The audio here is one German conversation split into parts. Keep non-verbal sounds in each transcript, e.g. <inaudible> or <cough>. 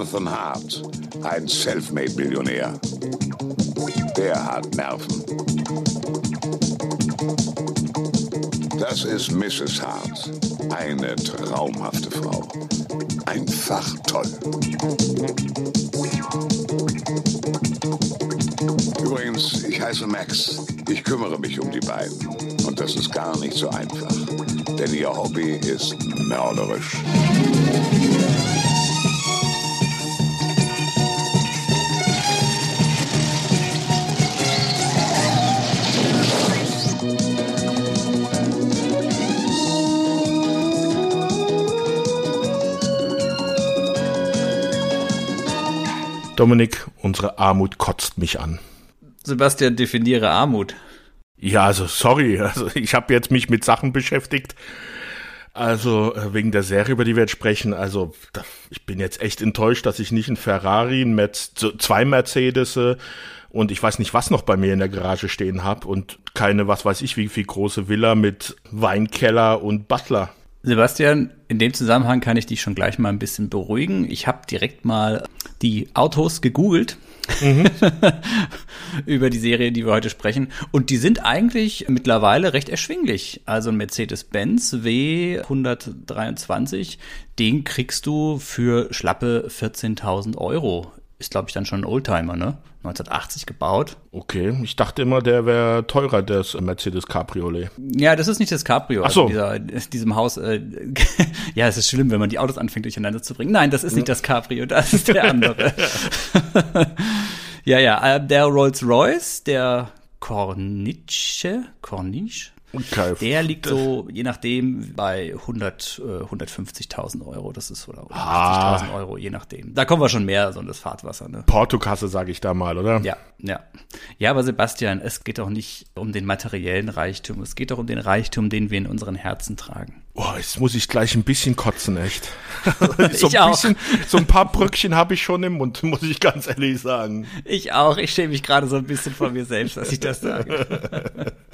Jonathan Hart, ein Selfmade-Millionär. Der hat Nerven. Das ist Mrs. Hart, eine traumhafte Frau. Einfach toll. Übrigens, ich heiße Max. Ich kümmere mich um die beiden. Und das ist gar nicht so einfach. Denn ihr Hobby ist mörderisch. Dominik, unsere Armut kotzt mich an. Sebastian, definiere Armut. Ja, also sorry, also ich habe jetzt mich mit Sachen beschäftigt. Also äh, wegen der Serie, über die wir jetzt sprechen, also ich bin jetzt echt enttäuscht, dass ich nicht ein Ferrari, ein Merz zwei Mercedes und ich weiß nicht, was noch bei mir in der Garage stehen habe und keine, was weiß ich, wie viel große Villa mit Weinkeller und Butler. Sebastian, in dem Zusammenhang kann ich dich schon gleich mal ein bisschen beruhigen. Ich habe direkt mal die Autos gegoogelt mhm. <laughs> über die Serie, die wir heute sprechen. Und die sind eigentlich mittlerweile recht erschwinglich. Also ein Mercedes-Benz W123, den kriegst du für schlappe 14.000 Euro ist, glaube ich, dann schon ein Oldtimer, ne? 1980 gebaut. Okay, ich dachte immer, der wäre teurer, das Mercedes Cabriolet. Ja, das ist nicht das Cabrio. Ach so. Also dieser, <laughs> diesem Haus, äh, <laughs> ja, es ist schlimm, wenn man die Autos anfängt durcheinander zu bringen. Nein, das ist nicht das Cabrio, das ist der andere. <laughs> ja, ja, äh, der Rolls-Royce, der Corniche, Corniche, Okay. Der liegt so, je nachdem, bei 100, äh, 150.000 Euro. Das ist, oder 150.000 ah. Euro, je nachdem. Da kommen wir schon mehr, so in das Fahrtwasser, ne? Portokasse, sage ich da mal, oder? Ja, ja. Ja, aber Sebastian, es geht doch nicht um den materiellen Reichtum. Es geht doch um den Reichtum, den wir in unseren Herzen tragen. Boah, jetzt muss ich gleich ein bisschen kotzen, echt. <laughs> so ich ein bisschen, auch. so ein paar Brückchen habe ich schon im Mund, <laughs> muss ich ganz ehrlich sagen. Ich auch. Ich schäme mich gerade so ein bisschen von mir selbst, dass ich das sage. <laughs>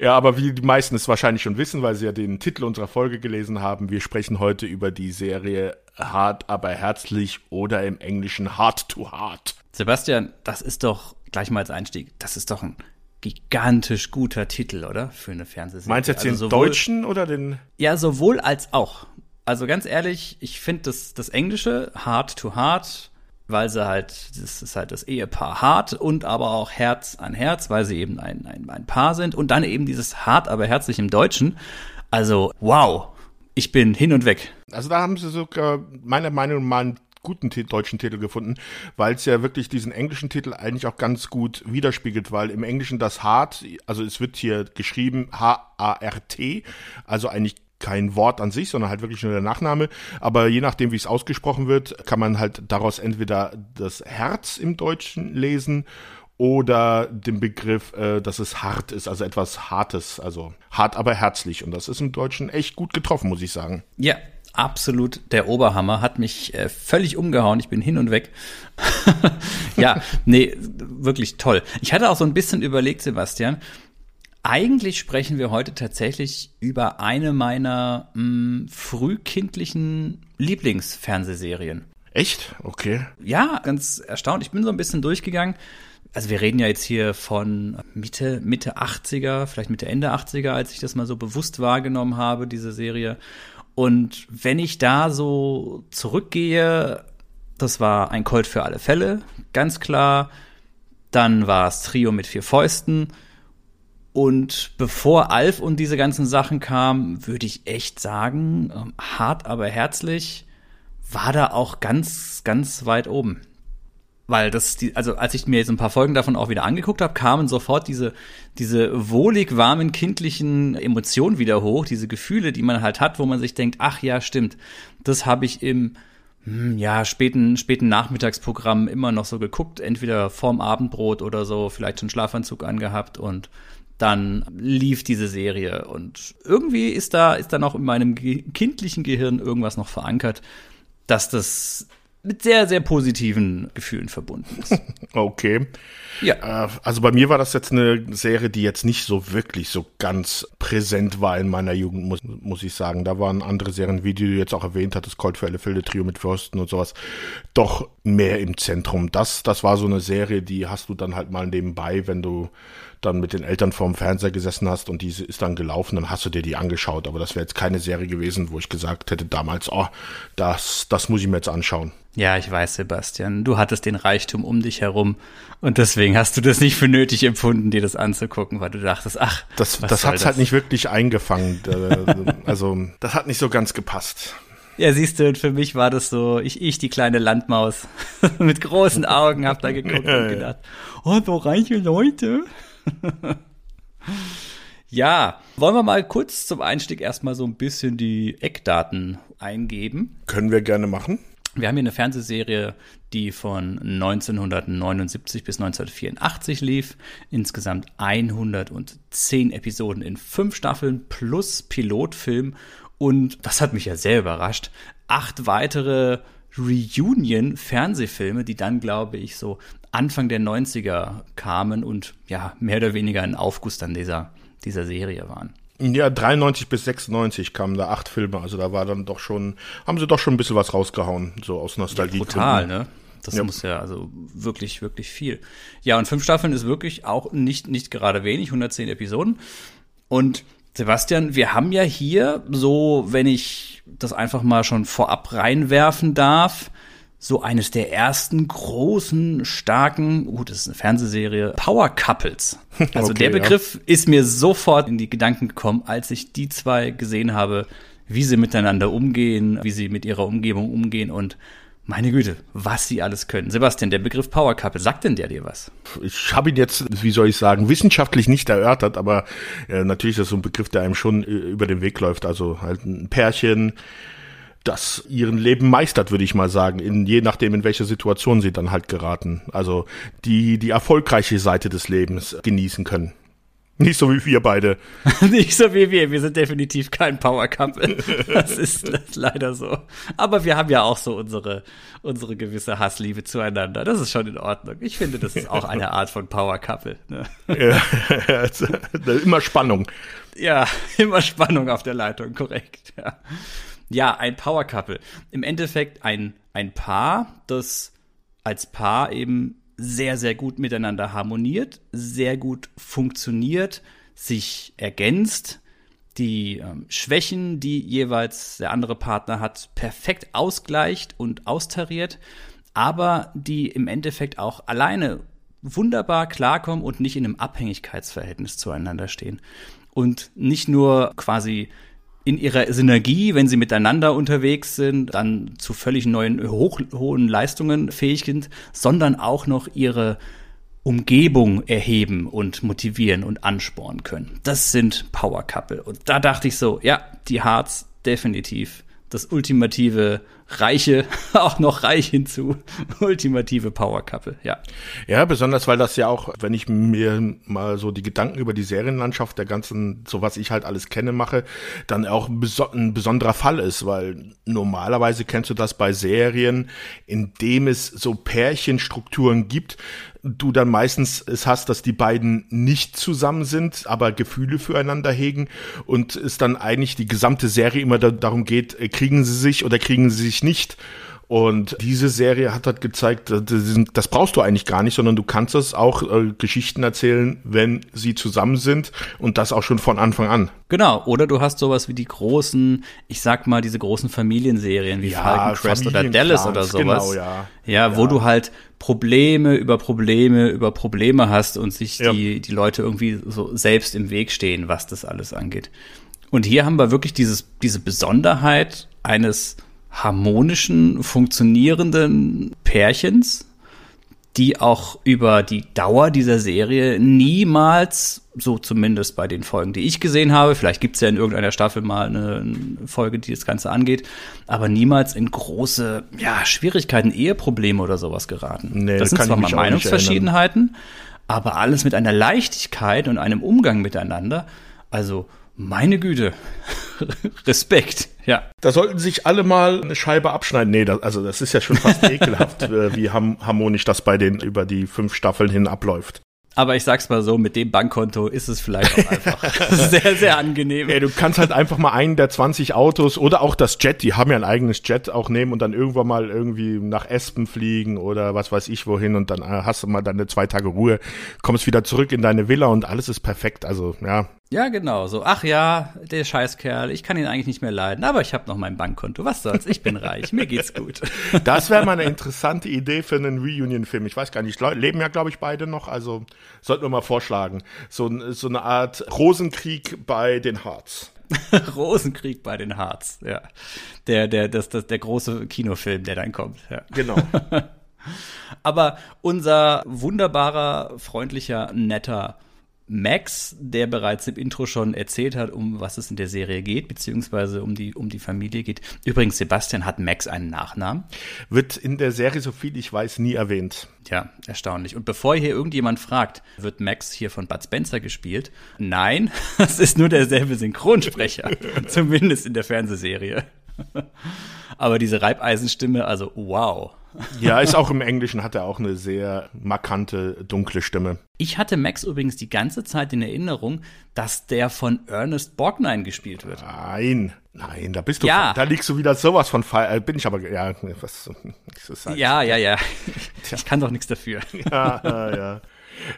Ja, aber wie die meisten es wahrscheinlich schon wissen, weil sie ja den Titel unserer Folge gelesen haben, wir sprechen heute über die Serie Hart aber herzlich oder im Englischen Hard to Hard. Sebastian, das ist doch gleich mal als Einstieg, das ist doch ein gigantisch guter Titel, oder? Für eine Fernsehserie. Meinst du jetzt also den sowohl, deutschen oder den? Ja, sowohl als auch. Also ganz ehrlich, ich finde das, das Englische, Hard to Hard, weil sie halt, das ist halt das Ehepaar hart und aber auch Herz an Herz, weil sie eben ein, ein, ein Paar sind und dann eben dieses hart, aber herzlich im Deutschen. Also, wow, ich bin hin und weg. Also da haben sie sogar meiner Meinung nach einen guten deutschen Titel gefunden, weil es ja wirklich diesen englischen Titel eigentlich auch ganz gut widerspiegelt, weil im Englischen das hart, also es wird hier geschrieben H-A-R-T, also eigentlich kein Wort an sich, sondern halt wirklich nur der Nachname. Aber je nachdem, wie es ausgesprochen wird, kann man halt daraus entweder das Herz im Deutschen lesen oder den Begriff, äh, dass es hart ist, also etwas Hartes, also hart, aber herzlich. Und das ist im Deutschen echt gut getroffen, muss ich sagen. Ja, absolut der Oberhammer, hat mich äh, völlig umgehauen. Ich bin hin und weg. <laughs> ja, nee, wirklich toll. Ich hatte auch so ein bisschen überlegt, Sebastian, eigentlich sprechen wir heute tatsächlich über eine meiner mh, mm, frühkindlichen Lieblingsfernsehserien. Echt? Okay. Ja, ganz erstaunt. Ich bin so ein bisschen durchgegangen. Also wir reden ja jetzt hier von Mitte, Mitte 80er, vielleicht Mitte, Ende 80er, als ich das mal so bewusst wahrgenommen habe, diese Serie. Und wenn ich da so zurückgehe, das war ein Colt für alle Fälle, ganz klar. Dann war es Trio mit vier Fäusten. Und bevor Alf und diese ganzen Sachen kamen, würde ich echt sagen, ähm, hart aber herzlich, war da auch ganz, ganz weit oben. Weil das, die, also als ich mir jetzt ein paar Folgen davon auch wieder angeguckt habe, kamen sofort diese, diese wohlig warmen kindlichen Emotionen wieder hoch, diese Gefühle, die man halt hat, wo man sich denkt, ach ja, stimmt, das habe ich im hm, ja, späten, späten Nachmittagsprogramm immer noch so geguckt, entweder vorm Abendbrot oder so, vielleicht schon Schlafanzug angehabt und dann lief diese Serie und irgendwie ist da ist da noch in meinem kindlichen Gehirn irgendwas noch verankert, dass das mit sehr, sehr positiven Gefühlen verbunden ist. <laughs> Okay. Ja. Äh, also bei mir war das jetzt eine Serie, die jetzt nicht so wirklich so ganz präsent war in meiner Jugend, muss, muss ich sagen. Da waren andere Serien, wie du jetzt auch erwähnt hattest, Cold für Elefilde, Trio mit Fürsten und sowas, doch mehr im Zentrum. Das, das war so eine Serie, die hast du dann halt mal nebenbei, wenn du dann mit den Eltern vorm Fernseher gesessen hast und diese ist dann gelaufen, dann hast du dir die angeschaut. Aber das wäre jetzt keine Serie gewesen, wo ich gesagt hätte damals, oh, das, das muss ich mir jetzt anschauen. Ja, ich weiß, Sebastian. Du hattest den Reichtum um dich herum und deswegen hast du das nicht für nötig empfunden, dir das anzugucken, weil du dachtest, ach, das, das hat's das? halt nicht wirklich eingefangen. <laughs> also, das hat nicht so ganz gepasst. Ja, siehst du, und für mich war das so, ich, ich die kleine Landmaus <laughs> mit großen Augen, hab da geguckt und gedacht, oh, so reiche Leute. <laughs> ja, wollen wir mal kurz zum Einstieg erstmal so ein bisschen die Eckdaten eingeben? Können wir gerne machen. Wir haben hier eine Fernsehserie, die von 1979 bis 1984 lief. Insgesamt 110 Episoden in fünf Staffeln plus Pilotfilm. Und das hat mich ja sehr überrascht. Acht weitere Reunion-Fernsehfilme, die dann, glaube ich, so Anfang der 90er kamen und ja, mehr oder weniger ein Aufguss dann dieser, dieser Serie waren. Ja, 93 bis 96 kamen da acht Filme, also da war dann doch schon, haben sie doch schon ein bisschen was rausgehauen, so aus Nostalgie. Ja, brutal, ne? Das ja. muss ja also wirklich, wirklich viel. Ja, und fünf Staffeln ist wirklich auch nicht, nicht gerade wenig, 110 Episoden. Und Sebastian, wir haben ja hier so, wenn ich das einfach mal schon vorab reinwerfen darf, so eines der ersten großen, starken, gut, das ist eine Fernsehserie, Power Couples. <laughs> Also okay, der Begriff ja. ist mir sofort in die Gedanken gekommen, als ich die zwei gesehen habe, wie sie miteinander umgehen, wie sie mit ihrer Umgebung umgehen und meine Güte, was sie alles können. Sebastian, der Begriff Power Couple, sagt denn der dir was? Ich habe ihn jetzt, wie soll ich sagen, wissenschaftlich nicht erörtert, aber äh, natürlich ist das so ein Begriff, der einem schon äh, über den Weg läuft. Also halt ein Pärchen, das ihren Leben meistert, würde ich mal sagen, in, je nachdem, in welche Situation sie dann halt geraten. Also die die erfolgreiche Seite des Lebens genießen können. Nicht so wie wir beide. <laughs> Nicht so wie wir. Wir sind definitiv kein Power Couple. <laughs> Das ist leider so. Aber wir haben ja auch so unsere, unsere gewisse Hassliebe zueinander. Das ist schon in Ordnung. Ich finde, das ist auch <laughs> eine Art von Power Couple. Ne? Ja, immer Spannung. Ja, immer Spannung auf der Leitung, korrekt. Ja. Ja, ein Power Couple. Im Endeffekt ein, ein Paar, das als Paar eben sehr, sehr gut miteinander harmoniert, sehr gut funktioniert, sich ergänzt, die ähm, Schwächen, die jeweils der andere Partner hat, perfekt ausgleicht und austariert, aber die im Endeffekt auch alleine wunderbar klarkommen und nicht in einem Abhängigkeitsverhältnis zueinander stehen. Und nicht nur quasi in ihrer Synergie, wenn sie miteinander unterwegs sind, dann zu völlig neuen, hoch, hohen Leistungen fähig sind, sondern auch noch ihre Umgebung erheben und motivieren und anspornen können. Das sind Power Couple. Und da dachte ich so, ja, die Hearts definitiv das ultimative Reiche, <laughs> auch noch reich hinzu, <laughs> ultimative Power Couple, ja. Ja, besonders, weil das ja auch, wenn ich mir mal so die Gedanken über die Serienlandschaft der ganzen, so was ich halt alles kenne, mache, dann auch ein, ein besonderer Fall ist, weil normalerweise kennst du das bei Serien, in dem es so Pärchenstrukturen gibt, du dann meistens es hast, dass die beiden nicht zusammen sind, aber Gefühle füreinander hegen und es dann eigentlich die gesamte Serie immer da, darum geht, äh, kriegen sie sich oder kriegen sie sich nicht. Und diese Serie hat halt gezeigt, das brauchst du eigentlich gar nicht, sondern du kannst es auch äh, Geschichten erzählen, wenn sie zusammen sind und das auch schon von Anfang an. Genau, oder du hast sowas wie die großen, ich sag mal, diese großen Familienserien wie ja, Falcon Crest oder Dallas oder sowas. Genau, ja. ja. Ja, wo du halt Probleme über Probleme über Probleme hast und sich ja. die, die Leute irgendwie so selbst im Weg stehen, was das alles angeht. Und hier haben wir wirklich dieses, diese Besonderheit eines harmonischen, funktionierenden Pärchens, die auch über die Dauer dieser Serie niemals, so zumindest bei den Folgen, die ich gesehen habe, vielleicht gibt es ja in irgendeiner Staffel mal eine, Folge, die das Ganze angeht, aber niemals in große ja, Schwierigkeiten, Eheprobleme oder sowas geraten. Nee, das sind zwar mal Meinungsverschiedenheiten, aber alles mit einer Leichtigkeit und einem Umgang miteinander. Also, meine Güte, <laughs> Respekt, ja. Da sollten sich alle mal eine Scheibe abschneiden. Nee, das, also das ist ja schon fast <laughs> ekelhaft, äh, wie harmonisch das bei den über die fünf Staffeln hin abläuft. Aber ich sag's mal so, mit dem Bankkonto ist es vielleicht auch einfach <laughs> sehr, sehr angenehm. Ja, du kannst halt einfach mal einen der 20 Autos oder auch das Jet, die haben ja ein eigenes Jet auch nehmen und dann irgendwann mal irgendwie nach Espen fliegen oder was weiß ich wohin und dann äh, hast du mal deine zwei Tage Ruhe, kommst wieder zurück in deine Villa und alles ist perfekt. Also, ja, ja, genau. So, ach ja, der Scheißkerl, ich kann ihn eigentlich nicht mehr leiden, aber ich habe noch mein Bankkonto. Was soll's? Ich bin reich, mir geht's gut. Das wäre mal eine interessante Idee für einen Reunion-Film. Ich weiß gar nicht, leben ja, glaube ich, beide noch, also sollten wir mal vorschlagen. So, so eine Art Rosenkrieg bei den Hearts. <laughs> Rosenkrieg bei den Hearts, ja. Der, der, das, das, der große Kinofilm, der dann kommt. Ja. Genau. <laughs> aber unser wunderbarer, freundlicher, netter Max, der bereits im Intro schon erzählt hat, um was es in der Serie geht, beziehungsweise um die, um die Familie geht. Übrigens, Sebastian hat Max einen Nachnamen. Wird in der Serie, so viel ich weiß, nie erwähnt. Ja, erstaunlich. Und bevor hier irgendjemand fragt, wird Max hier von Bud Spencer gespielt? Nein, <laughs> es ist nur derselbe Synchronsprecher. <laughs> zumindest in der Fernsehserie. Aber diese Reibeisenstimme, also wow. Ja, ist auch im Englischen, hat er auch eine sehr markante, dunkle Stimme. Ich hatte Max übrigens die ganze Zeit in Erinnerung, dass der von Ernest Borgnine gespielt wird. Nein, nein, da bist du, ja. da liegst du wieder sowas von, äh, bin ich aber, ja, was, was halt, ja, ja, ja, <laughs> ich kann doch nichts dafür. Ja, ja, ja.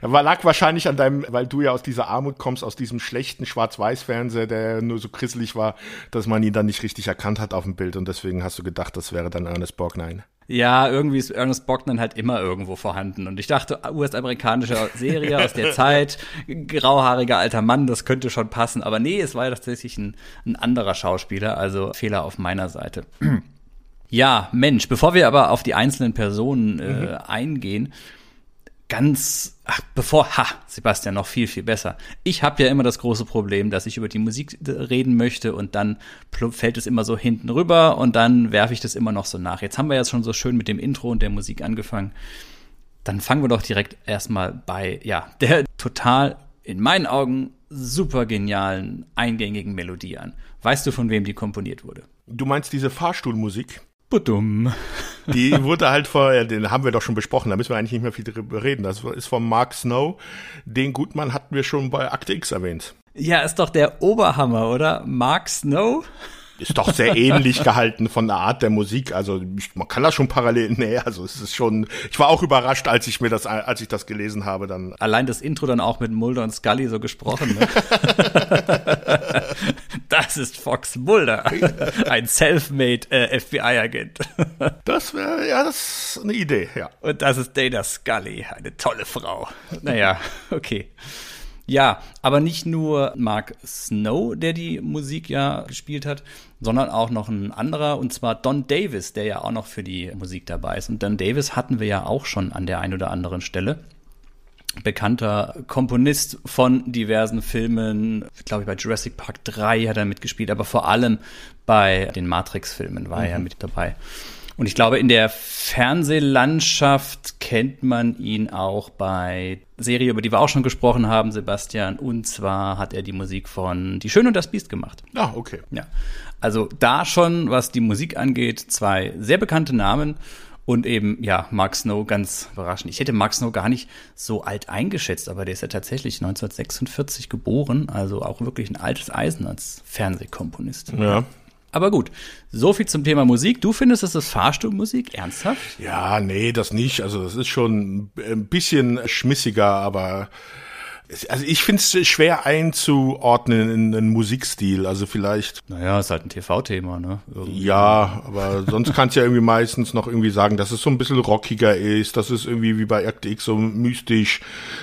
Er lag wahrscheinlich an deinem, weil du ja aus dieser Armut kommst, aus diesem schlechten Schwarz-Weiß-Fernseher, der nur so krisselig war, dass man ihn dann nicht richtig erkannt hat auf dem Bild und deswegen hast du gedacht, das wäre dann Ernest Borgnine. Ja, irgendwie ist Ernest Borgnine halt immer irgendwo vorhanden. Und ich dachte, US-amerikanische Serie aus der <laughs> Zeit, grauhaariger alter Mann, das könnte schon passen. Aber nee, es war ja tatsächlich ein, ein anderer Schauspieler, also Fehler auf meiner Seite. <clears throat> Ja, Mensch, bevor wir aber auf die einzelnen Personen äh, mhm. eingehen, ganz, ach, bevor, ha, Sebastian, noch viel, viel besser. Ich habe ja immer das große Problem, dass ich über die Musik reden möchte und dann fällt es immer so hinten rüber und dann werfe ich das immer noch so nach. Jetzt haben wir jetzt schon so schön mit dem Intro und der Musik angefangen. Dann fangen wir doch direkt erstmal bei, ja, der total, in meinen Augen, super genialen, eingängigen Melodie an. Weißt du, von wem die komponiert wurde? Du meinst diese Fahrstuhlmusik? Budum. Die wurde halt vor, den haben wir doch schon besprochen, da müssen wir eigentlich nicht mehr viel drüber reden. Das ist von Mark Snow. Den Gutmann hatten wir schon bei Akte X erwähnt. Ja, ist doch der Oberhammer, oder? Mark Snow? ist doch sehr ähnlich gehalten von der Art der Musik. Also ich, man kann das schon parallel, nee, also es ist schon, ich war auch überrascht, als ich mir das, als ich das gelesen habe, dann. Allein das Intro dann auch mit Mulder und Scully so gesprochen, ne? <laughs> das ist Fox Mulder, <laughs> ein self-made äh, FBI-Agent. <laughs> das wäre, ja, das ist eine Idee, ja. Und das ist Dana Scully, eine tolle Frau. Naja, <laughs> okay. Ja, aber nicht nur Mark Snow, der die Musik ja gespielt hat, sondern auch noch ein anderer, und zwar Don Davis, der ja auch noch für die Musik dabei ist. Und Don Davis hatten wir ja auch schon an der einen oder anderen Stelle. Bekannter Komponist von diversen Filmen, glaube ich bei Jurassic Park 3 hat er mitgespielt, aber vor allem bei den Matrix-Filmen war mhm. er mit dabei. Und ich glaube, in der Fernsehlandschaft kennt man ihn auch bei Serie, über die wir auch schon gesprochen haben, Sebastian. Und zwar hat er die Musik von Die Schöne und das Biest gemacht. Ah, okay. Ja. Also da schon, was die Musik angeht, zwei sehr bekannte Namen. Und eben, ja, Mark Snow, ganz überraschend. Ich hätte Mark Snow gar nicht so alt eingeschätzt, aber der ist ja tatsächlich 1946 geboren, also auch wirklich ein altes Eisen als Fernsehkomponist. Ja. Aber gut, so viel zum Thema Musik. Du findest, das ist Fahrstuhlmusik? Ernsthaft? Ja, nee, das nicht. Also das ist schon ein bisschen schmissiger, aber also ich finde es schwer einzuordnen in einen Musikstil. Also vielleicht. Naja, ist halt ein TV-Thema, ne? Irgendwie. Ja, aber sonst kannst du ja irgendwie meistens noch irgendwie sagen, dass es so ein bisschen rockiger ist, dass es irgendwie wie bei Act X so mystisch,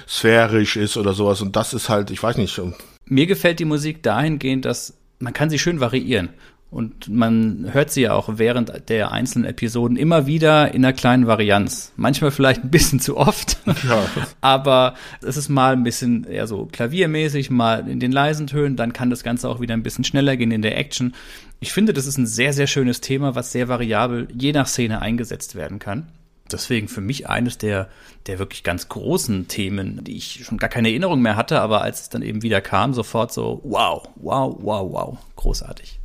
sphärisch ist oder sowas. Und das ist halt, ich weiß nicht. Mir gefällt die Musik dahingehend, dass man kann sie schön variieren. Und man hört sie ja auch während der einzelnen Episoden immer wieder in einer kleinen Varianz. Manchmal vielleicht ein bisschen <laughs> zu oft. Ja. Aber es ist mal ein bisschen eher so klaviermäßig, mal in den leisen Tönen. Dann kann das Ganze auch wieder ein bisschen schneller gehen in der Action. Ich finde, das ist ein sehr, sehr schönes Thema, was sehr variabel je nach Szene eingesetzt werden kann. Deswegen für mich eines der, der wirklich ganz großen Themen, die ich schon gar keine Erinnerung mehr hatte, aber als es dann eben wieder kam, sofort so, wow, wow, wow, wow, großartig.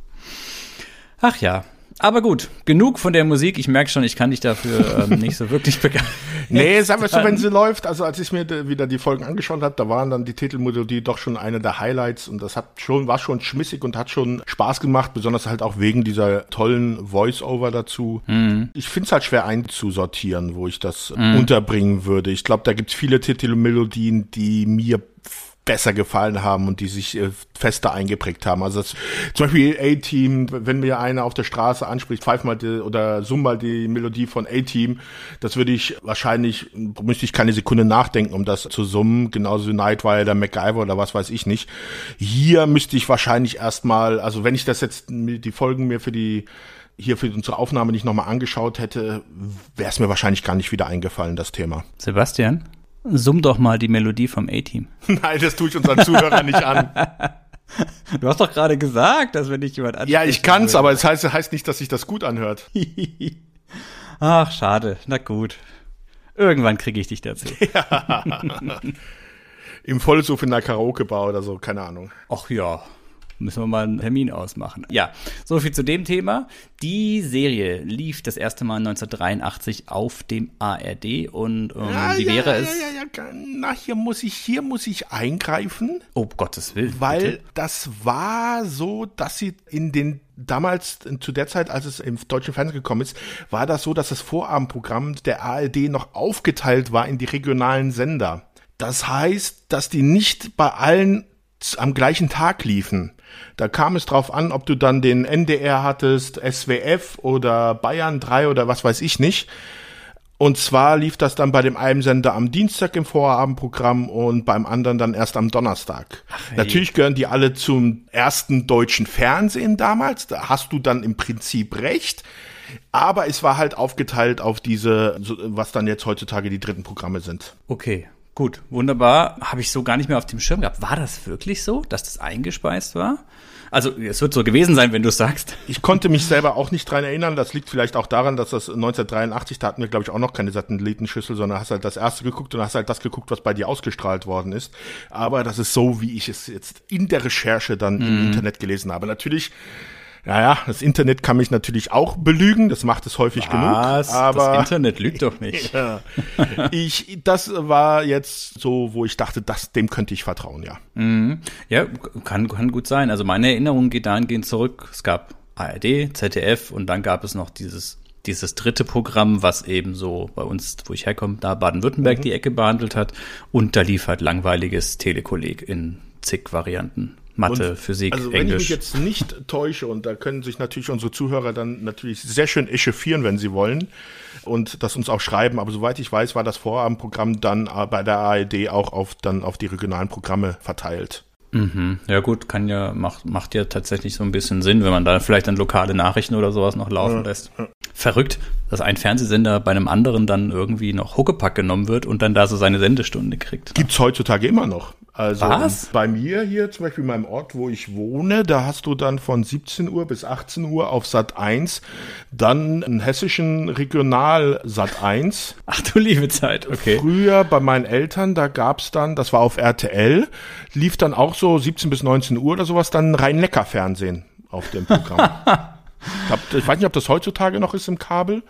Ach ja, aber gut, genug von der Musik. Ich merke schon, ich kann dich dafür ähm, <laughs> nicht so wirklich begeistern. Nee, sagen wir so, wenn sie läuft, also als ich mir wieder die Folgen angeschaut habe, da waren dann die Titelmelodie doch schon eine der Highlights und das hat schon, war schon schmissig und hat schon Spaß gemacht, besonders halt auch wegen dieser tollen Voice-Over dazu. Mhm. Ich finde es halt schwer einzusortieren, wo ich das mhm. unterbringen würde. Ich glaube, da gibt es viele Titelmelodien, die mir besser gefallen haben und die sich äh, fester eingeprägt haben. Also das, zum Beispiel A-Team, wenn mir einer auf der Straße anspricht, pfeif mal die, oder summ mal die Melodie von A-Team, das würde ich wahrscheinlich, müsste ich keine Sekunde nachdenken, um das zu summen, genauso wie Nightwire oder MacGyver oder was weiß ich nicht. Hier müsste ich wahrscheinlich erstmal, also wenn ich das jetzt, die Folgen mir für die hier für unsere Aufnahme nicht nochmal angeschaut hätte, wäre es mir wahrscheinlich gar nicht wieder eingefallen, das Thema. Sebastian? Summ doch mal die Melodie vom A-Team. <laughs> Nein, das tue ich unseren Zuhörern nicht an. <laughs> Du hast doch gerade gesagt, dass wenn dich jemand anspricht. Ja, ich kann's, aber es heißt, heißt nicht, dass sich das gut anhört. <laughs> Ach, schade. Na gut. Irgendwann kriege ich dich dazu. Ja. Im Vollsuff in einer Karaoke-Bar oder so, keine Ahnung. Ach ja. Müssen wir mal einen Termin ausmachen. Ja, so viel zu dem Thema. Die Serie lief das erste Mal 1983 auf dem ARD und ähm, ja, wie wäre ja, es? Ja, ja, ja, na, hier muss ich, hier muss ich eingreifen. Oh Gottes Willen. Weil bitte? das war so, dass sie in den damals zu der Zeit, als es im deutschen Fernsehen gekommen ist, war das so, dass das Vorabendprogramm der ARD noch aufgeteilt war in die regionalen Sender. Das heißt, dass die nicht bei allen am gleichen Tag liefen. Da kam es drauf an, ob du dann den NDR hattest, SWF oder Bayern 3 oder was weiß ich nicht. Und zwar lief das dann bei dem einen Sender am Dienstag im Vorabendprogramm und beim anderen dann erst am Donnerstag. Ach, Natürlich gehören die alle zum ersten deutschen Fernsehen damals. Da hast du dann im Prinzip recht. Aber es war halt aufgeteilt auf diese, was dann jetzt heutzutage die dritten Programme sind. Okay. Gut, wunderbar. Habe ich so gar nicht mehr auf dem Schirm gehabt. War das wirklich so, dass das eingespeist war? Also es wird so gewesen sein, wenn du es sagst. Ich konnte mich selber auch nicht dran erinnern. Das liegt vielleicht auch daran, dass das 1983, da hatten wir glaube ich auch noch keine Satellitenschüssel, sondern hast halt das erste geguckt und hast halt das geguckt, was bei dir ausgestrahlt worden ist. Aber das ist so, wie ich es jetzt in der Recherche dann mhm. im Internet gelesen habe. Natürlich naja, das Internet kann mich natürlich auch belügen, das macht es häufig Was? genug. Aber das Internet lügt doch nicht. <laughs> ja, ich, das war jetzt so, wo ich dachte, das, dem könnte ich vertrauen, ja. Mhm. Ja, kann, kann gut sein. Also meine Erinnerung geht dahingehend zurück. Es gab ARD, ZDF und dann gab es noch dieses dieses dritte Programm, was eben so bei uns, wo ich herkomme, da Baden-Württemberg mhm. die Ecke behandelt hat. Und da lief halt langweiliges Telekolleg in zig Varianten. Mathe, und, Physik, also wenn Englisch. ich mich jetzt nicht täusche, und da können sich natürlich unsere Zuhörer dann natürlich sehr schön echauffieren, wenn sie wollen, und das uns auch schreiben, aber soweit ich weiß, war das Vorabendprogramm dann bei der ARD auch auf, dann auf die regionalen Programme verteilt. Mhm. Ja gut, kann ja, macht, macht ja tatsächlich so ein bisschen Sinn, wenn man da vielleicht dann lokale Nachrichten oder sowas noch laufen ja, lässt. Ja. Verrückt, dass ein Fernsehsender bei einem anderen dann irgendwie noch Huckepack genommen wird und dann da so seine Sendestunde kriegt. Gibt's heutzutage immer noch. Also Was? bei mir hier, zum Beispiel in meinem Ort, wo ich wohne, da hast du dann von 17 Uhr bis 18 Uhr auf Sat 1 dann einen hessischen Regional Sat 1. Ach du liebe Zeit, okay. Früher bei meinen Eltern, da gab's dann, das war auf RTL, lief dann auch so 17 bis 19 Uhr oder sowas, dann rein lecker Fernsehen auf dem Programm. <laughs> ich, glaub, ich weiß nicht, ob das heutzutage noch ist im Kabel.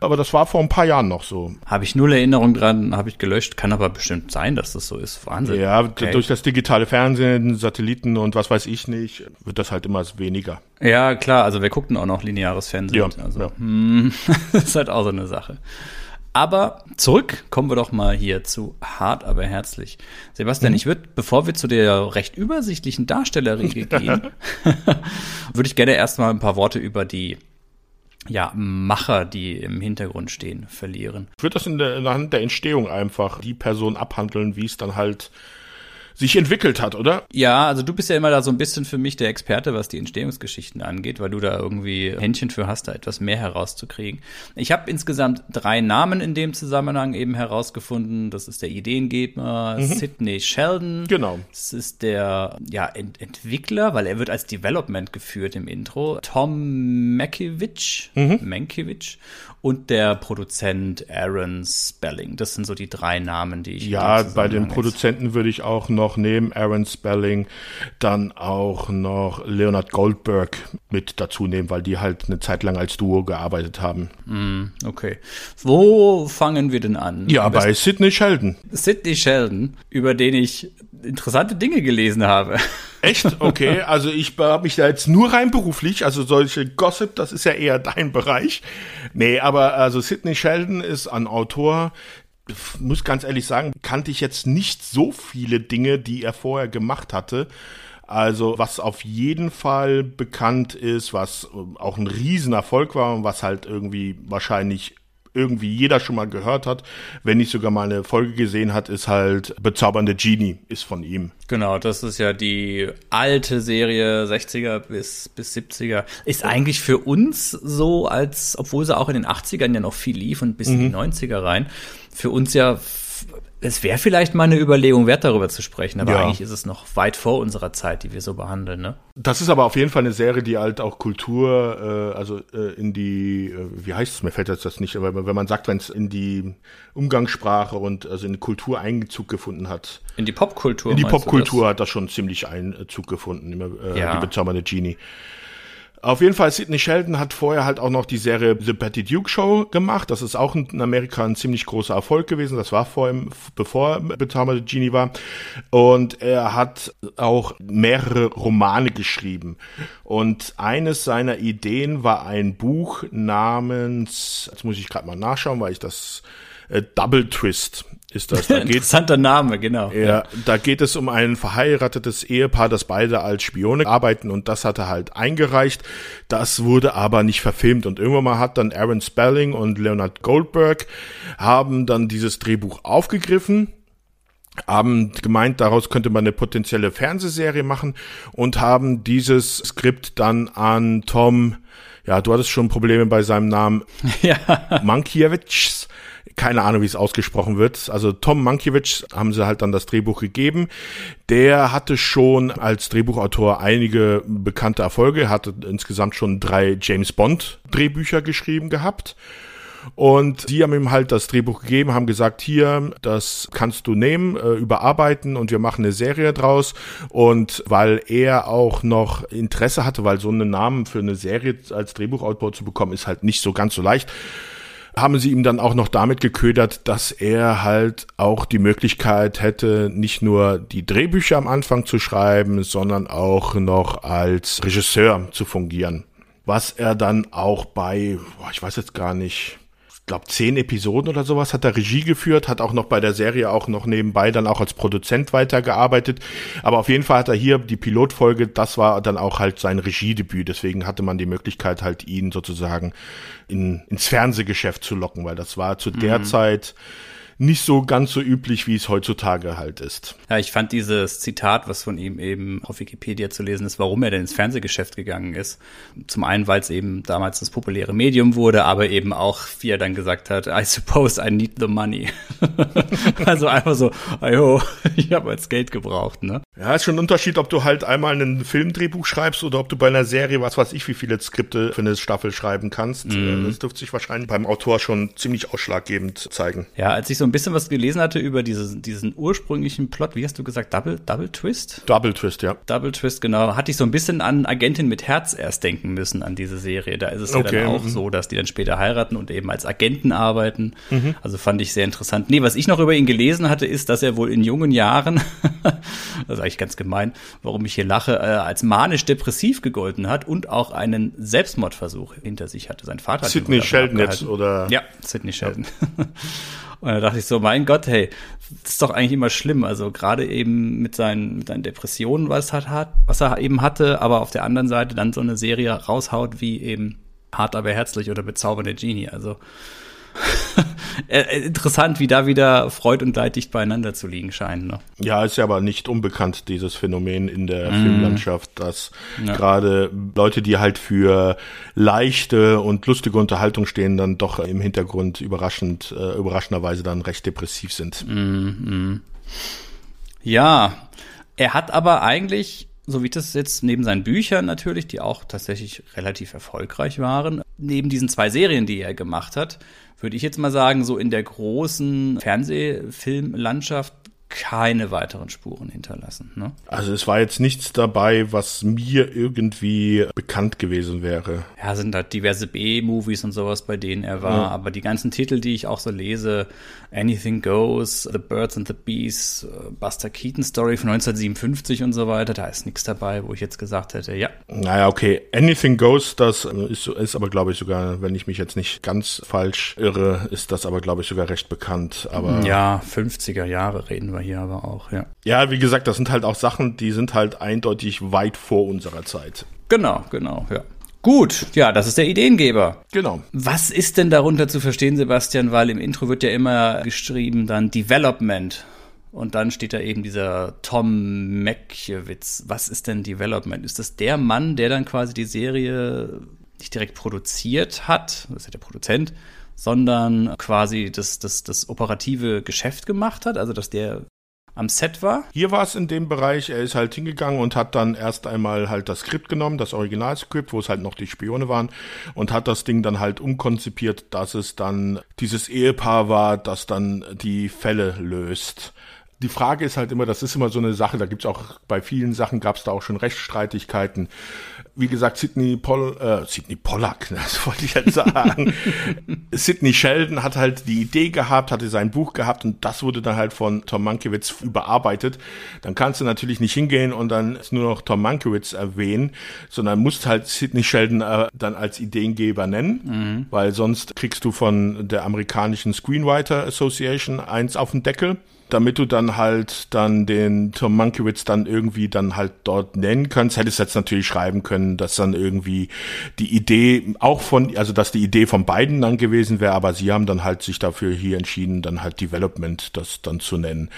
Aber das war vor ein paar Jahren noch so. Habe ich null Erinnerung dran, habe ich gelöscht. Kann aber bestimmt sein, dass das so ist. Wahnsinn. Ja, okay. durch das digitale Fernsehen, Satelliten und was weiß ich nicht, wird das halt immer weniger. Ja, klar. Also wir guckten auch noch lineares Fernsehen. Ja, also, ja. Hm, <laughs> das ist halt auch so eine Sache. Aber zurück kommen wir doch mal hier zu hart, aber herzlich. Sebastian, mhm. ich würde, bevor wir zu der recht übersichtlichen Darstellerriege <laughs> gehen, <laughs> würde ich gerne erstmal ein paar Worte über die ja, Macher, die im Hintergrund stehen, verlieren. Ich das in der, in der Hand der Entstehung einfach die Person abhandeln, wie es dann halt sich entwickelt hat, oder? Ja, also du bist ja immer da so ein bisschen für mich der Experte, was die Entstehungsgeschichten angeht, weil du da irgendwie Händchen für hast, da etwas mehr herauszukriegen. Ich habe insgesamt drei Namen in dem Zusammenhang eben herausgefunden. Das ist der Ideengeber mhm. Sidney Sheldon. Genau. Das ist der ja, Ent Entwickler, weil er wird als Development geführt im Intro. Tom Mankiewicz. Mhm. Mankiewicz und der Produzent Aaron Spelling. Das sind so die drei Namen, die ich. Ja, bei den Produzenten würde ich auch noch neben Aaron Spelling dann auch noch Leonard Goldberg mit dazu nehmen, weil die halt eine Zeit lang als Duo gearbeitet haben. Mm, okay. Wo fangen wir denn an? Ja, bei Sidney Sheldon. Sidney Sheldon, über den ich interessante Dinge gelesen habe. Echt? Okay, <laughs> also ich habe mich da jetzt nur rein beruflich, also solche Gossip, das ist ja eher dein Bereich. Nee, aber also Sidney Sheldon ist ein Autor, muss ganz ehrlich sagen, kannte ich jetzt nicht so viele Dinge, die er vorher gemacht hatte. Also was auf jeden Fall bekannt ist, was auch ein Riesenerfolg war und was halt irgendwie wahrscheinlich irgendwie jeder schon mal gehört hat, wenn nicht sogar mal eine Folge gesehen hat, ist halt Bezaubernde Genie, ist von ihm. Genau, das ist ja die alte Serie, 60er bis, bis 70er. Ist eigentlich für uns so, als, obwohl sie auch in den 80ern ja noch viel lief und bis mhm. in die 90er rein, für uns ja es wäre vielleicht mal eine Überlegung wert, darüber zu sprechen, aber ja. eigentlich ist es noch weit vor unserer Zeit, die wir so behandeln. Ne? Das ist aber auf jeden Fall eine Serie, die halt auch Kultur, äh, also äh, in die, äh, wie heißt es, mir fällt jetzt das nicht, aber wenn man sagt, wenn es in die Umgangssprache und also in die Kultur Einzug gefunden hat. In die Popkultur. In die Popkultur hat das schon ziemlich Einzug gefunden, immer, äh, ja. die bezaubernde Genie. Auf jeden Fall, Sidney Sheldon hat vorher halt auch noch die Serie The Patty Duke Show gemacht. Das ist auch in Amerika ein ziemlich großer Erfolg gewesen. Das war vor ihm, bevor Betamade Genie war. Und er hat auch mehrere Romane geschrieben. Und eines seiner Ideen war ein Buch namens, jetzt muss ich gerade mal nachschauen, weil ich das äh, Double Twist ist das. Da <laughs> Interessanter Name, genau. Ja, da geht es um ein verheiratetes Ehepaar, das beide als Spione arbeiten und das hat er halt eingereicht. Das wurde aber nicht verfilmt und irgendwann mal hat dann Aaron Spelling und Leonard Goldberg haben dann dieses Drehbuch aufgegriffen haben gemeint, daraus könnte man eine potenzielle Fernsehserie machen und haben dieses Skript dann an Tom, ja, du hattest schon Probleme bei seinem Namen, <laughs> ja. Mankiewicz keine Ahnung, wie es ausgesprochen wird. Also Tom Mankiewicz haben sie halt dann das Drehbuch gegeben. Der hatte schon als Drehbuchautor einige bekannte Erfolge, hatte insgesamt schon drei James Bond Drehbücher geschrieben gehabt. Und die haben ihm halt das Drehbuch gegeben, haben gesagt, hier, das kannst du nehmen, äh, überarbeiten und wir machen eine Serie draus. Und weil er auch noch Interesse hatte, weil so einen Namen für eine Serie als Drehbuchautor zu bekommen, ist halt nicht so ganz so leicht, haben sie ihm dann auch noch damit geködert, dass er halt auch die Möglichkeit hätte, nicht nur die Drehbücher am Anfang zu schreiben, sondern auch noch als Regisseur zu fungieren. Was er dann auch bei, boah, ich weiß jetzt gar nicht, glaube, zehn Episoden oder sowas hat er Regie geführt, hat auch noch bei der Serie auch noch nebenbei dann auch als Produzent weitergearbeitet. Aber auf jeden Fall hat er hier die Pilotfolge, das war dann auch halt sein Regiedebüt. Deswegen hatte man die Möglichkeit halt ihn sozusagen in, ins Fernsehgeschäft zu locken, weil das war zu der mhm. Zeit nicht so ganz so üblich, wie es heutzutage halt ist. Ja, ich fand dieses Zitat, was von ihm eben auf Wikipedia zu lesen ist, warum er denn ins Fernsehgeschäft gegangen ist. Zum einen, weil es eben damals das populäre Medium wurde, aber eben auch, wie er dann gesagt hat, I suppose I need the money. <laughs> also einfach so, ayo, <laughs> ich habe jetzt Geld gebraucht, ne? Ja, ist schon ein Unterschied, ob du halt einmal ein Filmdrehbuch schreibst oder ob du bei einer Serie, was weiß ich, wie viele Skripte für eine Staffel schreiben kannst. Mm. Das dürfte sich wahrscheinlich beim Autor schon ziemlich ausschlaggebend zeigen. Ja, als ich so ein bisschen was gelesen hatte über diese, diesen ursprünglichen Plot, wie hast du gesagt, Double, Double Twist? Double Twist, ja. Double Twist, genau. Hatte ich so ein bisschen an Agentin mit Herz erst denken müssen an diese Serie. Da ist es okay. ja dann auch mhm. so, dass die dann später heiraten und eben als Agenten arbeiten. Mhm. Also fand ich sehr interessant. Nee, was ich noch über ihn gelesen hatte, ist, dass er wohl in jungen Jahren, ist <laughs> eigentlich ganz gemein, warum ich hier lache, äh, als manisch-depressiv gegolten hat und auch einen Selbstmordversuch hinter sich hatte. Sein Vater Sidney Sheldon jetzt, oder? Ja, Sidney Sheldon. Ja. <laughs> Und da dachte ich so, mein Gott, hey, das ist doch eigentlich immer schlimm. Also gerade eben mit seinen, mit seinen Depressionen, was, hat, was er eben hatte, aber auf der anderen Seite dann so eine Serie raushaut wie eben Hart aber herzlich oder bezaubernde Genie. Also <laughs> interessant, wie da wieder Freud und Leid dicht beieinander zu liegen scheinen. Ne? Ja, ist ja aber nicht unbekannt, dieses Phänomen in der mm. Filmlandschaft, dass ja. gerade Leute, die halt für leichte und lustige Unterhaltung stehen, dann doch im Hintergrund überraschend, äh, überraschenderweise dann recht depressiv sind. Mm, mm. Ja, er hat aber eigentlich so wie das jetzt neben seinen Büchern natürlich, die auch tatsächlich relativ erfolgreich waren, neben diesen zwei Serien, die er gemacht hat, würde ich jetzt mal sagen, so in der großen Fernsehfilmlandschaft keine weiteren Spuren hinterlassen. Ne? Also es war jetzt nichts dabei, was mir irgendwie bekannt gewesen wäre. Ja, sind halt diverse B-Movies und sowas, bei denen er war. Ja. Aber die ganzen Titel, die ich auch so lese, Anything Goes, The Birds and the Bees, äh, Buster Keaton Story von 1957 und so weiter, da ist nichts dabei, wo ich jetzt gesagt hätte, ja. Naja, okay. Anything Goes, das ist, ist aber, glaube ich, sogar, wenn ich mich jetzt nicht ganz falsch irre, ist das aber, glaube ich, sogar recht bekannt. Aber ja, 50er Jahre reden wir wir hier aber auch, ja. Ja, wie gesagt, das sind halt auch Sachen, die sind halt eindeutig weit vor unserer Zeit. Genau, genau, ja. Gut, ja, das ist der Ideengeber. Genau. Was ist denn darunter zu verstehen, Sebastian? Weil im Intro wird ja immer geschrieben dann Development. Und dann steht da eben dieser Tom Mekiewicz. Was ist denn Development? Ist das der Mann, der dann quasi die Serie nicht direkt produziert hat? Das ist ja der Produzent sondern quasi das, das, das operative Geschäft gemacht hat, also dass der am Set war. Hier war es in dem Bereich, er ist halt hingegangen und hat dann erst einmal halt das Skript genommen, das Originalskript, wo es halt noch die Spione waren und hat das Ding dann halt umkonzipiert, dass es dann dieses Ehepaar war, das dann die Fälle löst die Frage ist halt immer, das ist immer so eine Sache, da gibt's auch bei vielen Sachen gab's da auch schon Rechtsstreitigkeiten. Wie gesagt, Sidney Poll, äh, Sidney Pollack, <laughs> das wollte ich jetzt sagen. <laughs> Sidney Sheldon hat halt die Idee gehabt, hatte sein Buch gehabt und das wurde dann halt von Tom Mankiewicz überarbeitet. Dann kannst du natürlich nicht hingehen und dann nur noch Tom Mankiewicz erwähnen, sondern musst halt Sidney Sheldon äh, dann als Ideengeber nennen, mhm. weil sonst kriegst du von der amerikanischen Screenwriter Association eins auf den Deckel damit du dann halt dann den Tom Mankiewicz dann irgendwie dann halt dort nennen kannst, hättest jetzt natürlich schreiben können, dass dann irgendwie die Idee auch von, also dass die Idee von beiden dann gewesen wäre, aber sie haben dann halt sich dafür hier entschieden, dann halt Development das dann zu nennen.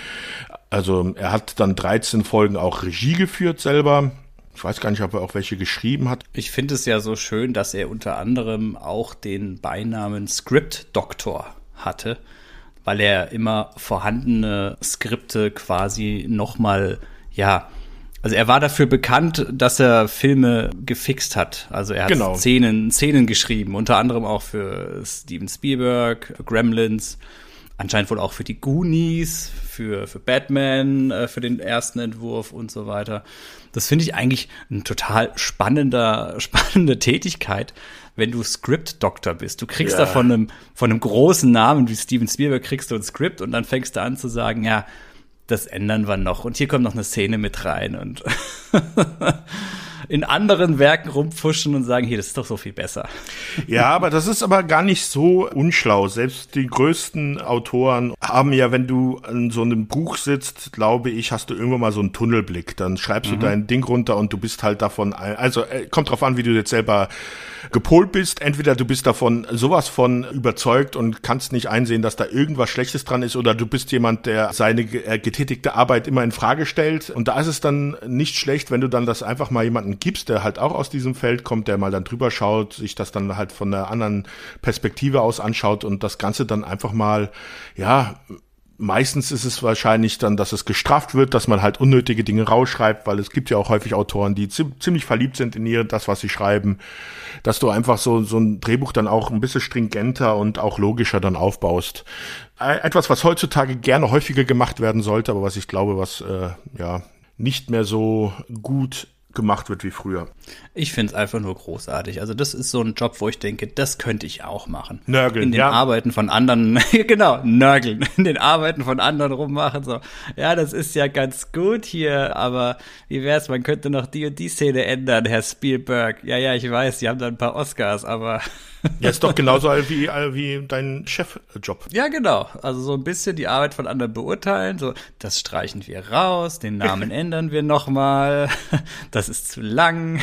Also er hat dann 13 Folgen auch Regie geführt selber. Ich weiß gar nicht, ob er auch welche geschrieben hat. Ich finde es ja so schön, dass er unter anderem auch den Beinamen Script Doctor hatte weil er immer vorhandene Skripte quasi nochmal, ja, also er war dafür bekannt, dass er Filme gefixt hat. Also er hat genau. Szenen, Szenen geschrieben, unter anderem auch für Steven Spielberg, Gremlins, anscheinend wohl auch für die Goonies, für, für Batman, äh, für den ersten Entwurf und so weiter. Das finde ich eigentlich ein total spannender, <laughs> spannende Tätigkeit, wenn du Script-Doktor bist. Du kriegst ja. da von einem, von einem großen Namen wie Steven Spielberg kriegst du ein Skript und dann fängst du an zu sagen, ja, das ändern wir noch. Und hier kommt noch eine Szene mit rein und <laughs> <laughs> in anderen Werken rumpfuschen und sagen, hier, das ist doch so viel besser. Ja, aber das ist aber gar nicht so unschlau. Selbst die größten Autoren haben ja, wenn du an so einem Buch sitzt, glaube ich, hast du irgendwann mal so einen Tunnelblick. Dann schreibst mhm. du dein Ding runter und du bist halt davon, also äh, kommt drauf an, wie du jetzt selber gepolt bist. Entweder du bist davon sowas von überzeugt und kannst nicht einsehen, dass da irgendwas Schlechtes dran ist, oder du bist jemand, der seine äh, getätigte Arbeit immer in Frage stellt. Und da ist es dann nicht schlecht, wenn du dann das einfach mal jemanden gibst, der halt auch aus diesem Feld kommt, der mal dann drüber schaut, sich das dann halt von einer anderen Perspektive aus anschaut und das Ganze dann einfach mal, ja, meistens ist es wahrscheinlich dann, dass es gestraft wird, dass man halt unnötige Dinge rausschreibt, weil es gibt ja auch häufig Autoren, die ziemlich verliebt sind in ihr, das, was sie schreiben, dass du einfach so, so ein Drehbuch dann auch ein bisschen stringenter und auch logischer dann aufbaust. Äh, etwas, was heutzutage gerne häufiger gemacht werden sollte, aber was ich glaube, was äh, ja nicht mehr so gut gemacht wird wie früher. Ich finde es einfach nur großartig. Also das ist so ein Job, wo ich denke, das könnte ich auch machen. Nörgeln, In den ja. Arbeiten von anderen, <laughs> genau, nörgeln. In den Arbeiten von anderen rummachen, so. Ja, das ist ja ganz gut hier, aber wie wär's, man könnte noch die und die Szene ändern, Herr Spielberg. Ja, ja, ich weiß, Sie haben da ein paar Oscars, aber ja, ist doch genauso wie, wie dein Chefjob. Ja, genau. Also so ein bisschen die Arbeit von anderen beurteilen. So, das streichen wir raus, den Namen <laughs> ändern wir nochmal. Das ist zu lang.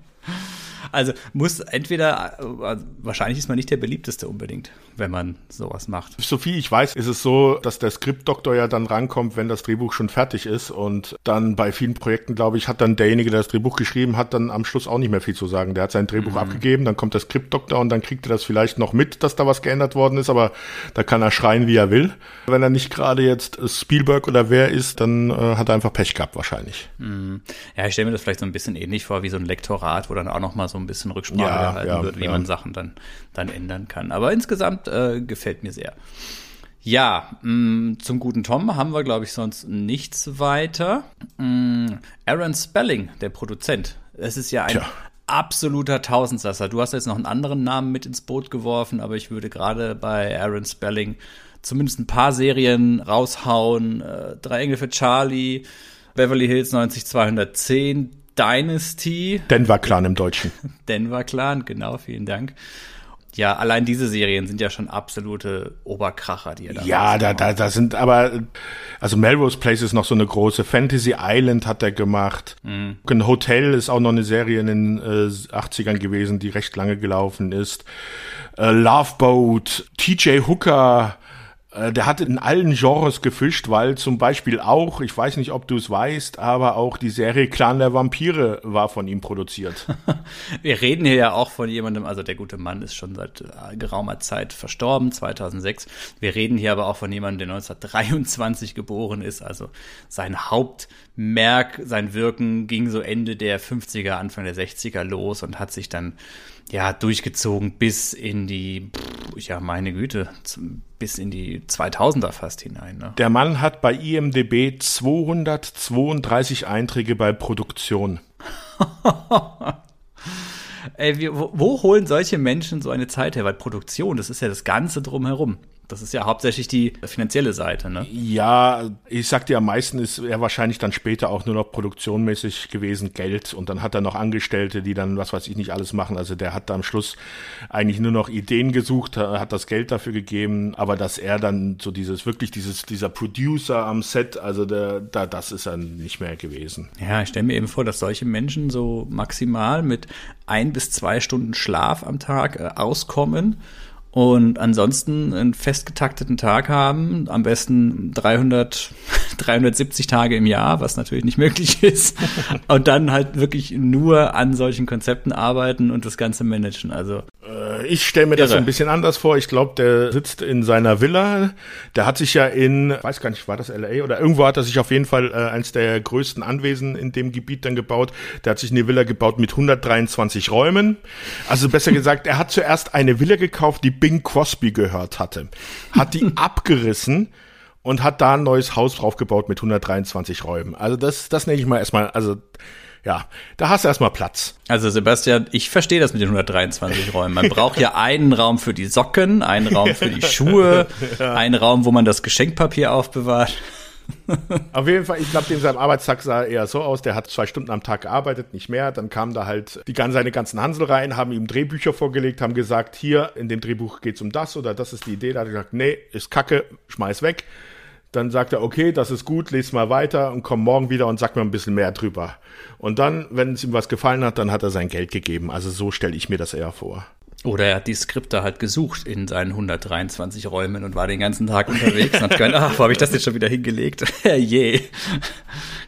Also muss entweder, äh, wahrscheinlich ist man nicht der beliebteste unbedingt, wenn man sowas macht. Sophie, ich weiß, ist es so, dass der Skriptdoktor ja dann rankommt, wenn das Drehbuch schon fertig ist und dann bei vielen Projekten, glaube ich, hat dann derjenige, der das Drehbuch geschrieben hat, dann am Schluss auch nicht mehr viel zu sagen. Der hat sein Drehbuch mhm. abgegeben, dann kommt der Skriptdoktor und dann kriegt er das vielleicht noch mit, dass da was geändert worden ist, aber da kann er schreien, wie er will. Wenn er nicht gerade jetzt Spielberg oder wer ist, dann äh, hat er einfach Pech gehabt wahrscheinlich. Mhm. Ja, ich stelle mir das vielleicht so ein bisschen ähnlich vor wie so ein Lektorat, wo dann auch noch mal so ein bisschen Rücksprache ja, gehalten ja, wird, wie ja. man Sachen dann, dann ändern kann. Aber insgesamt äh, gefällt mir sehr. Ja, mh, mm, zum guten Tom haben wir, glaube ich, sonst nichts weiter. Mh, mm, Aaron Spelling, der Produzent. Es ist ja ein Tja. absoluter Tausendsasser. Du hast jetzt noch einen anderen Namen mit ins Boot geworfen, aber ich würde gerade bei Aaron Spelling zumindest ein paar Serien raushauen. Äh, Drei Engel für Charlie, Beverly Hills 90210, Dynasty. Denver Clan im Deutschen. <laughs> Denver Clan, genau, vielen Dank. Ja, allein diese Serien sind ja schon absolute Oberkracher, die er da Ja, da, da, da sind aber, also Melrose Place ist noch so eine große. Fantasy Island hat er gemacht. Mhm. Ein Hotel ist auch noch eine Serie in den äh, 80ern gewesen, die recht lange gelaufen ist. Äh, Love Boat, TJ Hooker, der hat in allen Genres gefischt, weil zum Beispiel auch, ich weiß nicht, ob du es weißt, aber auch die Serie Clan der Vampire war von ihm produziert. <laughs> Wir reden hier ja auch von jemandem, also der gute Mann ist schon seit äh, geraumer Zeit verstorben, 2006. Wir reden hier aber auch von jemandem, der 1923 geboren ist, also sein Hauptmerk, sein Wirken ging so Ende der 50er, Anfang der 60er los und hat sich dann ja, durchgezogen bis in die, ja, meine Güte, bis in die 2000er fast hinein. Ne? Der Mann hat bei IMDB 232 Einträge bei Produktion. <laughs> Ey, wo, wo, holen solche Menschen so eine Zeit her? Weil Produktion, das ist ja das Ganze drumherum. Das ist ja hauptsächlich die finanzielle Seite, ne? Ja, ich sag dir, am meisten ist er wahrscheinlich dann später auch nur noch produktionmäßig gewesen, Geld. Und dann hat er noch Angestellte, die dann, was weiß ich nicht, alles machen. Also der hat da am Schluss eigentlich nur noch Ideen gesucht, hat das Geld dafür gegeben. Aber dass er dann so dieses, wirklich dieses, dieser Producer am Set, also der, da, das ist er nicht mehr gewesen. Ja, ich stelle mir eben vor, dass solche Menschen so maximal mit ein bis zwei Stunden Schlaf am Tag äh, auskommen und ansonsten einen festgetakteten Tag haben, am besten 300, 370 <laughs> Tage im Jahr, was natürlich nicht möglich <laughs> ist, und dann halt wirklich nur an solchen Konzepten arbeiten und das Ganze managen. Also ich stelle mir das ein bisschen anders vor. Ich glaube, der sitzt in seiner Villa. Der hat sich ja in, weiß gar nicht, war das LA oder irgendwo hat er sich auf jeden Fall äh, eins der größten Anwesen in dem Gebiet dann gebaut. Der hat sich eine Villa gebaut mit 123 Räumen. Also besser gesagt, er hat zuerst eine Villa gekauft, die Bing Crosby gehört hatte. Hat die <laughs> abgerissen und hat da ein neues Haus draufgebaut mit 123 Räumen. Also das, das nenne ich mal erstmal, also ja, da hast du erstmal Platz. Also Sebastian, ich verstehe das mit den 123 Räumen. Man braucht ja einen Raum für die Socken, einen Raum für die Schuhe, <laughs> ja. einen Raum, wo man das Geschenkpapier aufbewahrt. <laughs> Auf jeden Fall, ich glaube, dem sein Arbeitstag sah eher so aus, der hat zwei Stunden am Tag gearbeitet, nicht mehr. Dann kamen da halt die, seine ganzen Hansel rein, haben ihm Drehbücher vorgelegt, haben gesagt, hier, in dem Drehbuch geht's um das oder das ist die Idee. Da hat er gesagt, nee, ist kacke, schmeiß weg. Dann sagt er, okay, das ist gut, lese mal weiter und komm morgen wieder und sag mir ein bisschen mehr drüber. Und dann, wenn es ihm was gefallen hat, dann hat er sein Geld gegeben. Also so stelle ich mir das eher vor. Oder er hat die Skripte halt gesucht in seinen 123 Räumen und war den ganzen Tag unterwegs und hat gedacht, ach, wo habe ich das jetzt schon wieder hingelegt? <laughs> Je.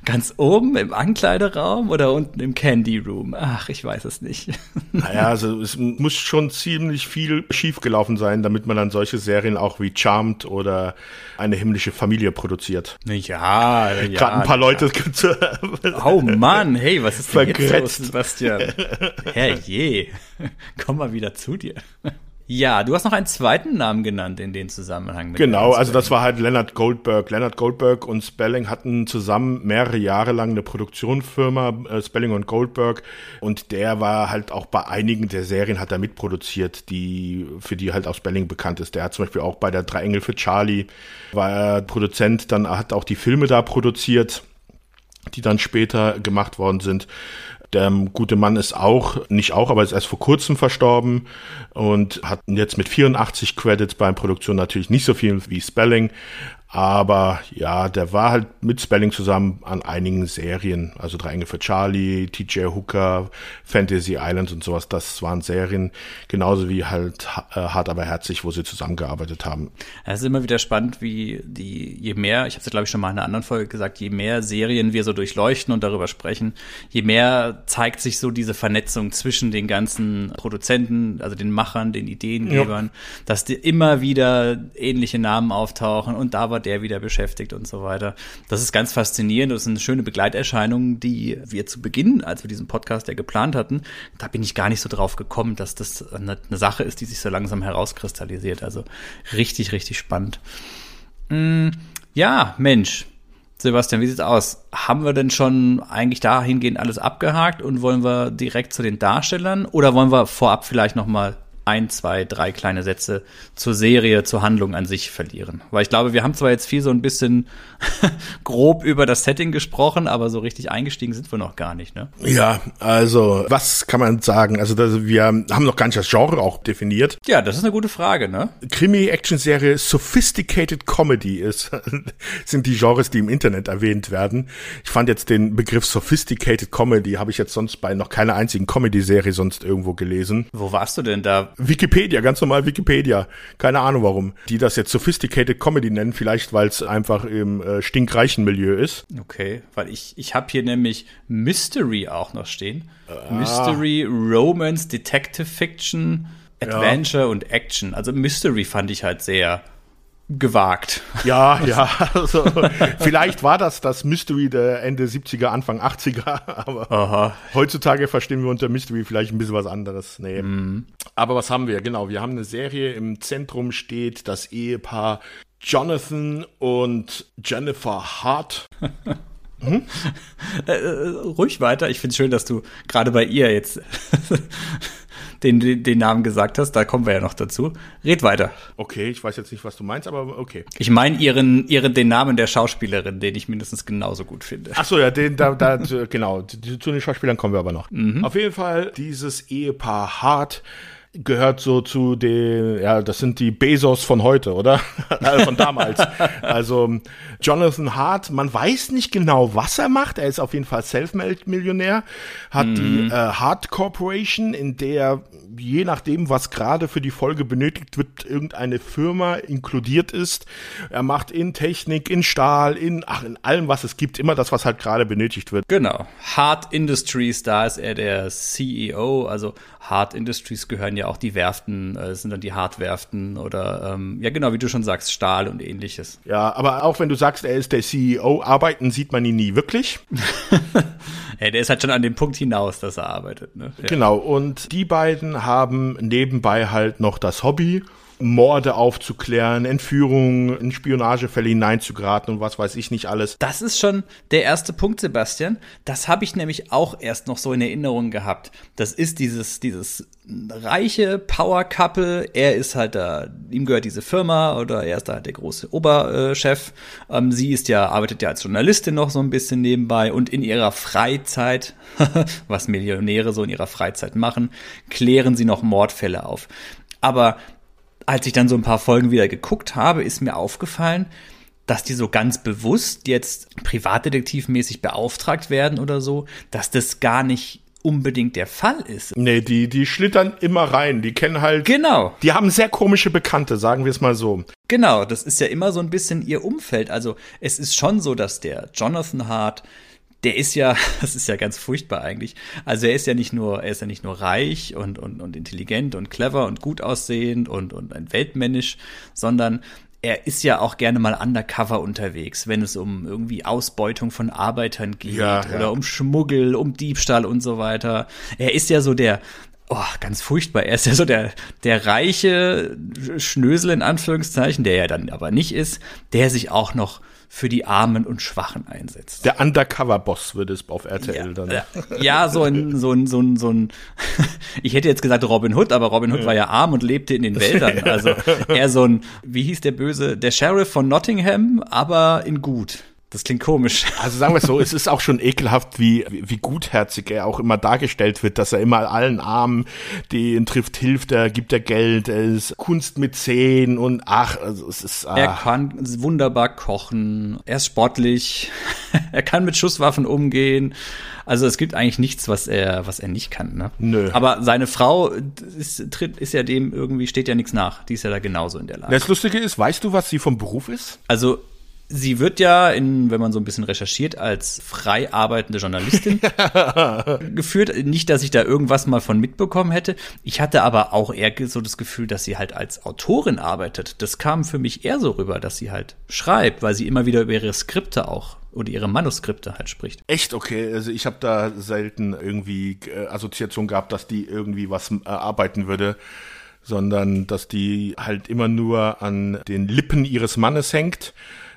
Ganz oben im Ankleideraum oder unten im Candy Room? Ach, ich weiß es nicht. <laughs> Naja, also es muss schon ziemlich viel schiefgelaufen sein, damit man dann solche Serien auch wie Charmed oder eine himmlische Familie produziert. Ja, ja. Gerade ein paar ja. Leute. oh Mann, hey, was ist denn Vergrätzt. jetzt los, Sebastian? Herrje, <laughs> komm mal wieder zu dir. Ja, du hast noch einen zweiten Namen genannt in dem Zusammenhang. Mit genau, also das war halt Leonard Goldberg. Leonard Goldberg und Spelling hatten zusammen mehrere Jahre lang eine Produktionsfirma, äh, Spelling und Goldberg. Und der war halt auch bei einigen der Serien hat er mitproduziert, die, für die halt auch Spelling bekannt ist. Der hat zum Beispiel auch bei der Drei Engel für Charlie, war er Produzent, dann hat auch die Filme da produziert die dann später gemacht worden sind. Der gute Mann ist auch, nicht auch, aber ist erst vor kurzem verstorben und hat jetzt mit 84 Credits bei Produktion natürlich nicht so viel wie Spelling, Aber ja, der war halt mit Spelling zusammen an einigen Serien, also Drei Engel für Charlie, TJ Hooker, Fantasy Islands und sowas. Das waren Serien, genauso wie halt äh, Hart aber herzig, wo sie zusammengearbeitet haben. Es ist immer wieder spannend, wie die, je mehr, ich habe es glaube ich schon mal in einer anderen Folge gesagt, je mehr Serien wir so durchleuchten und darüber sprechen, je mehr zeigt sich so diese Vernetzung zwischen den ganzen Produzenten, also den Machern, den Ideengebern, ja. dass die immer wieder ähnliche Namen auftauchen und da war der wieder beschäftigt und so weiter. Das ist ganz faszinierend. Das eine schöne Begleiterscheinung, die wir zu Beginn, als wir diesen Podcast ja geplant hatten, da bin ich gar nicht so drauf gekommen, dass das eine, eine Sache ist, die sich so langsam herauskristallisiert. Also richtig, richtig spannend. Mm, ja, Mensch. Sebastian, wie sieht's aus? Haben wir denn schon eigentlich dahingehend alles abgehakt und wollen wir direkt zu den Darstellern oder wollen wir vorab vielleicht noch mal ein, zwei, drei kleine Sätze zur Serie, zur Handlung an sich verlieren. Weil ich glaube, wir haben zwar jetzt viel so ein bisschen <laughs> grob über das Setting gesprochen, aber so richtig eingestiegen sind wir noch gar nicht, ne? Ja, also, was kann man sagen? Also, das, wir haben noch gar nicht das Genre auch definiert. Ja, das ist eine gute Frage, ne? Krimi-Action-Serie Sophisticated Comedy ist, <laughs> sind die Genres, die im Internet erwähnt werden. Ich fand jetzt den Begriff Sophisticated Comedy, habe ich jetzt sonst bei noch keiner einzigen Comedy-Serie sonst irgendwo gelesen. Wo warst du denn da? Wikipedia, ganz normal Wikipedia. Keine Ahnung warum. Die das jetzt Sophisticated Comedy nennen, vielleicht weil es einfach im äh, stinkreichen Milieu ist. Okay, weil ich, ich habe hier nämlich Mystery auch noch stehen. Ah. Mystery, Romance, Detective Fiction, Adventure ja. und Action. Also Mystery fand ich halt sehr gewagt. Ja, ja. Also, vielleicht war das das Mystery der Ende 70er, Anfang 80er, aber Aha. heutzutage verstehen wir unter Mystery vielleicht ein bisschen was anderes. Nee. Mhm. Aber was haben wir? Genau, wir haben eine Serie, im Zentrum steht das Ehepaar Jonathan und Jennifer Hart. <laughs> Hm? Äh, äh, ruhig weiter. Ich finde es schön, dass du gerade bei ihr jetzt den, den, den Namen gesagt hast. Da kommen wir ja noch dazu. Red weiter. Okay, ich weiß jetzt nicht, was du meinst, aber okay. Ich meine ihren, ihren, den Namen der Schauspielerin, den ich mindestens genauso gut finde. Ach so, ja, den, da, da, <laughs> genau. Zu den Schauspielern kommen wir aber noch. Mhm. Auf jeden Fall dieses Ehepaar Hart gehört so zu den, ja, das sind die Bezos von heute, oder? <laughs> Also von damals. <laughs> also Jonathan Hart, man weiß nicht genau, was er macht. Er ist auf jeden Fall Self-Millionär, hat mhm. die äh, Hart Corporation, in der je nachdem, was gerade für die Folge benötigt wird, irgendeine Firma inkludiert ist. Er macht in Technik, in Stahl, in, ach, in allem, was es gibt, immer das, was halt gerade benötigt wird. Genau. Hart Industries, da ist er der CEO, also Hart Industries gehören ja auch die Werften, äh, sind dann die Hartwerften oder ähm, ja genau, wie du schon sagst, Stahl und ähnliches. Ja, aber auch wenn du sagst, er ist der CEO, arbeiten sieht man ihn nie wirklich. <laughs> ja, der ist halt schon an dem Punkt hinaus, dass er arbeitet. Ne? Ja. Genau, und die beiden haben nebenbei halt noch das Hobby Morde aufzuklären, Entführungen, in Spionagefälle hineinzugeraten und was weiß ich nicht alles. Das ist schon der erste Punkt, Sebastian. Das habe ich nämlich auch erst noch so in Erinnerung gehabt. Das ist dieses, dieses reiche Power Couple. Er ist halt da, ihm gehört diese Firma oder er ist da halt der große Oberchef. Ähm, sie ist ja, arbeitet ja als Journalistin noch so ein bisschen nebenbei und in ihrer Freizeit, <laughs> was Millionäre so in ihrer Freizeit machen, klären sie noch Mordfälle auf. Aber als ich dann so ein paar Folgen wieder geguckt habe, ist mir aufgefallen, dass die so ganz bewusst jetzt privatdetektivmäßig beauftragt werden oder so, dass das gar nicht unbedingt der Fall ist. Nee, die, die schlittern immer rein. Die kennen halt. Genau. Die haben sehr komische Bekannte, sagen wir es mal so. Genau, das ist ja immer so ein bisschen ihr Umfeld. Also es ist schon so, dass der Jonathan Hart der ist ja, <laughs> das ist ja ganz furchtbar eigentlich. Also er ist ja nicht nur, er ist ja nicht nur reich und, und, und intelligent und clever und gut aussehend und, und ein weltmännisch, sondern er ist ja auch gerne mal undercover unterwegs, wenn es um irgendwie Ausbeutung von Arbeitern geht ja, ja. oder um Schmuggel, um Diebstahl und so weiter. Er ist ja so der, oh, ganz furchtbar. Er ist ja so der, der reiche Schnösel in Anführungszeichen, der er dann aber nicht ist, der sich auch noch für die Armen und Schwachen einsetzt. Der Undercover-Boss würde es auf RTL ja, dann. <laughs> Ja, so ein, so ein, so ein, so ein, <laughs> ich hätte jetzt gesagt Robin Hood, aber Robin Hood ja. war ja arm und lebte in den Wäldern. <laughs> Also eher so ein, wie hieß der Böse, der Sheriff von Nottingham, aber in gut. Das klingt komisch. Also sagen wir es so, es ist auch schon ekelhaft, wie, wie gutherzig er auch immer dargestellt wird, dass er immer allen Armen, die ihn trifft, hilft, er gibt er Geld, er ist Kunst mit Zehen und ach, also es ist. Ah. Er kann wunderbar kochen, er ist sportlich, <laughs> er kann mit Schusswaffen umgehen. Also es gibt eigentlich nichts, was er, was er nicht kann. Ne? Nö. Aber seine Frau ist, tritt, ist ja dem irgendwie, steht ja nichts nach. Die ist ja da genauso in der Lage. Das Lustige ist, weißt du, was sie vom Beruf ist? Also Sie wird ja, in, wenn man so ein bisschen recherchiert, als frei arbeitende Journalistin <laughs> geführt. Nicht, dass ich da irgendwas mal von mitbekommen hätte. Ich hatte aber auch eher so das Gefühl, dass sie halt als Autorin arbeitet. Das kam für mich eher so rüber, dass sie halt schreibt, weil sie immer wieder über ihre Skripte auch oder ihre Manuskripte halt spricht. Echt okay, also ich habe da selten irgendwie äh, Assoziation gehabt, dass die irgendwie was äh, arbeiten würde sondern dass die halt immer nur an den Lippen ihres Mannes hängt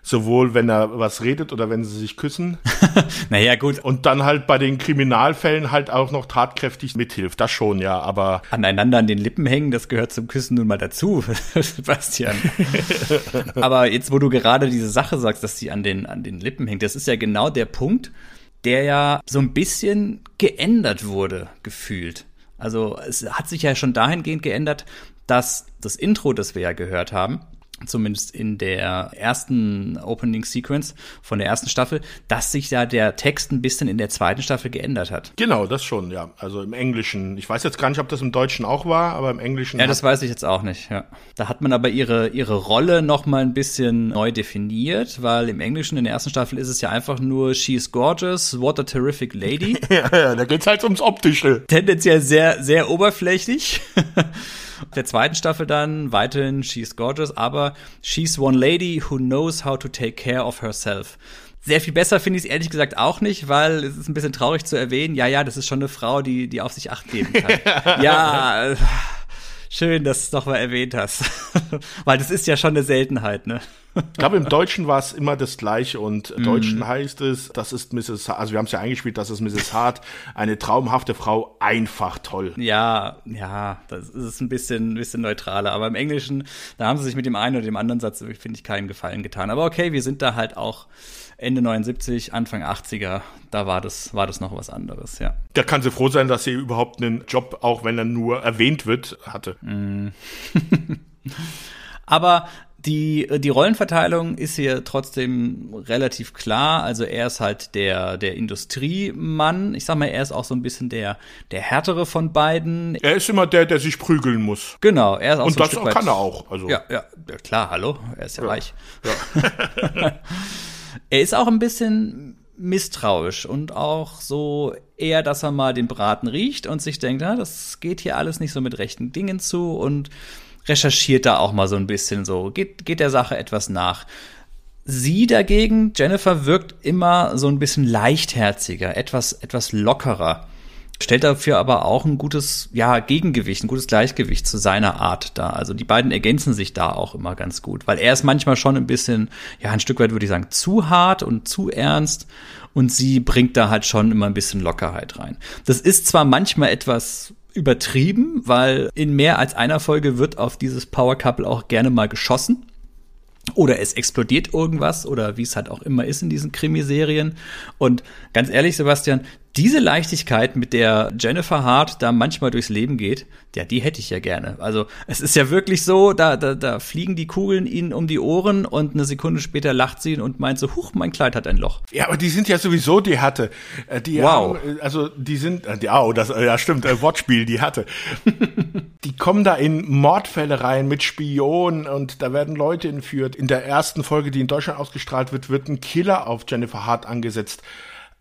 sowohl wenn er was redet oder wenn sie sich küssen. <laughs> naja, gut. Und dann halt bei den Kriminalfällen halt auch noch tatkräftig mithilft. Das schon, ja, aber. Aneinander an den Lippen hängen, das gehört zum Küssen nun mal dazu, <laughs> Sebastian. aber jetzt, wo du gerade diese Sache sagst, dass sie an den, an den Lippen hängt, das ist ja genau der Punkt, der ja so ein bisschen geändert wurde, gefühlt. Also es hat sich ja schon dahingehend geändert, dass das Intro, das wir ja gehört haben, zumindest in der ersten Opening Sequence von der ersten Staffel, dass sich da der Text ein bisschen in der zweiten Staffel geändert hat. Genau, das schon, ja. Also im Englischen. Ich weiß jetzt gar nicht, ob das im Deutschen auch war, aber im Englischen. Ja, das weiß ich jetzt auch nicht, ja. Da hat man aber ihre, ihre Rolle noch mal ein bisschen neu definiert, weil im Englischen in der ersten Staffel ist es ja einfach nur She's gorgeous, what a terrific lady. <laughs> ja, ja, da geht's halt ums Optische. Tendenziell sehr, sehr oberflächlich. <laughs> Der zweiten Staffel dann weiterhin She's Gorgeous, aber She's one lady who knows how to take care of herself. Sehr viel besser finde ich es ehrlich gesagt auch nicht, weil es ist ein bisschen traurig zu erwähnen. Ja, ja, das ist schon eine Frau, die, die auf sich Acht geben kann. <laughs> ja, schön, dass du es doch mal erwähnt hast. <laughs> weil das ist ja schon eine Seltenheit, ne? Ich glaube, im Deutschen war es immer das Gleiche und im Deutschen mm. heißt es, das ist Mrs. Hart, also wir haben es ja eingespielt, das ist Mrs. Hart, eine traumhafte Frau, einfach toll. Ja, ja, das ist ein bisschen, ein bisschen neutraler, aber im Englischen, da haben sie sich mit dem einen oder dem anderen Satz, finde ich, keinen Gefallen getan. Aber okay, wir sind da halt auch Ende 79, Anfang 80er, da war das, war das noch was anderes, ja. Da kann sie froh sein, dass sie überhaupt einen Job, auch wenn er nur erwähnt wird, hatte. Mm. <laughs> Aber die, die Rollenverteilung ist hier trotzdem relativ klar. Also er ist halt der, der Industriemann. Ich sag mal, er ist auch so ein bisschen der, der härtere von beiden. Er ist immer der, der sich prügeln muss. Genau, er ist auch Und so das kann weit, er auch. Also. Ja, ja, klar, hallo. Er ist ja, ja. reich. Ja. <laughs> er ist auch ein bisschen misstrauisch und auch so eher, dass er mal den Braten riecht und sich denkt, ja, das geht hier alles nicht so mit rechten Dingen zu und recherchiert da auch mal so ein bisschen so, geht, geht der Sache etwas nach. Sie dagegen, Jennifer, wirkt immer so ein bisschen leichtherziger, etwas, etwas lockerer. Stellt dafür aber auch ein gutes, ja, Gegengewicht, ein gutes Gleichgewicht zu seiner Art da. Also die beiden ergänzen sich da auch immer ganz gut, weil er ist manchmal schon ein bisschen, ja, ein Stück weit würde ich sagen, zu hart und zu ernst und sie bringt da halt schon immer ein bisschen Lockerheit rein. Das ist zwar manchmal etwas übertrieben, weil in mehr als einer Folge wird auf dieses Power Couple auch gerne mal geschossen. Oder es explodiert irgendwas oder wie es halt auch immer ist in diesen Krimiserien. Und ganz ehrlich, Sebastian, diese Leichtigkeit, mit der Jennifer Hart da manchmal durchs Leben geht, ja, die hätte ich ja gerne. Also es ist ja wirklich so, da, da, da fliegen die Kugeln ihnen um die Ohren und eine Sekunde später lacht sie und meint so, huch, mein Kleid hat ein Loch. Ja, aber die sind ja sowieso die hatte. Äh, die wow. Haben, äh, also die sind, äh, die, oh, das, ja stimmt, äh, Wortspiel, die hatte. <laughs> die kommen da in Mordfälle rein mit Spionen und da werden Leute entführt. In der ersten Folge, die in Deutschland ausgestrahlt wird, wird ein Killer auf Jennifer Hart angesetzt.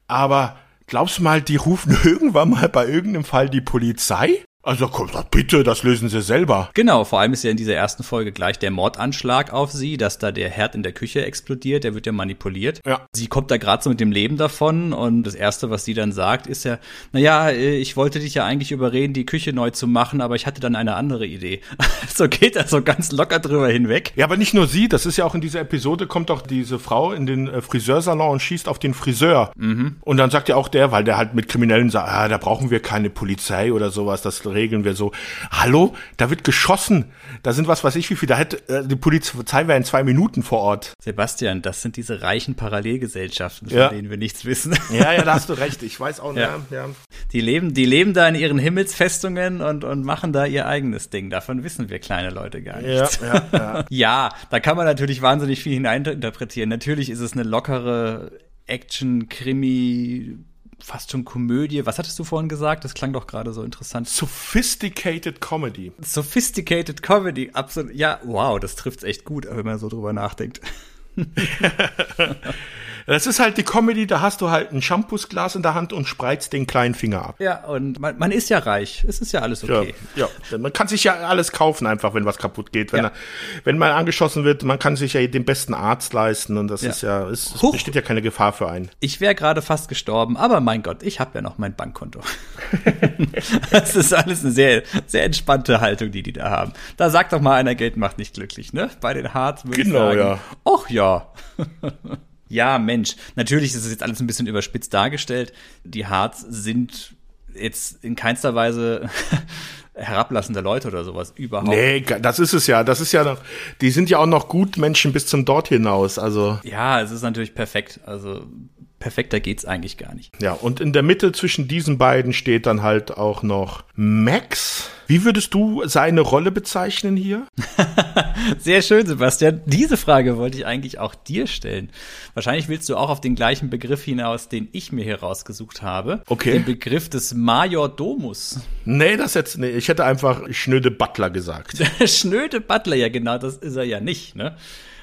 Aber Glaubst du mal, die rufen <laughs> irgendwann mal bei irgendeinem Fall die Polizei? Also komm, bitte, das lösen sie selber. Genau, vor allem ist ja in dieser ersten Folge gleich der Mordanschlag auf sie, dass da der Herd in der Küche explodiert, der wird ja manipuliert. Ja. Sie kommt da gerade so mit dem Leben davon und das Erste, was sie dann sagt, ist ja, naja, äh, ich wollte dich ja eigentlich überreden, die Küche neu zu machen, aber ich hatte dann eine andere Idee. <laughs> so geht er so ganz locker drüber hinweg. Ja, aber nicht nur sie, das ist ja auch in dieser Episode, kommt doch diese Frau in den äh, Friseursalon und schießt auf den Friseur. Mhm. Und dann sagt ja auch der, weil der halt mit Kriminellen sagt, ah, da brauchen wir keine Polizei oder sowas, das regeln wir so. Hallo, da wird geschossen. Da sind was weiß ich wie viel. Da hätte äh, die Polizei wäre in zwei Minuten vor Ort. Sebastian, das sind diese reichen Parallelgesellschaften, von Ja. denen wir nichts wissen. Ja, ja, da hast du recht. Ich weiß auch nicht. Ja. Ja. Die leben, die leben da in ihren Himmelsfestungen und, und machen da ihr eigenes Ding. Davon wissen wir kleine Leute gar nichts. ja, ja. <laughs> Ja, da kann man natürlich wahnsinnig viel hineininterpretieren. Natürlich ist es eine lockere Action, Krimi, fast schon Komödie. Was hattest du vorhin gesagt? Das klang doch gerade so interessant. Sophisticated Comedy. Sophisticated Comedy, absolut. Ja, wow, das trifft's echt gut, wenn man so drüber nachdenkt. <laughs> Das ist halt die Comedy, da hast du halt ein Shampoosglas in der Hand und spreizt den kleinen Finger ab. Ja, und man, man ist ja reich. Es ist ja alles okay. Ja, ja, man kann sich ja alles kaufen einfach, wenn was kaputt geht. Wenn, Ja. er, wenn man angeschossen wird, man kann sich ja den besten Arzt leisten und das Ja. ist ja, es, es besteht ja keine Gefahr für einen. Ich wäre gerade fast gestorben, aber mein Gott, ich habe ja noch mein Bankkonto. <laughs> das ist alles eine sehr, sehr entspannte Haltung, die die da haben. Da sagt doch mal einer, Geld macht nicht glücklich, ne? Bei den Harz würde Genau, ich sagen, ja. ach ja. Ja, Mensch, natürlich ist es jetzt alles ein bisschen überspitzt dargestellt. Die Harz sind jetzt in keinster Weise <laughs> herablassende Leute oder sowas überhaupt. Nee, das ist es ja. Das ist ja noch, die sind ja auch noch gut Menschen bis zum Dort hinaus. Also, Ja, es ist natürlich perfekt. Also perfekter geht's eigentlich gar nicht. ja. Und in der Mitte zwischen diesen beiden steht dann halt auch noch Max. Wie würdest du seine Rolle bezeichnen hier? <laughs> Sehr schön, Sebastian. Diese Frage wollte ich eigentlich auch dir stellen. Wahrscheinlich willst du auch auf den gleichen Begriff hinaus, den ich mir hier rausgesucht habe. Okay. Den Begriff des Majordomus. Nee, das jetzt, nee, ich hätte einfach schnöde Butler gesagt. <laughs> Schnöde Butler, ja genau, das ist er ja nicht, ne?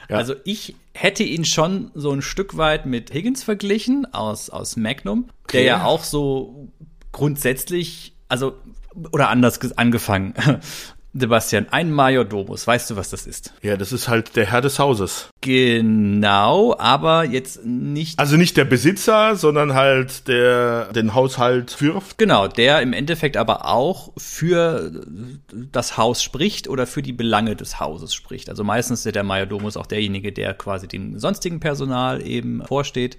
Ja. Also ich hätte ihn schon so ein Stück weit mit Higgins verglichen aus, aus Magnum, der Okay. ja auch so grundsätzlich, also, oder anders angefangen. Sebastian, ein Majordomus, weißt du, was das ist? Ja, das ist halt der Herr des Hauses. Genau, aber jetzt nicht Also nicht der Besitzer, sondern halt der den Haushalt führt. Genau, der im Endeffekt aber auch für das Haus spricht oder für die Belange des Hauses spricht. Also meistens ist der Majordomus auch derjenige, der quasi dem sonstigen Personal eben vorsteht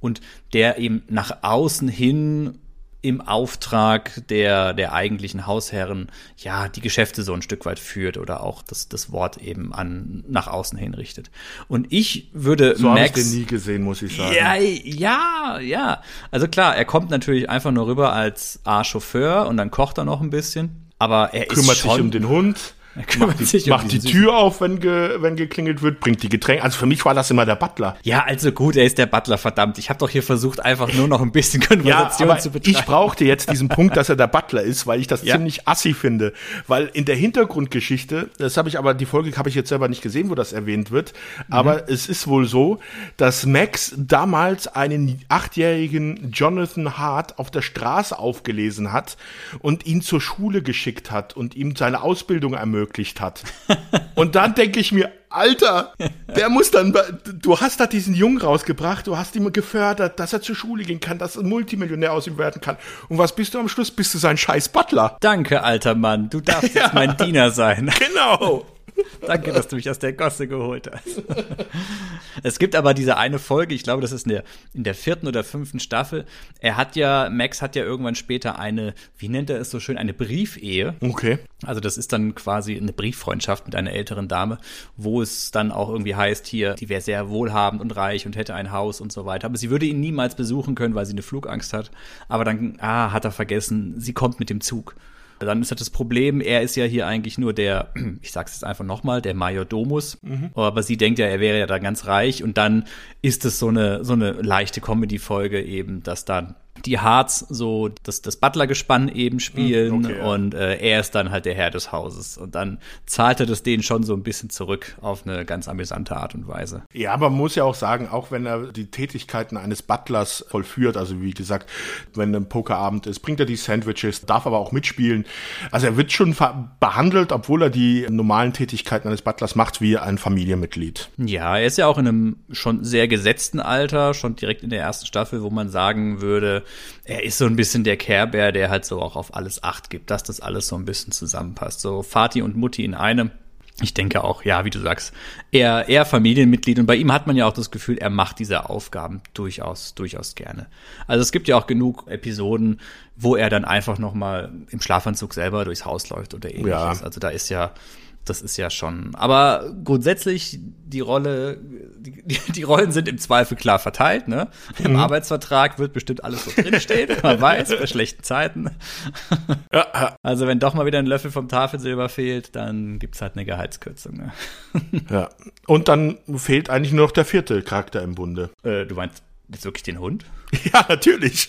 und der eben nach außen hin im Auftrag der, der eigentlichen Hausherren, ja, die Geschäfte so ein Stück weit führt oder auch das, das Wort eben an, nach außen hin richtet. Und ich würde So habe ich Max. den nie gesehen, muss ich sagen. Ja, ja, ja. Also klar, er kommt natürlich einfach nur rüber als A-Chauffeur und dann kocht er noch ein bisschen. Aber er ist kümmert schon, sich um den Hund, macht die, sich macht die Tür auf, wenn, ge, wenn geklingelt wird, bringt die Getränke. Also für mich war das immer der Butler. Ja, also gut, er ist der Butler, verdammt. Ich habe doch hier versucht, einfach nur noch ein bisschen Ja, Konversation aber zu betreiben. ich brauchte jetzt diesen Punkt, dass er der Butler ist, weil ich das Ja. ziemlich assi finde. Weil in der Hintergrundgeschichte, das habe ich aber, die Folge habe ich jetzt selber nicht gesehen, wo das erwähnt wird, Mhm. aber es ist wohl so, dass Max damals einen achtjährigen Jonathan Hart auf der Straße aufgelesen hat und ihn zur Schule geschickt hat und ihm seine Ausbildung ermöglicht hat. <laughs> Und dann denke ich mir, Alter, der muss dann, du hast da diesen Jungen rausgebracht, du hast ihn gefördert, dass er zur Schule gehen kann, dass ein Multimillionär aus ihm werden kann. Und was bist du am Schluss? Bist du sein scheiß Butler? Danke, alter Mann. Du darfst <laughs> jetzt mein Diener sein. Genau. <laughs> Danke, dass du mich aus der Gosse geholt hast. <laughs> es gibt aber diese eine Folge, ich glaube, das ist in der, in der vierten oder fünften Staffel. Er hat ja, Max hat ja irgendwann später eine, wie nennt er es so schön, eine Briefehe. Okay. Also das ist dann quasi eine Brieffreundschaft mit einer älteren Dame, wo es dann auch irgendwie heißt, hier, die wäre sehr wohlhabend und reich und hätte ein Haus und so weiter. Aber sie würde ihn niemals besuchen können, weil sie eine Flugangst hat. Aber dann, ah, hat er vergessen, sie kommt mit dem Zug. Dann ist halt das Problem, er ist ja hier eigentlich nur der, <clears throat> ich sag's jetzt einfach nochmal, der Majordomus. Aber sie denkt ja, er wäre ja da ganz reich. Und dann ist es so eine, so eine leichte Comedy-Folge eben, dass dann die Harz so das, das Butler-Gespann eben spielen okay, ja. und äh, er ist dann halt der Herr des Hauses. Und dann zahlt er das denen schon so ein bisschen zurück auf eine ganz amüsante Art und Weise. Ja, aber man muss ja auch sagen, auch wenn er die Tätigkeiten eines Butlers vollführt, also wie gesagt, wenn ein Pokerabend ist, bringt er die Sandwiches, darf aber auch mitspielen. Also er wird schon behandelt, obwohl er die normalen Tätigkeiten eines Butlers macht, wie ein Familienmitglied. Ja, er ist ja auch in einem schon sehr gesetzten Alter, schon direkt in der ersten Staffel, wo man sagen würde, er ist so ein bisschen der Care-Bär, der halt so auch auf alles Acht gibt, dass das alles so ein bisschen zusammenpasst. So Vati und Mutti in einem. Ich denke auch, ja, wie du sagst, er, er Familienmitglied und bei ihm hat man ja auch das Gefühl, er macht diese Aufgaben durchaus, durchaus gerne. Also es gibt ja auch genug Episoden, wo er dann einfach noch mal im Schlafanzug selber durchs Haus läuft oder ähnliches. Ja. Also da ist ja, das ist ja schon. Aber grundsätzlich, die Rolle, die, die Rollen sind im Zweifel klar verteilt, ne? Im mhm. Arbeitsvertrag wird bestimmt alles so drinstehen, <laughs> man weiß, bei schlechten Zeiten. Ja. Also wenn doch mal wieder ein Löffel vom Tafelsilber fehlt, dann gibt's halt eine Gehaltskürzung, ne? <laughs> Ja. Und dann fehlt eigentlich nur noch der vierte Charakter im Bunde. Äh, du meinst Jetzt wirklich den Hund? <laughs> Ja, natürlich.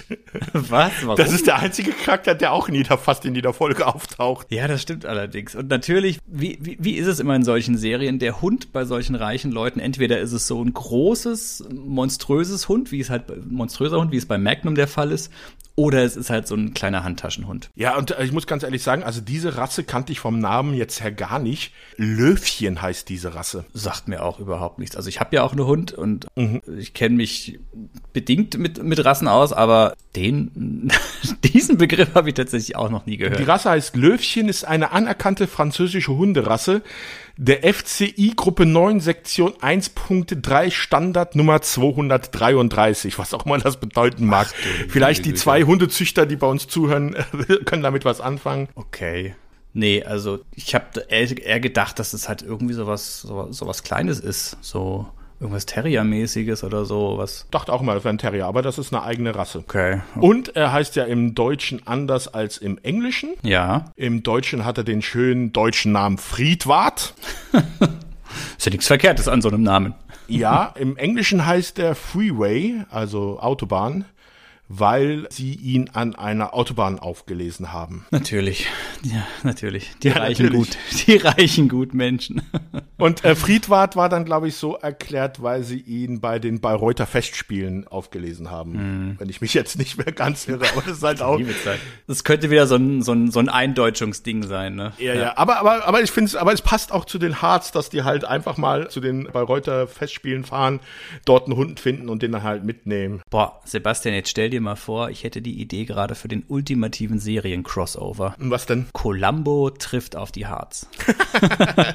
Was? Warum? Das ist der einzige Charakter, der auch in jeder, fast in jeder Folge auftaucht. Ja, das stimmt allerdings. Und natürlich, wie, wie, wie ist es immer in solchen Serien? Der Hund bei solchen reichen Leuten, entweder ist es so ein großes, monströses Hund, wie es halt, monströser Hund, wie es bei Magnum der Fall ist, oder es ist halt so ein kleiner Handtaschenhund. Ja, und äh, ich muss ganz ehrlich sagen, also diese Rasse kannte ich vom Namen jetzt her gar nicht. Löwchen heißt diese Rasse. Sagt mir auch überhaupt nichts. Also ich habe ja auch einen Hund und mhm. ich kenne mich bedingt mit, mit Rassen aus, aber den, <laughs> diesen Begriff habe ich tatsächlich auch noch nie gehört. Die Rasse heißt Löwchen, ist eine anerkannte französische Hunderasse der FCI Gruppe 9 Sektion 1.3 Standard Nummer 233, was auch immer das bedeuten mag. Ach, Vielleicht die zwei Hundezüchter, die bei uns zuhören, <laughs> können damit was anfangen. Okay. Nee, also ich habe eher gedacht, dass es halt irgendwie sowas, sowas, sowas Kleines ist. So irgendwas Terrier-mäßiges oder so. Was. Dachte auch mal, das wäre ein Terrier, aber das ist eine eigene Rasse. Okay. Und er heißt ja im Deutschen anders als im Englischen. Ja. Im Deutschen hat er den schönen deutschen Namen Friedwart. <laughs> ist ja nichts Verkehrtes an so einem Namen. ja, im Englischen heißt er Freeway, also Autobahn weil sie ihn an einer Autobahn aufgelesen haben. Natürlich, ja, natürlich. Die ja, reichen natürlich. gut, <laughs> die reichen gut Menschen. <laughs> Und äh, Friedwart war dann, glaube ich, so erklärt, weil sie ihn bei den Bayreuther Festspielen aufgelesen haben. Mhm. Wenn ich mich jetzt nicht mehr ganz irre, aber das ist halt <laughs> auch. Das könnte wieder so ein, so ein, so ein Eindeutschungsding sein, ne? Ja, ja, ja. Aber, aber, aber ich finde es, aber es passt auch zu den Harz, dass die halt einfach mal zu den Bayreuther Festspielen fahren, dort einen Hund finden und den dann halt mitnehmen. Boah, Sebastian, jetzt stell dir dir mal vor, ich hätte die Idee gerade für den ultimativen Serien-Crossover. Was denn? Columbo trifft auf die Harz.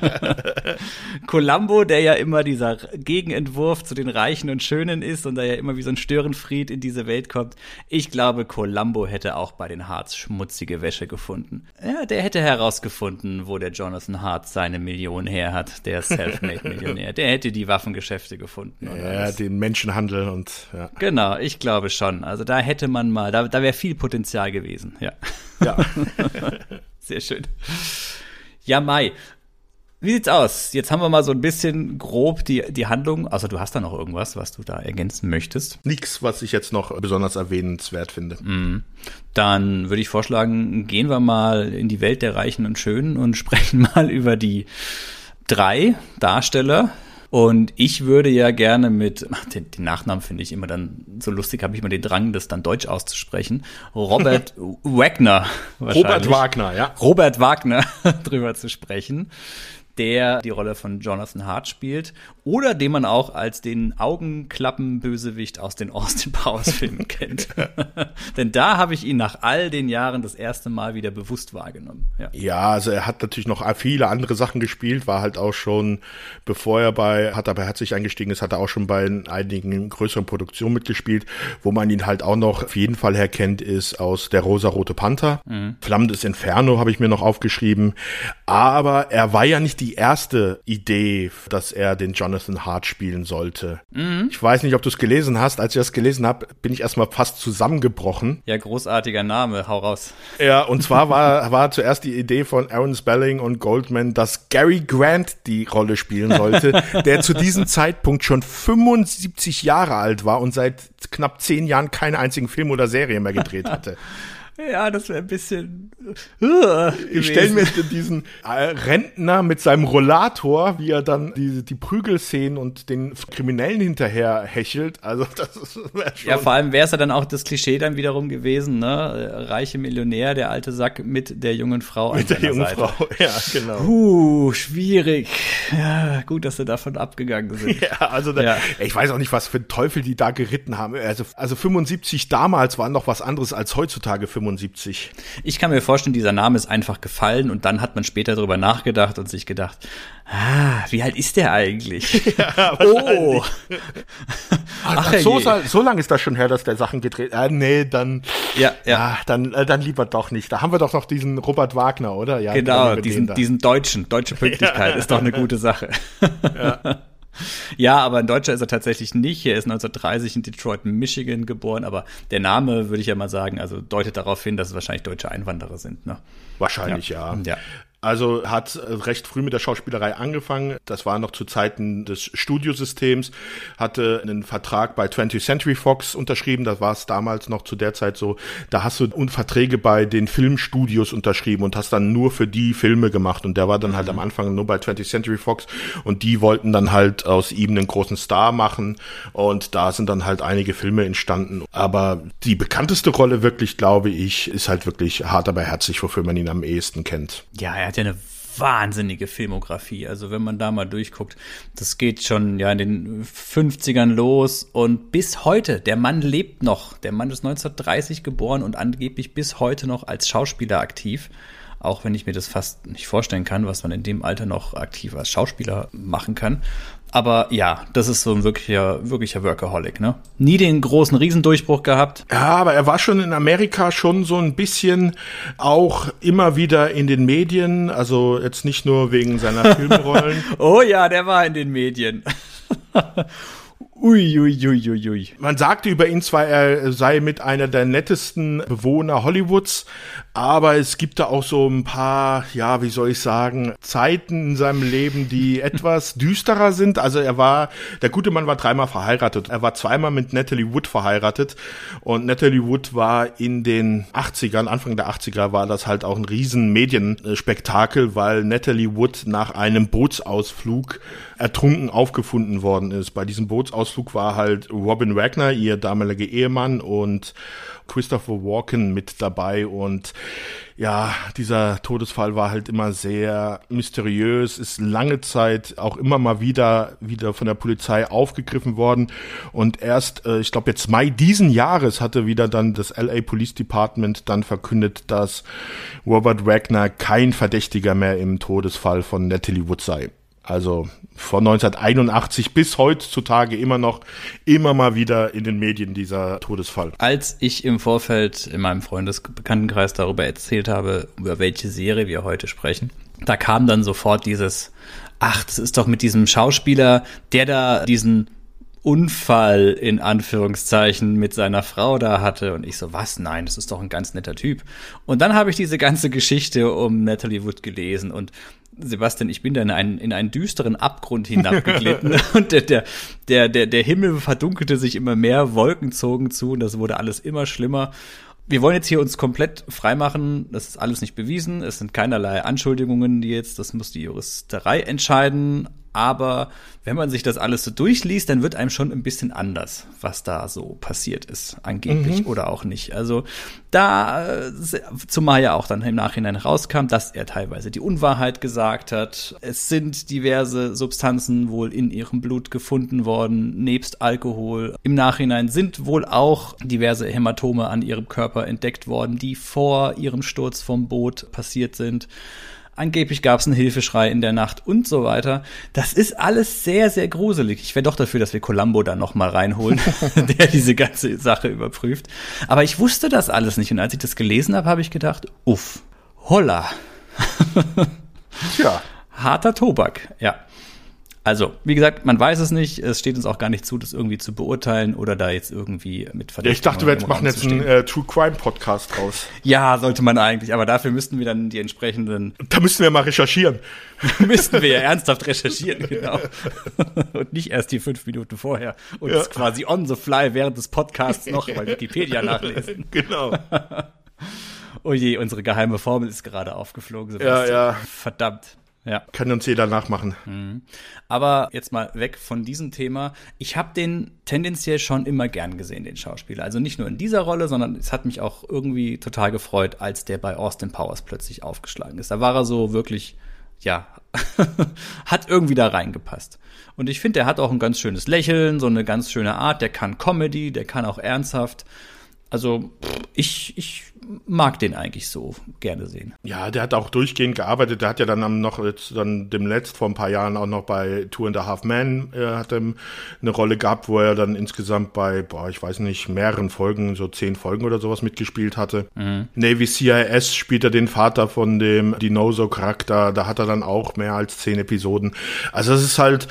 <laughs> Columbo, der ja immer dieser Gegenentwurf zu den Reichen und Schönen ist und der ja immer wie so ein Störenfried in diese Welt kommt. Ich glaube, Columbo hätte auch bei den Harz schmutzige Wäsche gefunden. Ja, der hätte herausgefunden, wo der Jonathan Hart seine Million her hat, der Selfmade-Millionär. Der hätte die Waffengeschäfte gefunden. Ja, den Menschenhandel und ja. Genau, ich glaube schon. Also da hätte man mal, da, da wäre viel Potenzial gewesen, ja. Ja. <laughs> Sehr schön. Ja, Mai. Wie sieht's aus? Jetzt haben wir mal so ein bisschen grob die, die Handlung. Also du hast da noch irgendwas, was du da ergänzen möchtest? Nichts, was ich jetzt noch besonders erwähnenswert finde. Mm. Dann würde ich vorschlagen, gehen wir mal in die Welt der Reichen und Schönen und <laughs> sprechen mal über die drei Darsteller, und ich würde ja gerne mit, den, den Nachnamen finde ich immer dann so lustig, habe ich immer den Drang, das dann deutsch auszusprechen. Robert <laughs> Wagner. Robert Wagner, ja. Robert Wagner <laughs> drüber zu sprechen der die Rolle von Jonathan Hart spielt oder den man auch als den Augenklappenbösewicht aus den Austin <laughs> Powers Filmen kennt. <laughs> Denn da habe ich ihn nach all den Jahren das erste Mal wieder bewusst wahrgenommen. Ja. ja, also er hat natürlich noch viele andere Sachen gespielt, war halt auch schon, bevor er bei, hat aber herzlich eingestiegen ist, hat er auch schon bei einigen größeren Produktionen mitgespielt, wo man ihn halt auch noch auf jeden Fall herkennt, ist aus der Rosa-Rote Panther. Mhm. Flammendes Inferno habe ich mir noch aufgeschrieben. Aber er war ja nicht die erste Idee, dass er den Jonathan Hart spielen sollte. Mhm. Ich weiß nicht, ob du es gelesen hast. Als ich das gelesen habe, bin ich erstmal fast zusammengebrochen. Ja, großartiger Name, hau raus. Ja, und <laughs> zwar war, war zuerst die Idee von Aaron Spelling und Goldman, dass Gary Grant die Rolle spielen sollte, <laughs> der zu diesem Zeitpunkt schon 75 Jahre alt war und seit knapp zehn Jahren keinen einzigen Film oder Serie mehr gedreht hatte. <laughs> Ja, das wäre ein bisschen. Uh, ich stelle mir diesen äh, Rentner mit seinem Rollator, wie er dann die, die Prügelszenen und den Kriminellen hinterher hechelt. Also das wäre schon. Ja, vor allem wäre es ja dann auch das Klischee dann wiederum gewesen, ne? Reiche Millionär, der alte Sack mit der jungen Frau. Mit der jungen Seite. Frau, <laughs> ja, genau. Uh, schwierig. Ja, gut, dass sie davon abgegangen sind. <laughs> Ja, also da, ja. ich weiß auch nicht, was für Teufel die da geritten haben. Also, also 75 damals war noch was anderes als heutzutage 75. 75. Ich kann mir vorstellen, dieser Name ist einfach gefallen und dann hat man später darüber nachgedacht und sich gedacht, ah, wie alt ist der eigentlich? <laughs> Ja, oh. <laughs> Ach, so, so lange ist das schon her, dass der Sachen gedreht. Äh, nee, dann. Ja, ja. Ah, dann, äh, dann lieber doch nicht. Da haben wir doch noch diesen Robert Wagner, oder? Ja, genau, diesen, diesen deutschen, deutsche <laughs> Pünktlichkeit ist doch eine gute Sache. Ja. Ja, aber ein Deutscher ist er tatsächlich nicht. Er ist 1930 in Detroit, Michigan geboren, aber der Name, würde ich ja mal sagen, also deutet darauf hin, dass es wahrscheinlich deutsche Einwanderer sind. Ne? Wahrscheinlich, ja. ja. Also hat recht früh mit der Schauspielerei angefangen. Das war noch zu Zeiten des Studiosystems. Hatte einen Vertrag bei 20th Century Fox unterschrieben. Das war es damals noch zu der Zeit so. Da hast du Verträge bei den Filmstudios unterschrieben und hast dann nur für die Filme gemacht. Und der war dann halt am Anfang nur bei 20th Century Fox. Und die wollten dann halt aus ihm einen großen Star machen. Und da sind dann halt einige Filme entstanden. Aber die bekannteste Rolle wirklich, glaube ich, ist halt wirklich hart aber herzlich, wofür man ihn am ehesten kennt. Ja, er hat ja eine wahnsinnige Filmografie. Also wenn man da mal durchguckt, das geht schon ja in den 50ern los und bis heute, der Mann lebt noch. Der Mann ist 1930 geboren und angeblich bis heute noch als Schauspieler aktiv. Auch wenn ich mir das fast nicht vorstellen kann, was man in dem Alter noch aktiv als Schauspieler machen kann. Aber ja, das ist so ein wirklicher, wirklicher Workaholic, ne? Nie den großen Riesendurchbruch gehabt. Ja, aber er war schon in Amerika schon so ein bisschen auch immer wieder in den Medien, also jetzt nicht nur wegen seiner <laughs> Filmrollen. oh ja, der war in den Medien. <laughs> Uiuiuiui. Ui, ui, ui. Man sagte über ihn zwar, er sei mit einer der nettesten Bewohner Hollywoods, aber es gibt da auch so ein paar, ja, wie soll ich sagen, Zeiten in seinem Leben, die <laughs> etwas düsterer sind. Also er war, der gute Mann war dreimal verheiratet. Er war zweimal mit Natalie Wood verheiratet und Natalie Wood war in den 80ern, Anfang der 80er war das halt auch ein riesen Medienspektakel, weil Natalie Wood nach einem Bootsausflug ertrunken aufgefunden worden ist. Bei diesem Bootsausflug war halt Robin Wagner, ihr damaliger Ehemann und Christopher Walken mit dabei und ja, dieser Todesfall war halt immer sehr mysteriös, ist lange Zeit auch immer mal wieder wieder von der Polizei aufgegriffen worden und erst, äh, ich glaube jetzt Mai diesen Jahres hatte wieder dann das LA Police Department dann verkündet, dass Robert Wagner kein Verdächtiger mehr im Todesfall von Natalie Wood sei. Also von 1981 bis heutzutage immer noch immer mal wieder in den Medien dieser Todesfall. Als ich im Vorfeld in meinem Freundesbekanntenkreis darüber erzählt habe, über welche Serie wir heute sprechen, da kam dann sofort dieses, ach, das ist doch mit diesem Schauspieler, der da diesen Unfall in Anführungszeichen mit seiner Frau da hatte. Und ich so, was? Nein, das ist doch ein ganz netter Typ. Und dann habe ich diese ganze Geschichte um Natalie Wood gelesen und Sebastian, ich bin da in einen, in einen düsteren Abgrund hinabgeglitten <laughs> und der, der, der, der, Himmel verdunkelte sich immer mehr, Wolken zogen zu und das wurde alles immer schlimmer. Wir wollen jetzt hier uns komplett freimachen. Das ist alles nicht bewiesen. Es sind keinerlei Anschuldigungen, die jetzt, das muss die Juristerei entscheiden aber wenn man sich das alles so durchliest, dann wird einem schon ein bisschen anders, was da so passiert ist, angeblich mhm. oder auch nicht. Also da, äh, zumal ja auch dann im Nachhinein rauskam, dass er teilweise die Unwahrheit gesagt hat. Es sind diverse Substanzen wohl in ihrem Blut gefunden worden, nebst Alkohol. Im Nachhinein sind wohl auch diverse Hämatome an ihrem Körper entdeckt worden, die vor ihrem Sturz vom Boot passiert sind. Angeblich gab es einen Hilfeschrei in der Nacht und so weiter. Das ist alles sehr, sehr gruselig. Ich wäre doch dafür, dass wir Columbo dann noch mal reinholen, <laughs> der diese ganze Sache überprüft. Aber ich wusste das alles nicht. Und als ich das gelesen habe, habe ich gedacht, uff, holla. Tja. Harter Tobak, ja. Also, wie gesagt, man weiß es nicht. Es steht uns auch gar nicht zu, das irgendwie zu beurteilen oder da jetzt irgendwie mit Verdächtigen. Ja, ich dachte, wir machen jetzt einen äh, True Crime Podcast raus. Ja, sollte man eigentlich. Aber dafür müssten wir dann die entsprechenden. Da müssten wir mal recherchieren. <laughs> müssten wir ja ernsthaft recherchieren, genau. <laughs> Und nicht erst die fünf Minuten vorher und ja. quasi on the fly während des Podcasts noch bei <laughs> Wikipedia nachlesen. Genau. oh je, unsere geheime Formel ist gerade aufgeflogen. Sebastian. Ja, ja. Verdammt. Ja. Kann uns jeder nachmachen. Mhm. Aber jetzt mal weg von diesem Thema. Ich habe den tendenziell schon immer gern gesehen, den Schauspieler. Also nicht nur in dieser Rolle, sondern es hat mich auch irgendwie total gefreut, als der bei Austin Powers plötzlich aufgeschlagen ist. Da war er so wirklich, ja, <laughs> hat irgendwie da reingepasst. Und ich finde, der hat auch ein ganz schönes Lächeln, so eine ganz schöne Art. Der kann Comedy, der kann auch ernsthaft. Also ich, ich mag den eigentlich so gerne sehen. Ja, der hat auch durchgehend gearbeitet. Der hat ja dann noch jetzt dann dem Letzt vor ein paar Jahren auch noch bei Two and a Half Men äh, hat er eine Rolle gehabt, wo er dann insgesamt bei, boah, ich weiß nicht, mehreren Folgen, so zehn Folgen oder sowas mitgespielt hatte. Mhm. Navy CIS spielt er den Vater von dem Dinoso-Charakter. Da hat er dann auch mehr als zehn Episoden. Also es ist halt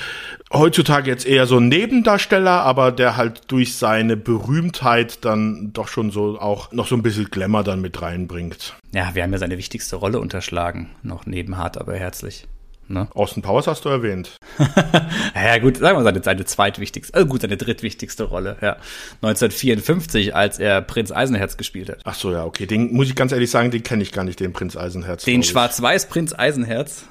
heutzutage jetzt eher so ein Nebendarsteller, aber der halt durch seine Berühmtheit dann doch schon so auch noch so ein bisschen Glamour dann mit reinbringt. Ja, wir haben ja seine wichtigste Rolle unterschlagen, noch neben hart, aber herzlich. Ne? Austin Powers hast du erwähnt. <laughs> ja, gut, sagen wir seine, seine zweitwichtigste, äh, gut, seine drittwichtigste Rolle, ja. 1954, als er Prinz Eisenherz gespielt hat. Ach so, ja, okay. Den muss ich ganz ehrlich sagen, den kenne ich gar nicht, den Prinz Eisenherz. Den Schwarz-Weiß Prinz Eisenherz.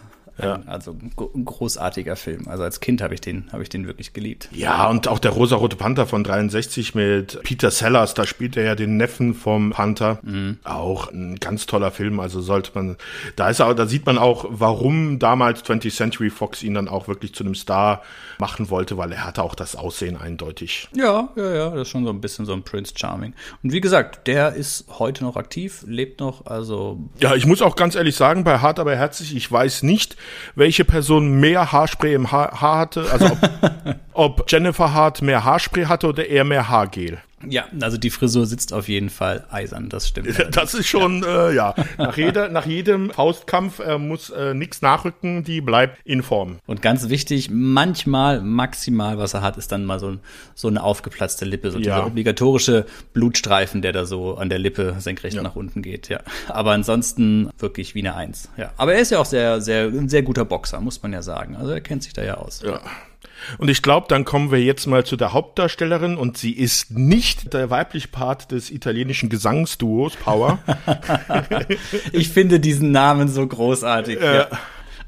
Ja. Also ein großartiger Film. Also als Kind habe ich den, habe ich den wirklich geliebt. Ja, und auch der Rosa-Rote Panther von 63 mit Peter Sellers, da spielt er ja den Neffen vom Panther. Mhm. Auch ein ganz toller Film. Also sollte man, da ist auch, da sieht man auch, warum damals 20th Century Fox ihn dann auch wirklich zu einem Star machen wollte, weil er hatte auch das Aussehen eindeutig. Ja, ja, ja, das ist schon so ein bisschen so ein Prince Charming. Und wie gesagt, der ist heute noch aktiv, lebt noch, also. Ja, ich muss auch ganz ehrlich sagen, bei Hart aber herzlich, ich weiß nicht, welche Person mehr Haarspray im Haar, Haar hatte, also ob, <laughs> ob Jennifer Hart mehr Haarspray hatte oder eher mehr Haargel. Ja, also die Frisur sitzt auf jeden Fall eisern, das stimmt. Das ist schon, ja, äh, ja. Nach, jeder, nach jedem Faustkampf äh, muss äh, nichts nachrücken, die bleibt in Form. Und ganz wichtig, manchmal, maximal, was er hat, ist dann mal so, so eine aufgeplatzte Lippe, so ja. dieser obligatorische Blutstreifen, der da so an der Lippe senkrecht ja. nach unten geht, ja. Aber ansonsten wirklich wie eine Eins, ja. Aber er ist ja auch sehr, sehr, ein sehr guter Boxer, muss man ja sagen. Also er kennt sich da ja aus. Ja. Und ich glaube, dann kommen wir jetzt mal zu der Hauptdarstellerin und sie ist nicht der weibliche Part des italienischen Gesangsduos Power. <laughs> ich finde diesen Namen so großartig. Äh, ja.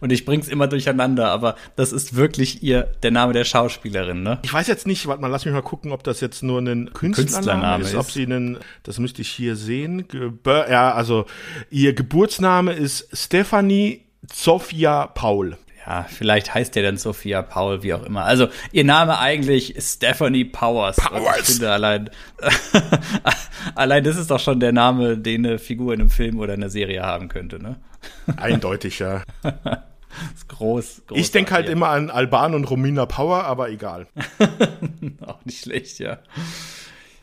Und ich bring's immer durcheinander, aber das ist wirklich ihr der Name der Schauspielerin, ne? Ich weiß jetzt nicht, warte mal, lass mich mal gucken, ob das jetzt nur ein Künstlername, Künstlername ist, ist, ob sie einen, das müsste ich hier sehen. ja, also ihr Geburtsname ist Stephanie Sofia Paul ja, vielleicht heißt der dann Sophia Paul, wie auch immer. Also ihr Name eigentlich Stephanie Powers. Powers. Ich finde allein, <laughs> allein das ist doch schon der Name, den eine Figur in einem Film oder einer Serie haben könnte, ne? Eindeutig, ja. <laughs> ist groß. groß ich denke halt immer an Alban und Romina Power, aber egal. <laughs> Auch nicht schlecht, ja.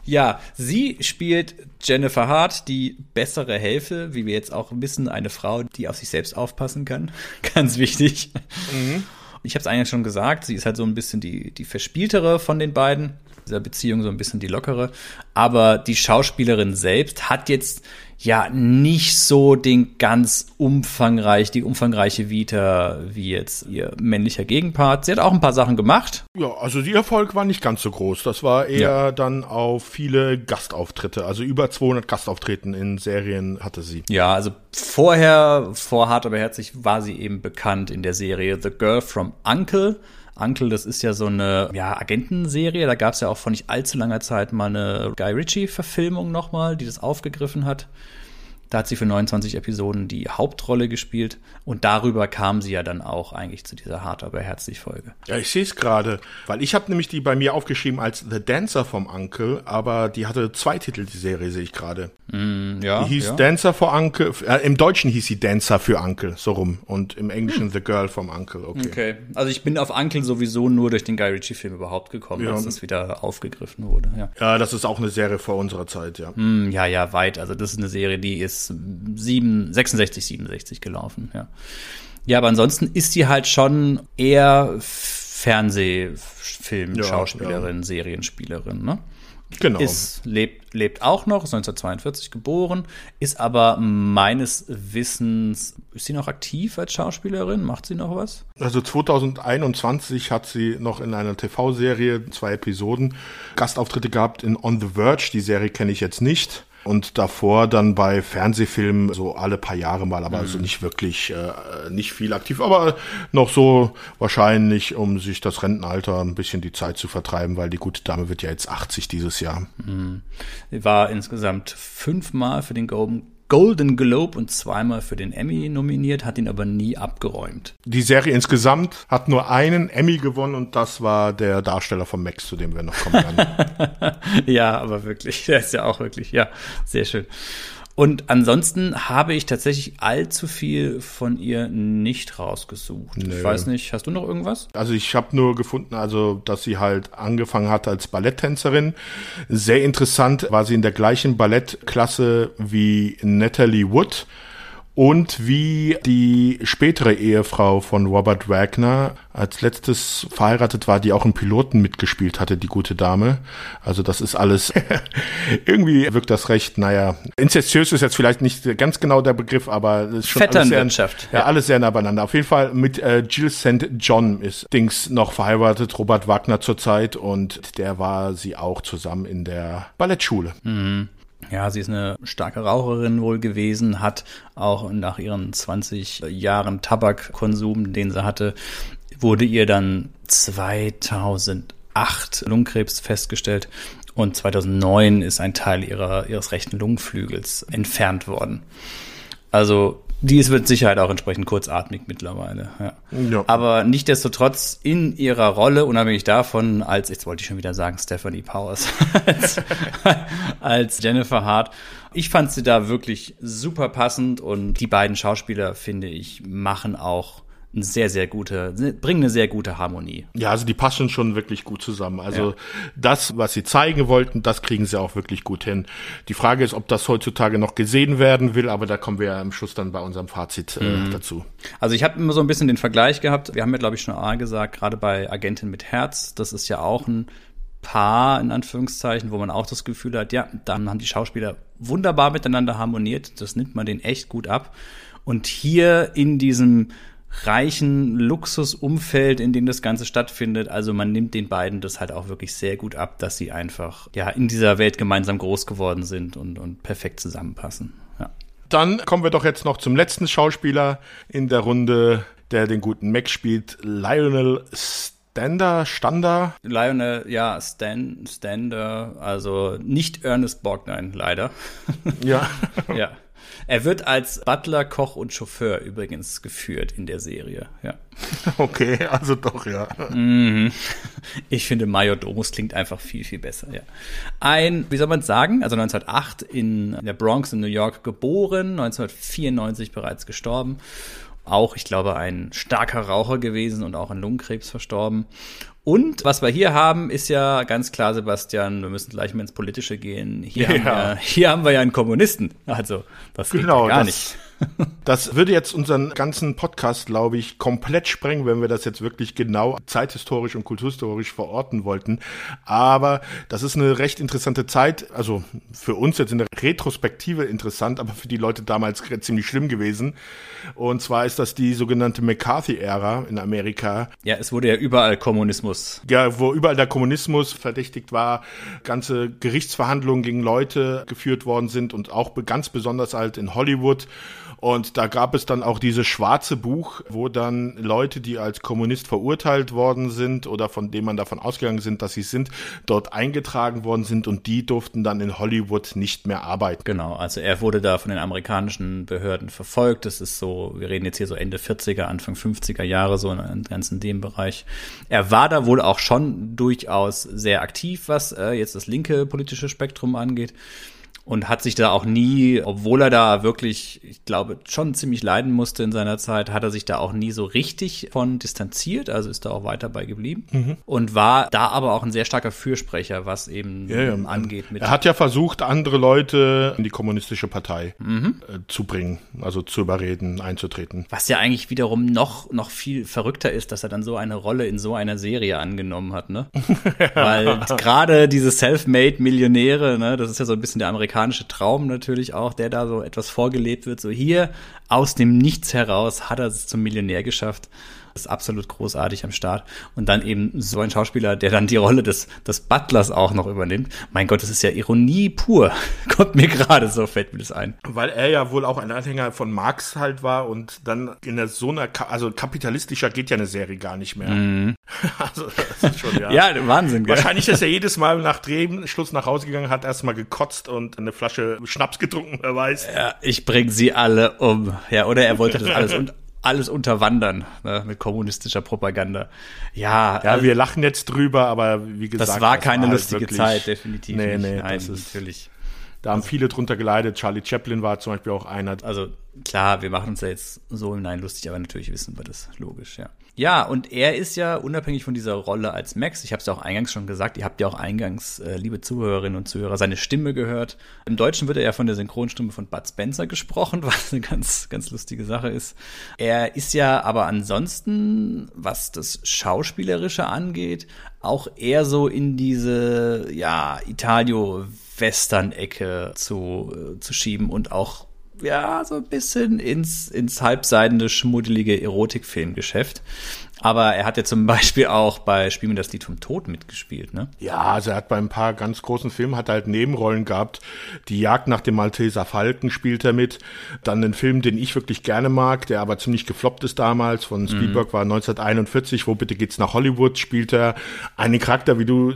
Ja, sie spielt Jennifer Hart, die bessere Hälfte, wie wir jetzt auch wissen, eine Frau, die auf sich selbst aufpassen kann. <laughs> Ganz wichtig. Mhm. Ich habe es eigentlich schon gesagt, sie ist halt so ein bisschen die, die verspieltere von den beiden dieser Beziehung so ein bisschen die lockere. Aber die Schauspielerin selbst hat jetzt ja nicht so den ganz umfangreich, die umfangreiche Vita wie jetzt ihr männlicher Gegenpart. Sie hat auch ein paar Sachen gemacht. Ja, also die Erfolg war nicht ganz so groß. Das war eher ja. dann auf viele Gastauftritte. Also über 200 Gastauftritten in Serien hatte sie. Ja, also vorher, vor Hart aber herzlich, war sie eben bekannt in der Serie The Girl from Uncle Uncle, das ist ja so eine ja, Agentenserie. Da gab es ja auch vor nicht allzu langer Zeit mal eine Guy Ritchie-Verfilmung nochmal, die das aufgegriffen hat. Da hat sie für 29 Episoden die Hauptrolle gespielt und darüber kam sie ja dann auch eigentlich zu dieser hart aber herzlich Folge. Ja, ich sehe es gerade, weil ich habe nämlich die bei mir aufgeschrieben als The Dancer vom Uncle, aber die hatte zwei Titel, die Serie sehe ich gerade. Mm, ja. Die hieß ja. Dancer for Uncle, äh, im Deutschen hieß sie Dancer für Uncle, so rum und im Englischen hm. The Girl vom Uncle, okay. Okay, also ich bin auf Uncle sowieso nur durch den Guy Ritchie Film überhaupt gekommen, ja. als das wieder aufgegriffen wurde, ja. Ja, das ist auch eine Serie vor unserer Zeit, ja. Mm, ja, ja, weit, also das ist eine Serie, die ist 7, 66, 67 gelaufen, ja. Ja, aber ansonsten ist sie halt schon eher Fernsehfilm, ja, Schauspielerin, ja. Serienspielerin, ne? Genau. Ist, lebt, lebt auch noch, ist 1942 geboren, ist aber meines Wissens, ist sie noch aktiv als Schauspielerin? Macht sie noch was? Also 2021 hat sie noch in einer TV-Serie zwei Episoden Gastauftritte gehabt in On the Verge. Die Serie kenne ich jetzt nicht und davor dann bei Fernsehfilmen so alle paar Jahre mal, aber also mhm. also nicht wirklich, äh, nicht viel aktiv, aber noch so wahrscheinlich, um sich das Rentenalter ein bisschen die Zeit zu vertreiben, weil die gute Dame wird ja jetzt 80 dieses Jahr. Mhm. Sie war insgesamt fünfmal für den Golden Golden Globe und zweimal für den Emmy nominiert, hat ihn aber nie abgeräumt. Die Serie insgesamt hat nur einen Emmy gewonnen und das war der Darsteller von Max, zu dem wir noch kommen werden. <laughs> ja, aber wirklich, <laughs> der ist ja auch wirklich, ja, sehr schön. Und ansonsten habe ich tatsächlich allzu viel von ihr nicht rausgesucht. Nö. Ich weiß nicht, hast du noch irgendwas? Also ich habe nur gefunden, also dass sie halt angefangen hat als Balletttänzerin. Sehr interessant war sie in der gleichen Ballettklasse wie Natalie Wood und wie die spätere Ehefrau von Robert Wagner als letztes verheiratet war, die auch im Piloten mitgespielt hatte, die gute Dame. Also das ist alles, <laughs> irgendwie wirkt das recht, naja, inzestiös ist jetzt vielleicht nicht ganz genau der Begriff, aber es ist schon alles sehr, Vetternwirtschaft. ja, alles sehr nah beieinander. Auf jeden Fall mit äh, Jill St. John ist Dings noch verheiratet, Robert Wagner zurzeit und der war sie auch zusammen in der Ballettschule. Ja, sie ist eine starke Raucherin wohl gewesen, hat auch nach ihren 20 Jahren Tabakkonsum, den sie hatte, wurde ihr dann 2008 Lungenkrebs festgestellt und 2009 ist ein Teil ihrer, ihres rechten Lungenflügels entfernt worden. Also die ist mit Sicherheit auch entsprechend kurzatmig mittlerweile. Ja. Ja. Aber nichtdestotrotz in ihrer Rolle, unabhängig davon, als, jetzt wollte ich schon wieder sagen, Stephanie Powers, <laughs> als, als Jennifer Hart. Ich fand sie da wirklich super passend und die beiden Schauspieler, finde ich, machen auch eine sehr, sehr gute, bringen eine sehr gute Harmonie. Ja, also die passen schon wirklich gut zusammen. Also Ja. das, was sie zeigen wollten, das kriegen sie auch wirklich gut hin. Die Frage ist, ob das heutzutage noch gesehen werden will, aber da kommen wir ja am Schluss dann bei unserem Fazit äh, dazu. Also ich habe immer so ein bisschen den Vergleich gehabt. Wir haben ja, glaube ich, schon A gesagt, gerade bei Agentin mit Herz, das ist ja auch ein Paar, in Anführungszeichen, wo man auch das Gefühl hat, ja, dann haben die Schauspieler wunderbar miteinander harmoniert. Das nimmt man denen echt gut ab. Und hier in diesem reichen Luxusumfeld, in dem das Ganze stattfindet, also man nimmt den beiden das halt auch wirklich sehr gut ab, dass sie einfach ja in dieser Welt gemeinsam groß geworden sind und, und perfekt zusammenpassen. Ja. Dann kommen wir doch jetzt noch zum letzten Schauspieler in der Runde, der den guten Mac spielt, Lionel Stander, Stander. Lionel, ja, Stan, Stander, also nicht Ernest Borgnine, leider. Ja. <laughs> ja. Er wird als Butler, Koch und Chauffeur übrigens geführt in der Serie, ja. <laughs> Okay, also doch, ja. Ich finde Major Domus klingt einfach viel, viel besser, ja. Ein, wie soll man sagen, also 1908 in der Bronx in New York geboren, 1994 bereits gestorben. Auch, ich glaube, ein starker Raucher gewesen und auch an Lungenkrebs verstorben. Und was wir hier haben, ist ja ganz klar, Sebastian, wir müssen gleich mal ins Politische gehen. Hier, haben, Ja. wir, hier haben wir ja einen Kommunisten. Also, das geht Genau, ja gar das- nicht. <laughs> Das würde jetzt unseren ganzen Podcast, glaube ich, komplett sprengen, wenn wir das jetzt wirklich genau zeithistorisch und kulturhistorisch verorten wollten. Aber das ist eine recht interessante Zeit, also für uns jetzt in der Retrospektive interessant, aber für die Leute damals ziemlich schlimm gewesen. Und zwar ist das die sogenannte McCarthy-Ära in Amerika, Ja, es wurde ja überall Kommunismus. ja, wo überall der Kommunismus verdächtigt war, ganze Gerichtsverhandlungen gegen Leute geführt worden sind und auch ganz besonders halt in Hollywood. Und da gab es dann auch dieses schwarze Buch, wo dann Leute, die als Kommunist verurteilt worden sind oder von denen man davon ausgegangen sind, dass sie sind, dort eingetragen worden sind und die durften dann in Hollywood nicht mehr arbeiten. Genau, also er wurde da von den amerikanischen Behörden verfolgt. Das ist so, wir reden jetzt hier so Ende 40er, Anfang 50er Jahre, so in ganz dem Bereich. Er war da wohl auch schon durchaus sehr aktiv, was äh, jetzt das linke politische Spektrum angeht. Und hat sich da auch nie, obwohl er da wirklich, ich glaube, schon ziemlich leiden musste in seiner Zeit, hat er sich da auch nie so richtig von distanziert, also ist da auch weiter bei geblieben. Mhm. Und war da aber auch ein sehr starker Fürsprecher, was eben Ja, ja. angeht Er hat ja versucht, andere Leute in die kommunistische Partei äh, zu bringen, also zu überreden, einzutreten. Was ja eigentlich wiederum noch, noch viel verrückter ist, dass er dann so eine Rolle in so einer Serie angenommen hat, ne? <laughs> Weil gerade diese Self-Made-Millionäre, ne, das ist ja so ein bisschen der amerikanische Traum natürlich auch, der da so etwas vorgelebt wird. So hier aus dem Nichts heraus hat er es zum Millionär geschafft. Ist absolut großartig am Start. Und dann eben so ein Schauspieler, der dann die Rolle des, des Butlers auch noch übernimmt. Mein Gott, das ist ja Ironie pur. <laughs> Kommt mir gerade so, fällt mir das ein. Weil er ja wohl auch ein Anhänger von Marx halt war und dann in der so einer, also kapitalistischer geht ja eine Serie gar nicht mehr. <laughs> Also das ist schon, ja. <laughs> Ja, Wahnsinn, gell? Wahrscheinlich ist er jedes Mal nach Drehschluss nach Hause gegangen, hat erstmal gekotzt und eine Flasche Schnaps getrunken, wer weiß. Ja, ich bring sie alle um. Ja, oder er wollte das alles, un alles unterwandern ne, mit kommunistischer Propaganda. Ja, Ja, also, wir lachen jetzt drüber, aber wie gesagt. das war keine halt lustige wirklich- Zeit, definitiv Nee, nicht. nee, Nein, das ist, natürlich. Da haben viele drunter geleitet. Charlie Chaplin war zum Beispiel auch einer. Also klar, wir machen uns da jetzt so Nein lustig, aber natürlich wissen wir das logisch, ja. Ja, und er ist ja unabhängig von dieser Rolle als Max, ich habe es ja auch eingangs schon gesagt, ihr habt ja auch eingangs, äh, liebe Zuhörerinnen und Zuhörer, seine Stimme gehört. Im Deutschen wird er ja von der Synchronstimme von Bud Spencer gesprochen, <laughs> was eine ganz, ganz lustige Sache ist. Er ist ja aber ansonsten, was das Schauspielerische angeht, auch eher so in diese, ja, Italio-Western-Ecke zu, äh, zu schieben und auch ja, so ein bisschen ins, ins halbseidende, schmuddelige Erotikfilmgeschäft. Aber er hat ja zum <laughs> Beispiel auch bei Spiel mir das Lied vom Tod mitgespielt, ne? Ja, also er hat bei ein paar ganz großen Filmen, hat halt Nebenrollen gehabt. Die Jagd nach dem Malteser Falken spielt er mit. Dann einen Film, den ich wirklich gerne mag, der aber ziemlich gefloppt ist damals, von Spielberg mhm. war 1941, wo bitte geht's nach Hollywood, spielt er einen Charakter, wie du,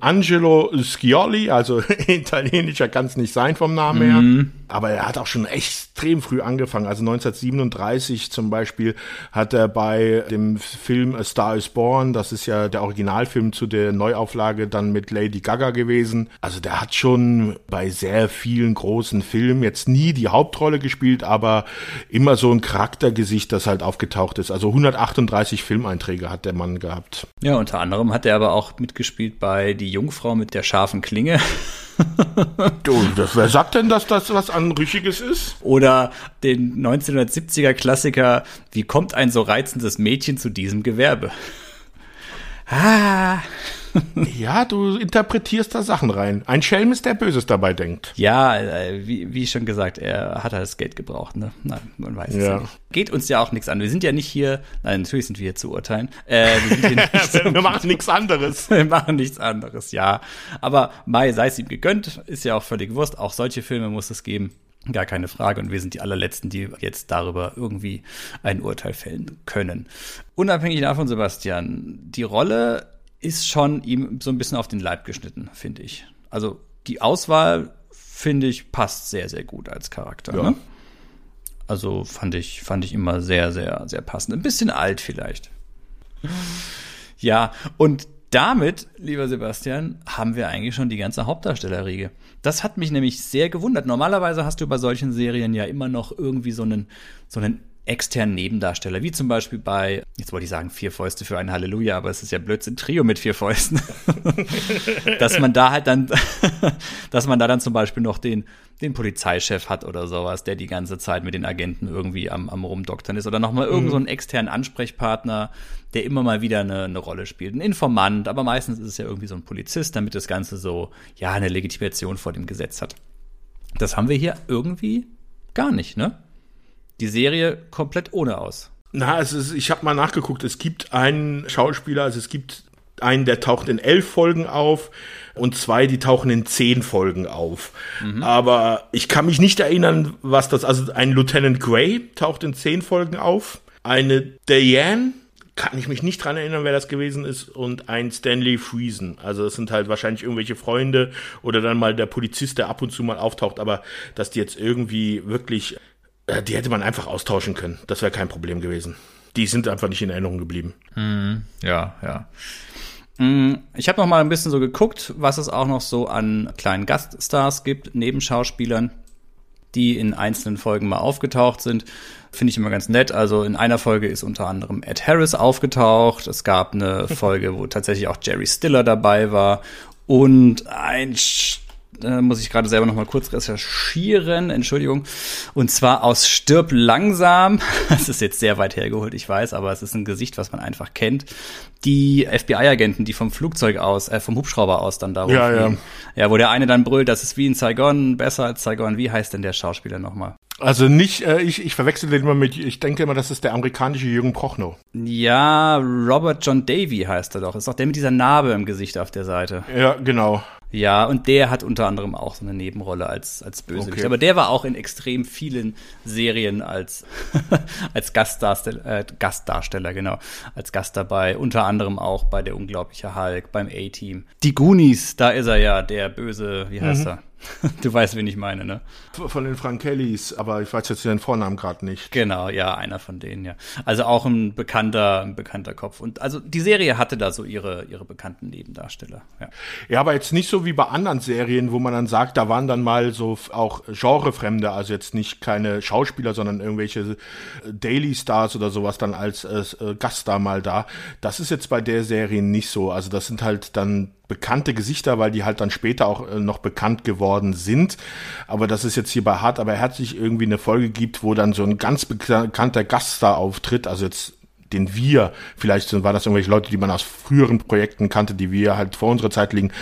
Angelo Scioli, also <laughs> italienischer kann es nicht sein vom Namen her. Mhm. Aber er hat auch schon extrem früh angefangen. Also 1937 zum Beispiel hat er bei dem Film A Star is Born, das ist ja der Originalfilm zu der Neuauflage dann mit Lady Gaga gewesen. Also der hat schon bei sehr vielen großen Filmen jetzt nie die Hauptrolle gespielt, aber immer so ein Charaktergesicht, das halt aufgetaucht ist. Also 138 Filmeinträge hat der Mann gehabt. Ja, unter anderem hat er aber auch mitgespielt bei Die Jungfrau mit der scharfen Klinge. Du, wer sagt denn, dass das was Anrüchiges ist? Oder den 1970er Klassiker, wie kommt ein so reizendes Mädchen zu diesem Gewerbe? Ah. ja, du interpretierst da Sachen rein. Ein Schelm ist, der Böses dabei denkt. Ja, äh, wie, wie schon gesagt, er hat halt das Geld gebraucht, ne? Nein, man weiß ja. es nicht. Geht uns ja auch nichts an. Wir sind ja nicht hier, nein, natürlich sind wir hier zu urteilen. Äh, wir, <laughs> wir machen nichts anderes. <laughs> wir machen nichts anderes, ja. Aber Mai, sei es ihm gegönnt, ist ja auch völlig Wurst. Auch solche Filme muss es geben. Gar keine Frage. Und wir sind die allerletzten, die jetzt darüber irgendwie ein Urteil fällen können. Unabhängig davon, Sebastian, die Rolle ist schon ihm so ein bisschen auf den Leib geschnitten, finde ich. Also die Auswahl, finde ich, passt sehr, sehr gut als Charakter. Ja. Ne? Also fand ich, fand ich immer sehr, sehr, sehr passend. Ein bisschen alt vielleicht. Ja, und damit, lieber Sebastian, haben wir eigentlich schon die ganze Hauptdarstellerriege. Das hat mich nämlich sehr gewundert. Normalerweise hast du bei solchen Serien ja immer noch irgendwie so einen, so einen externen Nebendarsteller, wie zum Beispiel bei, jetzt wollte ich sagen, vier Fäuste für ein Halleluja, aber es ist ja Blödsinn, Trio mit vier Fäusten. <laughs> dass man da halt dann, <laughs> dass man da dann zum Beispiel noch den, den Polizeichef hat oder sowas, der die ganze Zeit mit den Agenten irgendwie am, am Rumdoktern ist oder nochmal mhm. irgend so einen externen Ansprechpartner, der immer mal wieder eine, eine Rolle spielt. Ein Informant, aber meistens ist es ja irgendwie so ein Polizist, damit das Ganze so, ja, eine Legitimation vor dem Gesetz hat. Das haben wir hier irgendwie gar nicht, ne? Die Serie komplett ohne aus. Na, es ist, ich habe mal nachgeguckt, es gibt einen Schauspieler, also es gibt einen, der taucht in elf Folgen auf und zwei, die tauchen in zehn Folgen auf. Mhm. Aber ich kann mich nicht erinnern, was das, also ein Lieutenant Grey taucht in zehn Folgen auf, eine Diane kann ich mich nicht dran erinnern, wer das gewesen ist, und ein Stanley Friesen. Also es sind halt wahrscheinlich irgendwelche Freunde oder dann mal der Polizist, der ab und zu mal auftaucht, aber dass die jetzt irgendwie wirklich die hätte man einfach austauschen können. Das wäre kein Problem gewesen. Die sind einfach nicht in Erinnerung geblieben. Mhm. Ja, ja. Mm, ich habe noch mal ein bisschen so geguckt, was es auch noch so an kleinen Gaststars gibt, neben Schauspielern, die in einzelnen Folgen mal aufgetaucht sind. Finde ich immer ganz nett. Also in einer Folge ist unter anderem Ed Harris aufgetaucht. Es gab eine <laughs> Folge, wo tatsächlich auch Jerry Stiller dabei war. Und ein äh, muss ich gerade selber noch mal kurz recherchieren, Entschuldigung. Und zwar aus Stirb langsam. <laughs> Das ist jetzt sehr weit hergeholt, ich weiß, aber es ist ein Gesicht, was man einfach kennt. Die FBI-Agenten, die vom Flugzeug aus, äh, vom Hubschrauber aus dann da ja, ja. ja, wo der eine dann brüllt, das ist wie in Saigon, besser als Saigon. Wie heißt denn der Schauspieler nochmal? Also nicht, äh, ich, ich verwechsel den immer mit, ich denke immer, das ist der amerikanische Jürgen Prochnow. Ja, Robert John Davy heißt er doch. Ist doch der mit dieser Narbe im Gesicht auf der Seite. Ja, genau. Ja, und der hat unter anderem auch so eine Nebenrolle als, als Bösewicht. Okay. Aber der war auch in extrem vielen Serien als, <laughs> als Gastdarsteller, äh, Gastdarsteller, genau, als Gast dabei. Unter anderem auch bei Der unglaubliche Hulk, beim A-Team. Die Goonies, da ist er ja, der böse, wie heißt mhm. er? Du weißt, wen ich meine, ne? Von den Frankellys, aber ich weiß jetzt den Vornamen gerade nicht. Genau, ja, einer von denen, ja. Also auch ein bekannter, ein bekannter Kopf. Und also die Serie hatte da so ihre, ihre bekannten Nebendarsteller, ja. Ja, aber jetzt nicht so wie bei anderen Serien, wo man dann sagt, da waren dann mal so auch Genrefremde, also jetzt nicht keine Schauspieler, sondern irgendwelche äh, Daily Stars oder sowas dann als äh, Gaststar mal da. Das ist jetzt bei der Serie nicht so. Also das sind halt dann bekannte Gesichter, weil die halt dann später auch äh, noch bekannt geworden sind. Aber das ist jetzt hier bei Hart, aber herzlich irgendwie eine Folge gibt, wo dann so ein ganz bekannter Gaststar auftritt. Also jetzt den wir, vielleicht war das irgendwelche Leute, die man aus früheren Projekten kannte, die wir halt vor unserer Zeit liegen,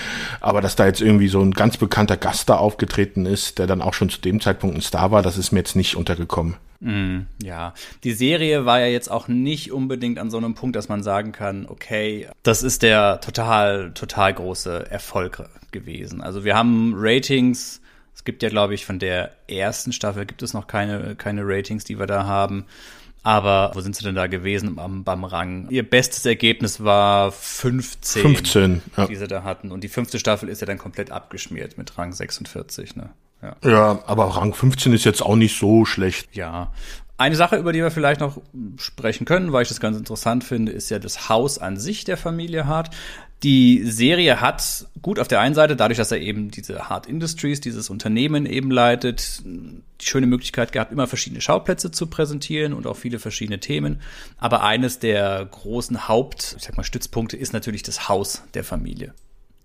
aber dass da jetzt irgendwie so ein ganz bekannter Gast da aufgetreten ist, der dann auch schon zu dem Zeitpunkt ein Star war, das ist mir jetzt nicht untergekommen. Mm, ja, die Serie war ja jetzt auch nicht unbedingt an so einem Punkt, dass man sagen kann, okay, das ist der total, total große Erfolg gewesen. Also wir haben Ratings, es gibt ja, glaube ich, von der ersten Staffel gibt es noch keine, keine Ratings, die wir da haben. Aber wo sind sie denn da gewesen beim, beim Rang? Ihr bestes Ergebnis war 15, 15 ja. die sie da hatten. Und die fünfte Staffel ist ja dann komplett abgeschmiert mit Rang 46. Ne? Ja. ja, aber Rang 15 ist jetzt auch nicht so schlecht. Ja. Eine Sache, über die wir vielleicht noch sprechen können, weil ich das ganz interessant finde, ist ja das Haus an sich der Familie Hart. Die Serie hat gut auf der einen Seite, dadurch, dass er eben diese Hard Industries, dieses Unternehmen eben leitet, die schöne Möglichkeit gehabt, immer verschiedene Schauplätze zu präsentieren und auch viele verschiedene Themen. Aber eines der großen Haupt, ich sag mal, Stützpunkte ist natürlich das Haus der Familie.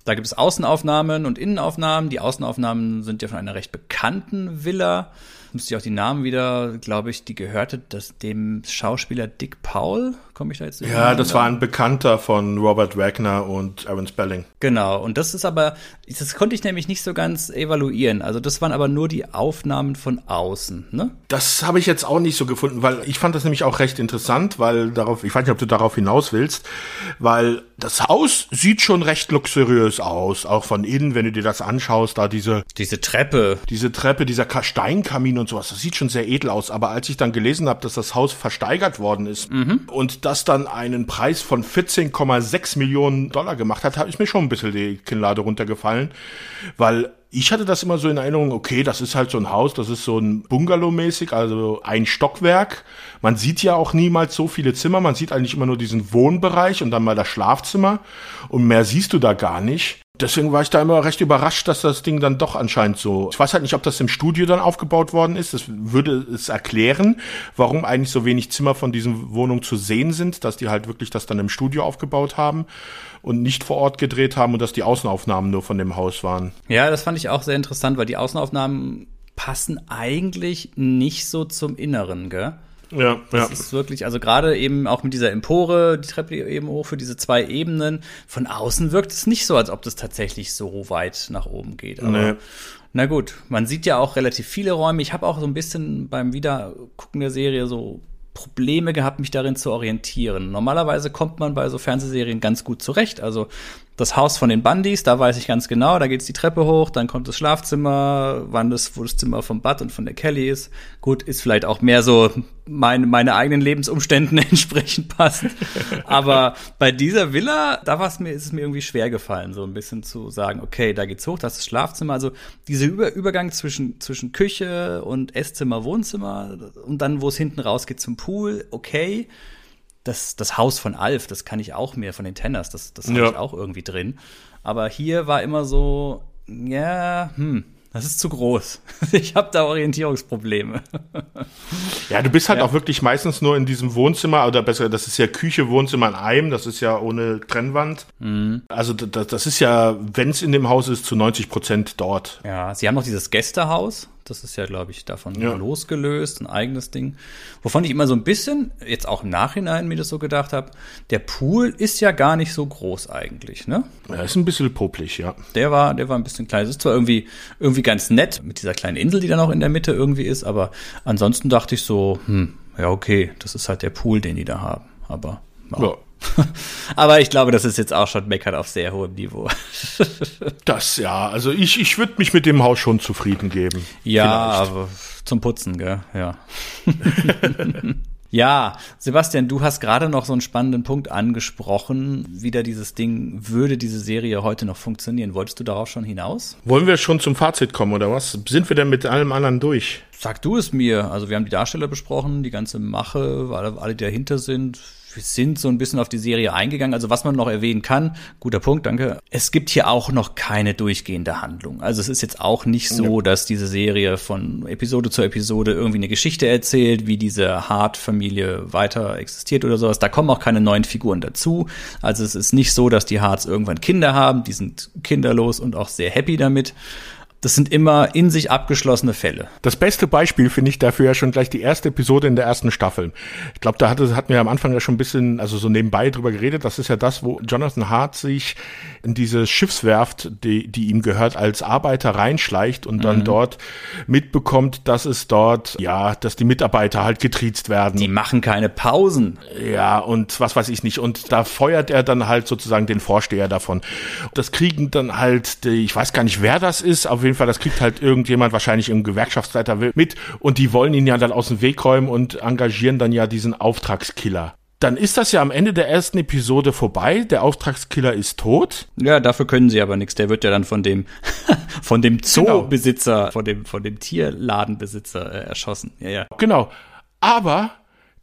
Da gibt es Außenaufnahmen und Innenaufnahmen. Die Außenaufnahmen sind ja von einer recht bekannten Villa müsste ich auch die Namen wieder, glaube ich, die gehörte das, dem Schauspieler Dick Paul. Komme ich da jetzt? Ja, das war ein Bekannter von Robert Wagner und Aaron Spelling. Genau. Und das ist aber, das konnte ich nämlich nicht so ganz evaluieren. Also das waren aber nur die Aufnahmen von außen, ne? Das habe ich jetzt auch nicht so gefunden, weil ich fand das nämlich auch recht interessant, weil darauf, ich weiß nicht, ob du darauf hinaus willst, weil das Haus sieht schon recht luxuriös aus, auch von innen, wenn du dir das anschaust, da diese diese Treppe, diese Treppe, dieser Steinkamin und sowas, das sieht schon sehr edel aus. Aber als ich dann gelesen habe, dass das Haus versteigert worden ist mhm. und das dann einen Preis von 14,6 Millionen Dollar gemacht hat, habe ich mir schon ein bisschen die Kinnlade runtergefallen, weil ich hatte das immer so in Erinnerung, okay, das ist halt so ein Haus, das ist so ein Bungalow-mäßig, also ein Stockwerk. Man sieht ja auch niemals so viele Zimmer, man sieht eigentlich immer nur diesen Wohnbereich und dann mal das Schlafzimmer und mehr siehst du da gar nicht. Deswegen war ich da immer recht überrascht, dass das Ding dann doch anscheinend so. Ich weiß halt nicht, ob das im Studio dann aufgebaut worden ist. Das würde es erklären, warum eigentlich so wenig Zimmer von diesen Wohnungen zu sehen sind, dass die halt wirklich das dann im Studio aufgebaut haben und nicht vor Ort gedreht haben und dass die Außenaufnahmen nur von dem Haus waren. Ja, das fand ich auch sehr interessant, weil die Außenaufnahmen passen eigentlich nicht so zum Inneren, gell? Ja, das ja. ist wirklich, also gerade eben auch mit dieser Empore, die Treppe eben hoch für diese zwei Ebenen. Von außen wirkt es nicht so, als ob das tatsächlich so weit nach oben geht. Aber nee. na gut, man sieht ja auch relativ viele Räume. Ich habe auch so ein bisschen beim Wiedergucken der Serie so Probleme gehabt, mich darin zu orientieren. Normalerweise kommt man bei so Fernsehserien ganz gut zurecht. Also das Haus von den Bundys, da weiß ich ganz genau, da geht's die Treppe hoch, dann kommt das Schlafzimmer, wann das, wo das Zimmer vom Bud und von der Kelly ist. Gut, ist vielleicht auch mehr so meine, meine eigenen Lebensumständen <laughs> entsprechend passend. Aber bei dieser Villa, da war es mir, ist es mir irgendwie schwer gefallen, so ein bisschen zu sagen, okay, da geht's hoch, das ist das Schlafzimmer. Also dieser Über Übergang zwischen, zwischen Küche und Esszimmer, Wohnzimmer und dann, wo es hinten rausgeht zum Pool, okay das, das Haus von Alf, das kann ich auch mehr von den Tenners, das, das habe ich auch irgendwie drin. Aber hier war immer so, ja, hm, das ist zu groß. <laughs> Ich habe da Orientierungsprobleme. <laughs> Ja, du bist halt ja. auch wirklich meistens nur in diesem Wohnzimmer, oder besser, das ist ja Küche, Wohnzimmer in einem, das ist ja ohne Trennwand. Mhm. Also das, das ist ja, wenn es in dem Haus ist, zu 90 Prozent dort. Ja, sie haben noch dieses Gästehaus, das ist ja, glaube ich, davon ja. losgelöst, ein eigenes Ding. Wovon ich immer so ein bisschen, jetzt auch im Nachhinein mir das so gedacht habe, der Pool ist ja gar nicht so groß eigentlich, ne? Er ist ein bisschen popelig, ja. Der war, der war ein bisschen klein. Es ist zwar irgendwie, irgendwie ganz nett mit dieser kleinen Insel, die da noch in der Mitte irgendwie ist, aber ansonsten dachte ich so, hm, ja, okay, das ist halt der Pool, den die da haben. Aber ja. <laughs> Aber ich glaube, das ist jetzt auch schon meckert auf sehr hohem Niveau. <laughs> das ja, also ich, ich würde mich mit dem Haus schon zufrieden geben. Ja, aber zum Putzen, gell? Ja. <laughs> Ja, Sebastian, du hast gerade noch so einen spannenden Punkt angesprochen. Wieder dieses Ding, würde diese Serie heute noch funktionieren? Wolltest du darauf schon hinaus? Wollen wir schon zum Fazit kommen oder was? Sind wir denn mit allem anderen durch? Sag du es mir. Also wir haben die Darsteller besprochen, die ganze Mache, alle, alle die dahinter sind sind so ein bisschen auf die Serie eingegangen. Also was man noch erwähnen kann, guter Punkt, danke. Es gibt hier auch noch keine durchgehende Handlung. Also es ist jetzt auch nicht so, dass diese Serie von Episode zu Episode irgendwie eine Geschichte erzählt, wie diese Hart-Familie weiter existiert oder sowas. Da kommen auch keine neuen Figuren dazu. Also es ist nicht so, dass die Harts irgendwann Kinder haben. Die sind kinderlos und auch sehr happy damit. Das sind immer in sich abgeschlossene Fälle. Das beste Beispiel finde ich dafür ja schon gleich die erste Episode in der ersten Staffel. Ich glaube, da hatte, hatten wir am Anfang ja schon ein bisschen, also so nebenbei drüber geredet. Das ist ja das, wo Jonathan Hart sich in diese Schiffswerft, die, die ihm gehört, als Arbeiter reinschleicht und dann mhm. dort mitbekommt, dass es dort, ja, dass die Mitarbeiter halt getriezt werden. Die machen keine Pausen. Ja, und was weiß ich nicht. Und da feuert er dann halt sozusagen den Vorsteher davon. Das kriegen dann halt, die, ich weiß gar nicht, wer das ist, auf jeden jeden Fall, das kriegt halt irgendjemand, wahrscheinlich im Gewerkschaftsleiter mit und die wollen ihn ja dann aus dem Weg räumen und engagieren dann ja diesen Auftragskiller dann ist das ja am Ende der ersten Episode vorbei. Der Auftragskiller ist tot. Ja, dafür können sie aber nichts. Der wird ja dann von dem, <laughs> von dem genau. Zoobesitzer, genau. von dem, von dem Tierladenbesitzer äh, erschossen. Ja, ja. Genau. Aber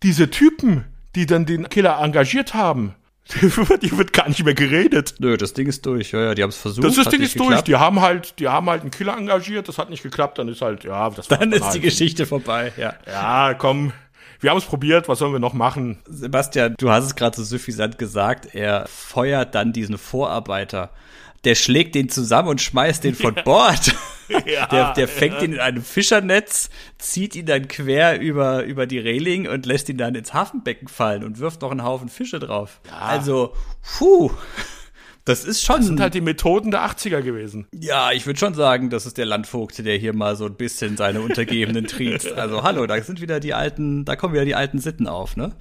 diese Typen, die dann den Killer engagiert haben, <laughs> die wird gar nicht mehr geredet. Nö, das Ding ist durch. Ja, ja, die haben es versucht. Das, das Ding ist geklappt. durch. Die haben halt, die haben halt einen Killer engagiert. Das hat nicht geklappt. Dann ist halt, ja, das Dann ist halt die Geschichte vorbei. Ja. Ja, komm. Wir haben es probiert. Was sollen wir noch machen? Sebastian, du hast es gerade so suffisant gesagt. Er feuert dann diesen Vorarbeiter der schlägt den zusammen und schmeißt den von <laughs> Bord. ja, der, der fängt ja. ihn in einem Fischernetz, zieht ihn dann quer über, über die Reling und lässt ihn dann ins Hafenbecken fallen und wirft noch einen Haufen Fische drauf. Ja. Also, puh. Das ist schon. Das sind halt die Methoden der 80er gewesen. Ja, ich würde schon sagen, das ist der Landvogt, der hier mal so ein bisschen seine Untergebenen triezt. <laughs> Also hallo, da sind wieder die alten, da kommen wieder die alten Sitten auf, ne?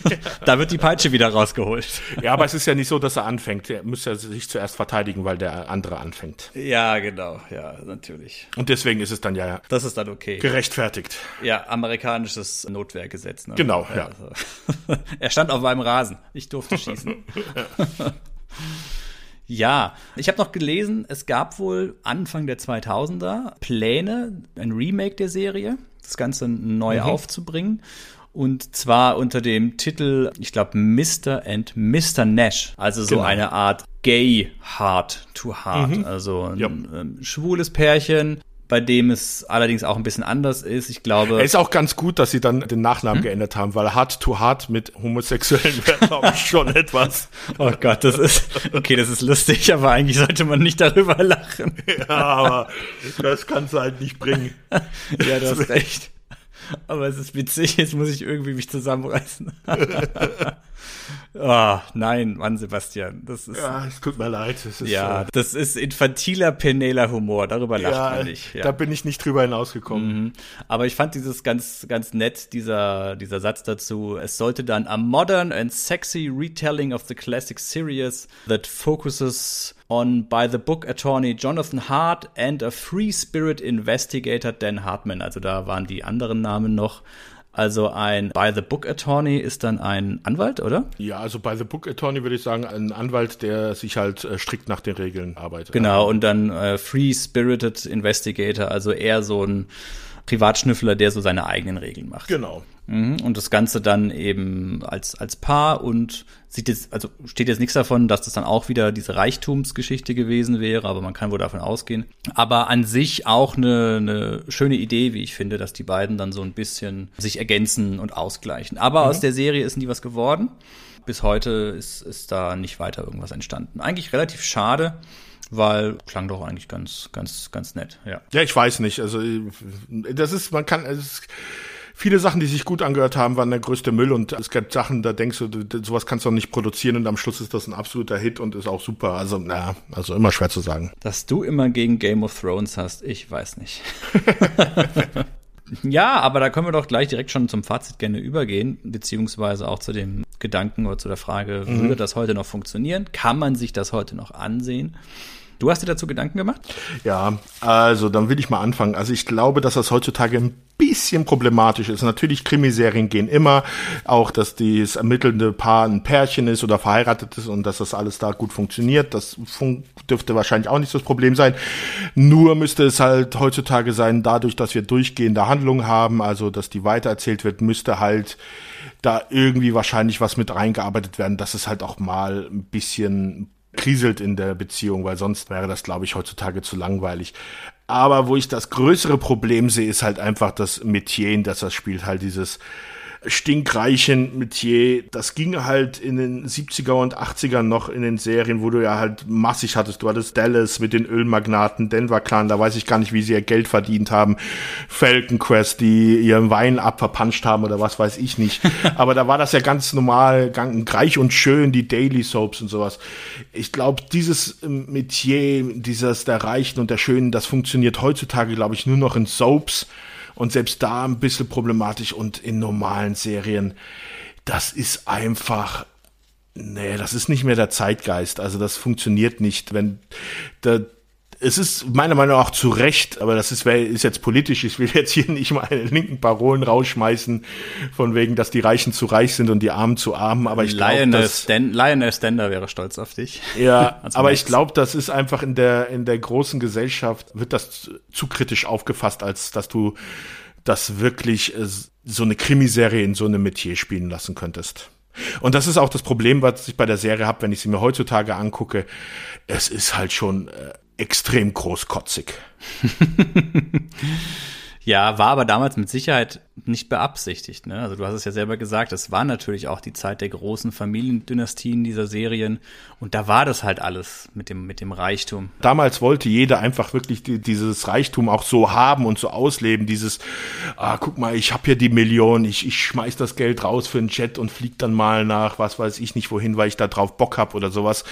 <laughs> da wird die Peitsche wieder rausgeholt. Ja, aber es ist ja nicht so, dass er anfängt. Er muss ja sich zuerst verteidigen, weil der andere anfängt. Ja, genau, ja, natürlich. Und deswegen ist es dann ja. Das ist dann okay. Gerechtfertigt. Ja, amerikanisches Notwehrgesetz, ne? Genau, ja. Also, <laughs> er stand auf meinem Rasen. Ich durfte schießen. ja. Ja, ich habe noch gelesen, es gab wohl Anfang der 2000er Pläne, ein Remake der Serie, das Ganze neu mhm. aufzubringen. Und zwar unter dem Titel, ich glaube, Mr. and Mr. Nash. Also so genau. eine Art Gay Heart to Heart. Mhm. Also ein ja. ähm, schwules Pärchen, bei dem es allerdings auch ein bisschen anders ist. Ich glaube. Es ist auch ganz gut, dass sie dann den Nachnamen hm? geändert haben, weil Hard to Hard mit Homosexuellen wäre, glaube ich, schon etwas. Oh Gott, das ist, okay, das ist lustig, aber eigentlich sollte man nicht darüber lachen. Ja, aber das kannst du halt nicht bringen. ja, du hast recht. Aber es ist witzig, jetzt muss ich irgendwie mich zusammenreißen. oh, <laughs> nein, Mann, Sebastian. Das ist, ja, es tut mir leid. Das ist, ja, äh, das ist infantiler Penela-Humor. Darüber lacht ja, man nicht. Ja. Da bin ich nicht drüber hinausgekommen. Mhm. Aber ich fand dieses ganz, ganz nett, dieser, dieser Satz dazu. Es sollte dann a modern and sexy retelling of the classic series that focuses on by the book attorney Jonathan Hart and a free spirit investigator Dan Hartman. Also da waren die anderen Namen noch. Also ein By the Book Attorney ist dann ein Anwalt, oder? Ja, also By the Book Attorney würde ich sagen, ein Anwalt, der sich halt äh, strikt nach den Regeln arbeitet. Genau, und dann äh, Free Spirited Investigator, also eher so ein Privatschnüffler, der so seine eigenen Regeln macht. Genau. Mhm. Und das Ganze dann eben als, als Paar und sieht jetzt, also steht jetzt nichts davon, dass das dann auch wieder diese Reichtumsgeschichte gewesen wäre, aber man kann wohl davon ausgehen. Aber an sich auch eine, eine schöne Idee, wie ich finde, dass die beiden dann so ein bisschen sich ergänzen und ausgleichen. Aber mhm. aus der Serie ist nie was geworden. Bis heute ist, ist da nicht weiter irgendwas entstanden. Eigentlich relativ schade weil klang doch eigentlich ganz, ganz, ganz nett, ja. Ja, ich weiß nicht. Also das ist, man kann, es viele Sachen, die sich gut angehört haben, waren der größte Müll und es gibt Sachen, da denkst du, sowas kannst du auch nicht produzieren und am Schluss ist das ein absoluter Hit und ist auch super. Also, na, also immer schwer zu sagen. Dass du immer gegen Game of Thrones hast, ich weiß nicht. <laughs> Ja, aber da können wir doch gleich direkt schon zum Fazit gerne übergehen, beziehungsweise auch zu dem Gedanken oder zu der Frage, mhm. würde das heute noch funktionieren? Kann man sich das heute noch ansehen? Du hast dir dazu Gedanken gemacht? Ja, also dann will ich mal anfangen. Also ich glaube, dass das heutzutage ein bisschen problematisch ist. Natürlich, Krimiserien gehen immer, auch dass das ermittelnde Paar ein Pärchen ist oder verheiratet ist und dass das alles da gut funktioniert. Das fun dürfte wahrscheinlich auch nicht das Problem sein. Nur müsste es halt heutzutage sein, dadurch, dass wir durchgehende Handlungen haben, also dass die weitererzählt wird, müsste halt da irgendwie wahrscheinlich was mit reingearbeitet werden, dass es halt auch mal ein bisschen kriselt in der Beziehung, weil sonst wäre das, glaube ich, heutzutage zu langweilig. Aber wo ich das größere Problem sehe, ist halt einfach das Metier, in das das spielt, halt dieses stinkreichen Metier. Das ging halt in den 70er und 80ern noch in den Serien, wo du ja halt massig hattest. Du hattest Dallas mit den Ölmagnaten, Denver Clan, da weiß ich gar nicht, wie sie ihr Geld verdient haben. Falcon Quest, die ihren Wein abverpanscht haben oder was weiß ich nicht. <laughs> Aber da war das ja ganz normal, reich und schön, die Daily Soaps und sowas. Ich glaube, dieses Metier, dieses der Reichen und der Schönen, das funktioniert heutzutage, glaube ich, nur noch in Soaps und selbst da ein bisschen problematisch und in normalen Serien, das ist einfach, nee, das ist nicht mehr der Zeitgeist. Also das funktioniert nicht. Wenn da, es ist meiner Meinung nach auch zu Recht, aber das ist, ist jetzt politisch. Ich will jetzt hier nicht mal eine linken Parolen rausschmeißen, von wegen, dass die Reichen zu reich sind und die Armen zu arm. Aber ich glaube, Lionel Stender wäre stolz auf dich. Ja, <laughs> aber ich glaube, das ist einfach in der in der großen Gesellschaft wird das zu kritisch aufgefasst, als dass du das wirklich äh, so eine Krimiserie in so einem Metier spielen lassen könntest. Und das ist auch das Problem, was ich bei der Serie habe, wenn ich sie mir heutzutage angucke. Es ist halt schon äh, extrem großkotzig. <laughs> Ja, war aber damals mit Sicherheit nicht beabsichtigt. Ne? Also du hast es ja selber gesagt, es war natürlich auch die Zeit der großen Familiendynastien dieser Serien und da war das halt alles mit dem mit dem Reichtum. Damals wollte jeder einfach wirklich die, dieses Reichtum auch so haben und so ausleben. Dieses, ah, guck mal, ich habe hier die Million, ich, ich schmeiß das Geld raus für einen Jet und flieg dann mal nach, was weiß ich nicht wohin, weil ich da drauf Bock hab oder sowas.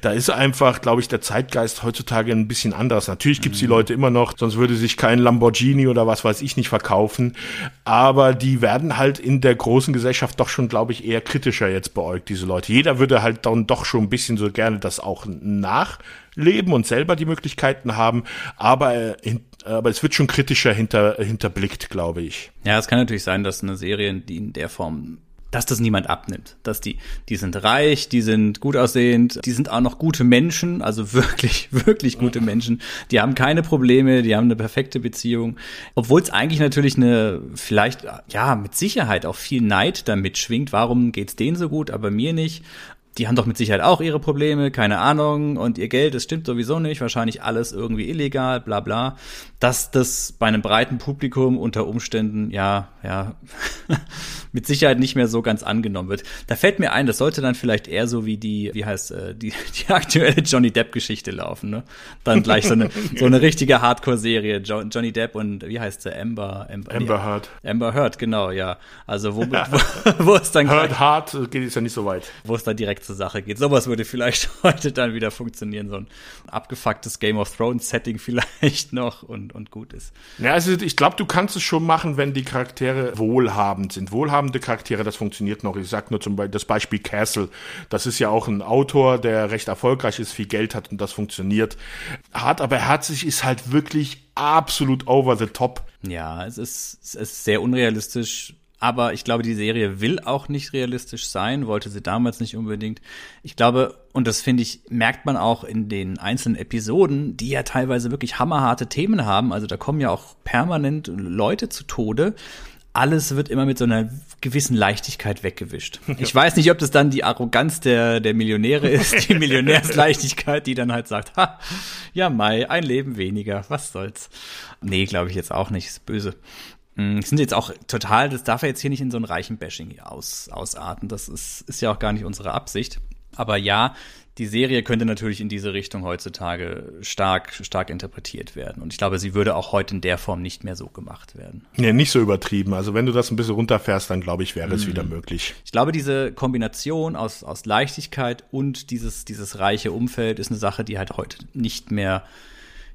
Da ist einfach, glaube ich, der Zeitgeist heutzutage ein bisschen anders. Natürlich gibt's mhm. die Leute immer noch, sonst würde sich kein Lamborghini oder was was weiß ich nicht verkaufen. Aber die werden halt in der großen Gesellschaft doch schon, glaube ich, eher kritischer jetzt beäugt, diese Leute. Jeder würde halt dann doch schon ein bisschen so gerne das auch nachleben und selber die Möglichkeiten haben. Aber äh, aber es wird schon kritischer hinter, hinterblickt, glaube ich. Ja, es kann natürlich sein, dass eine Serie, die in der Form dass das niemand abnimmt. Dass die, die sind reich, die sind gut aussehend, die sind auch noch gute Menschen, also <laughs> wirklich, wirklich gute Menschen. Die haben keine Probleme, die haben eine perfekte Beziehung. Obwohl es eigentlich natürlich eine, vielleicht, ja, mit Sicherheit auch viel Neid damit schwingt. Warum geht's denen so gut, aber mir nicht? Die haben doch mit Sicherheit auch ihre Probleme, keine Ahnung, und ihr Geld, das stimmt sowieso nicht, wahrscheinlich alles irgendwie illegal, bla bla. Dass das bei einem breiten Publikum unter Umständen, ja, ja, <laughs> mit Sicherheit nicht mehr so ganz angenommen wird. Da fällt mir ein, das sollte dann vielleicht eher so wie die, wie heißt, äh, die, <laughs> die aktuelle Johnny Depp-Geschichte laufen, ne? Dann gleich so eine, so eine richtige Hardcore-Serie, jo Johnny Depp und wie heißt sie, Amber, Amber, Amber Heard. Amber Heard, genau, ja. Also wo, <laughs> wo, wo es dann Heard Hard geht es ja nicht so weit. Wo es dann direkt zur Sache geht. Sowas würde vielleicht <laughs> heute dann wieder funktionieren, so ein abgefucktes Game of Thrones Setting <laughs> vielleicht noch und, und gut ist. Ja, also ich glaube, du kannst es schon machen, wenn die Charaktere wohlhabend sind. Wohlhabende Charaktere, das funktioniert noch. Ich sag nur zum Beispiel das Beispiel Castle. Das ist ja auch ein Autor, der recht erfolgreich ist, viel Geld hat und das funktioniert. Hart, aber herzlich ist halt wirklich absolut over the top. Ja, es ist, es ist sehr unrealistisch aber ich glaube, die Serie will auch nicht realistisch sein, wollte sie damals nicht unbedingt. Ich glaube, und das finde ich, merkt man auch in den einzelnen Episoden, die ja teilweise wirklich hammerharte Themen haben. Also da kommen ja auch permanent Leute zu Tode. Alles wird immer mit so einer gewissen Leichtigkeit weggewischt. <laughs> Ich weiß nicht, ob das dann die Arroganz der, der Millionäre ist, die <laughs> Millionärsleichtigkeit, die dann halt sagt, ha, ja, Mai, ein Leben weniger, was soll's. Nee, glaube ich jetzt auch nicht, ist böse. Mm, sind jetzt auch total, das darf er jetzt hier nicht in so ein reichen Bashing aus, ausarten. Das ist, ist ja auch gar nicht unsere Absicht. Aber ja, die Serie könnte natürlich in diese Richtung heutzutage stark, stark interpretiert werden. Und ich glaube, sie würde auch heute in der Form nicht mehr so gemacht werden. Nee, nicht so übertrieben. Also wenn du das ein bisschen runterfährst, dann glaube ich, wäre es wieder mhm. möglich. Ich glaube, diese Kombination aus, aus Leichtigkeit und dieses, dieses reiche Umfeld ist eine Sache, die halt heute nicht mehr,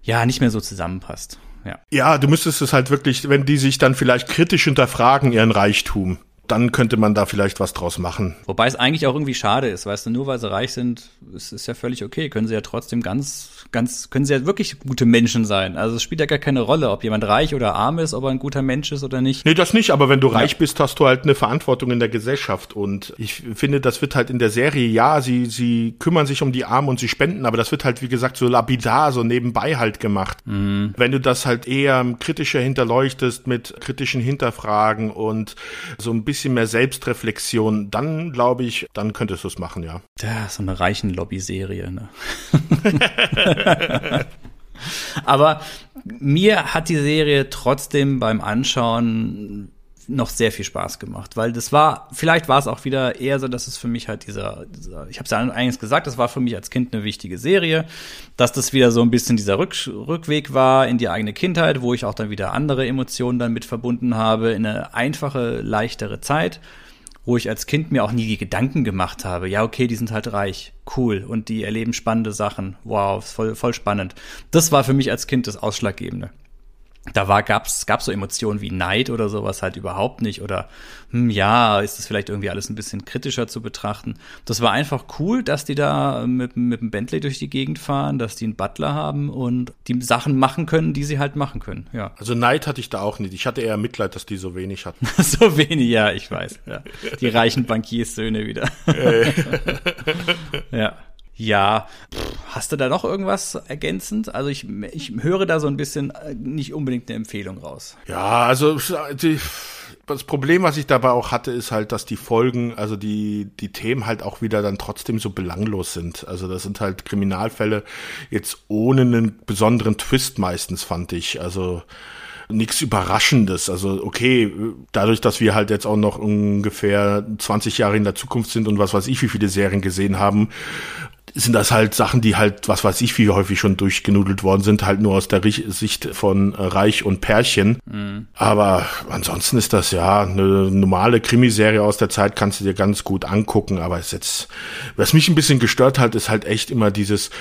ja, nicht mehr so zusammenpasst ja. Ja, du müsstest es halt wirklich, wenn die sich dann vielleicht kritisch hinterfragen, ihren Reichtum, dann könnte man da vielleicht was draus machen. Wobei es eigentlich auch irgendwie schade ist, weißt du, nur weil sie reich sind, ist, ist ja völlig okay, können sie ja trotzdem ganz ganz, können sie ja wirklich gute Menschen sein. Also es spielt ja gar keine Rolle, ob jemand reich oder arm ist, ob er ein guter Mensch ist oder nicht. Nee, das nicht, aber wenn du reich ja. bist, hast du halt eine Verantwortung in der Gesellschaft. Und ich finde, das wird halt in der Serie, ja, sie, sie kümmern sich um die Armen und sie spenden, aber das wird halt, wie gesagt, so lapidar, so nebenbei halt gemacht. Mhm. Wenn du das halt eher kritischer hinterleuchtest mit kritischen Hinterfragen und so ein bisschen mehr Selbstreflexion, dann glaube ich, dann könntest du es machen, ja. Ja, so eine reichen Lobby-Serie, ne? <laughs> <laughs> <laughs> Aber mir hat die Serie trotzdem beim Anschauen noch sehr viel Spaß gemacht, weil das war, vielleicht war es auch wieder eher so, dass es für mich halt dieser, dieser ich habe es ja eigentlich gesagt, das war für mich als Kind eine wichtige Serie, dass das wieder so ein bisschen dieser Rück, Rückweg war in die eigene Kindheit, wo ich auch dann wieder andere Emotionen dann mit verbunden habe, in eine einfache, leichtere Zeit wo ich als Kind mir auch nie die Gedanken gemacht habe, ja, okay, die sind halt reich, cool und die erleben spannende Sachen, wow, voll, voll spannend. Das war für mich als Kind das Ausschlaggebende da war gab's gab's so Emotionen wie Neid oder sowas halt überhaupt nicht oder hm, ja ist es vielleicht irgendwie alles ein bisschen kritischer zu betrachten. Das war einfach cool dass die da mit mit dem Bentley durch die Gegend fahren dass die einen Butler haben und die Sachen machen können die sie halt machen können ja. Also Neid hatte ich da auch nicht. Ich hatte eher Mitleid dass die so wenig hatten. <laughs> So wenig ja ich weiß ja. Die reichen Bankierssöhne wieder. <laughs> Ja ja, hast du da noch irgendwas ergänzend? Also ich, ich höre da so ein bisschen äh, nicht unbedingt eine Empfehlung raus. Ja, also die, das Problem, was ich dabei auch hatte, ist halt, dass die Folgen, also die, die Themen halt auch wieder dann trotzdem so belanglos sind. Also das sind halt Kriminalfälle jetzt ohne einen besonderen Twist meistens, fand ich. Also nichts Überraschendes. Also okay, dadurch, dass wir halt jetzt auch noch ungefähr 20 Jahre in der Zukunft sind und was weiß ich, wie viele Serien gesehen haben sind das halt Sachen, die halt, was weiß ich, wie häufig schon durchgenudelt worden sind, halt nur aus der Sicht von äh, Reich und Pärchen. Mhm. Aber ansonsten ist das ja eine normale Krimiserie aus der Zeit, kannst du dir ganz gut angucken. Aber es jetzt, was mich ein bisschen gestört hat, ist halt echt immer dieses,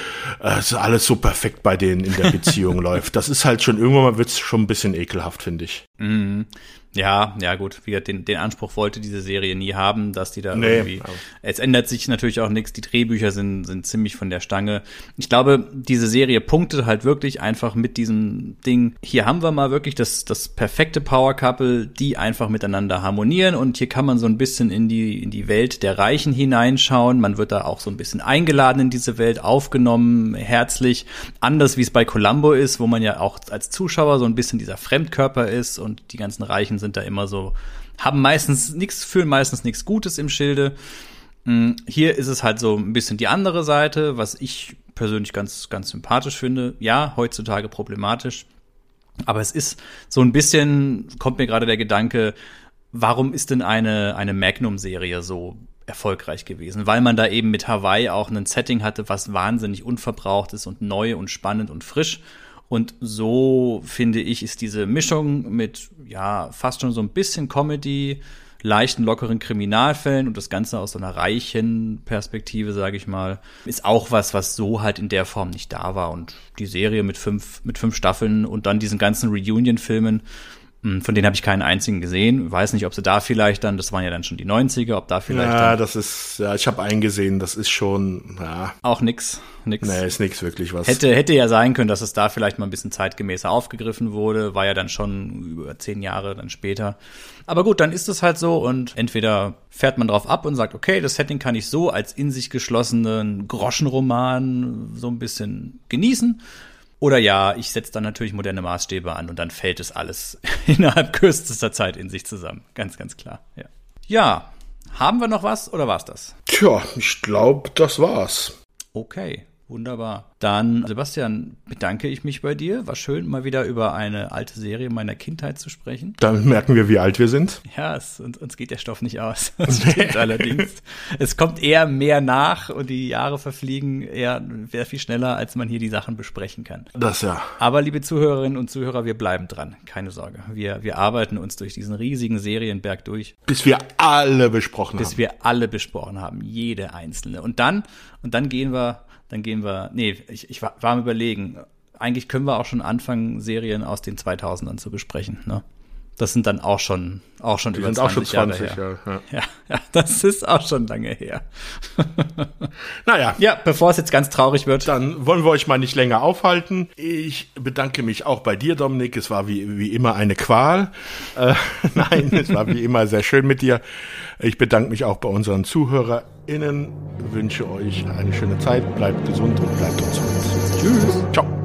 äh, ist alles so perfekt bei denen in der <laughs> Beziehung läuft. Das ist halt schon, irgendwann mal wird's schon ein bisschen ekelhaft, finde ich. Mhm. Ja, ja gut, wie den, den Anspruch wollte diese Serie nie haben, dass die da nee, irgendwie. Es ändert sich natürlich auch nichts. Die Drehbücher sind sind ziemlich von der Stange. Ich glaube, diese Serie punktet halt wirklich einfach mit diesem Ding. Hier haben wir mal wirklich das das perfekte Power Couple, die einfach miteinander harmonieren und hier kann man so ein bisschen in die in die Welt der Reichen hineinschauen. Man wird da auch so ein bisschen eingeladen in diese Welt, aufgenommen, herzlich, anders wie es bei Columbo ist, wo man ja auch als Zuschauer so ein bisschen dieser Fremdkörper ist und die ganzen Reichen sind da immer so, haben meistens nichts, fühlen meistens nichts Gutes im Schilde. Mm, hier ist es halt so ein bisschen die andere Seite, was ich persönlich ganz, ganz sympathisch finde. Ja, heutzutage problematisch. Aber es ist so ein bisschen, kommt mir gerade der Gedanke, warum ist denn eine, eine Magnum-Serie so erfolgreich gewesen? Weil man da eben mit Hawaii auch ein Setting hatte, was wahnsinnig unverbraucht ist und neu und spannend und frisch. Und so finde ich, ist diese Mischung mit, ja, fast schon so ein bisschen Comedy, leichten, lockeren Kriminalfällen und das Ganze aus so einer reichen Perspektive, sage ich mal, ist auch was, was so halt in der Form nicht da war. Und die Serie mit fünf, mit fünf Staffeln und dann diesen ganzen Reunion-Filmen, von denen habe ich keinen einzigen gesehen. Weiß nicht, ob sie da vielleicht dann, das waren ja dann schon die 90er, ob da vielleicht. Ja, das ist, ja, ich habe einen gesehen, das ist schon, ja. Auch nix. Nix. Nee, ist nix wirklich was. Hätte, hätte ja sein können, dass es da vielleicht mal ein bisschen zeitgemäßer aufgegriffen wurde. War ja dann schon über zehn Jahre dann später. Aber gut, dann ist es halt so und entweder fährt man drauf ab und sagt, okay, das Setting kann ich so als in sich geschlossenen Groschenroman so ein bisschen genießen. Oder ja, ich setze dann natürlich moderne Maßstäbe an und dann fällt es alles <laughs> innerhalb kürzester Zeit in sich zusammen. Ganz, ganz klar. Ja. ja. Haben wir noch was oder war's das? Tja, ich glaube, das war's. Okay. Wunderbar. Dann, Sebastian, bedanke ich mich bei dir. War schön, mal wieder über eine alte Serie meiner Kindheit zu sprechen. Dann merken wir, wie alt wir sind. Ja, es, uns, uns geht der Stoff nicht aus. <laughs> Das stimmt allerdings. Es kommt eher mehr nach und die Jahre verfliegen eher sehr viel schneller, als man hier die Sachen besprechen kann. Das ja. Aber liebe Zuhörerinnen und Zuhörer, wir bleiben dran. Keine Sorge. Wir, wir arbeiten uns durch diesen riesigen Serienberg durch. Bis wir alle besprochen bis haben. Bis wir alle besprochen haben. Jede einzelne. Und dann, und dann gehen wir dann gehen wir, nee, ich, ich war, war am überlegen, eigentlich können wir auch schon anfangen, Serien aus den 2000ern zu besprechen, ne? Das sind dann auch schon, auch schon Die über sind auch schon 20, 20, Jahre her. ja, ja. Ja, <laughs> ja, das ist auch schon lange her. <laughs> Naja, Ja, bevor es jetzt ganz traurig wird. Dann wollen wir euch mal nicht länger aufhalten. Ich bedanke mich auch bei dir, Dominik. Es war wie, wie immer eine Qual. Äh, <laughs> nein, es war wie immer sehr schön mit dir. Ich bedanke mich auch bei unseren ZuhörerInnen. Wünsche euch eine schöne Zeit. Bleibt gesund und bleibt uns. Tschüss. Ciao.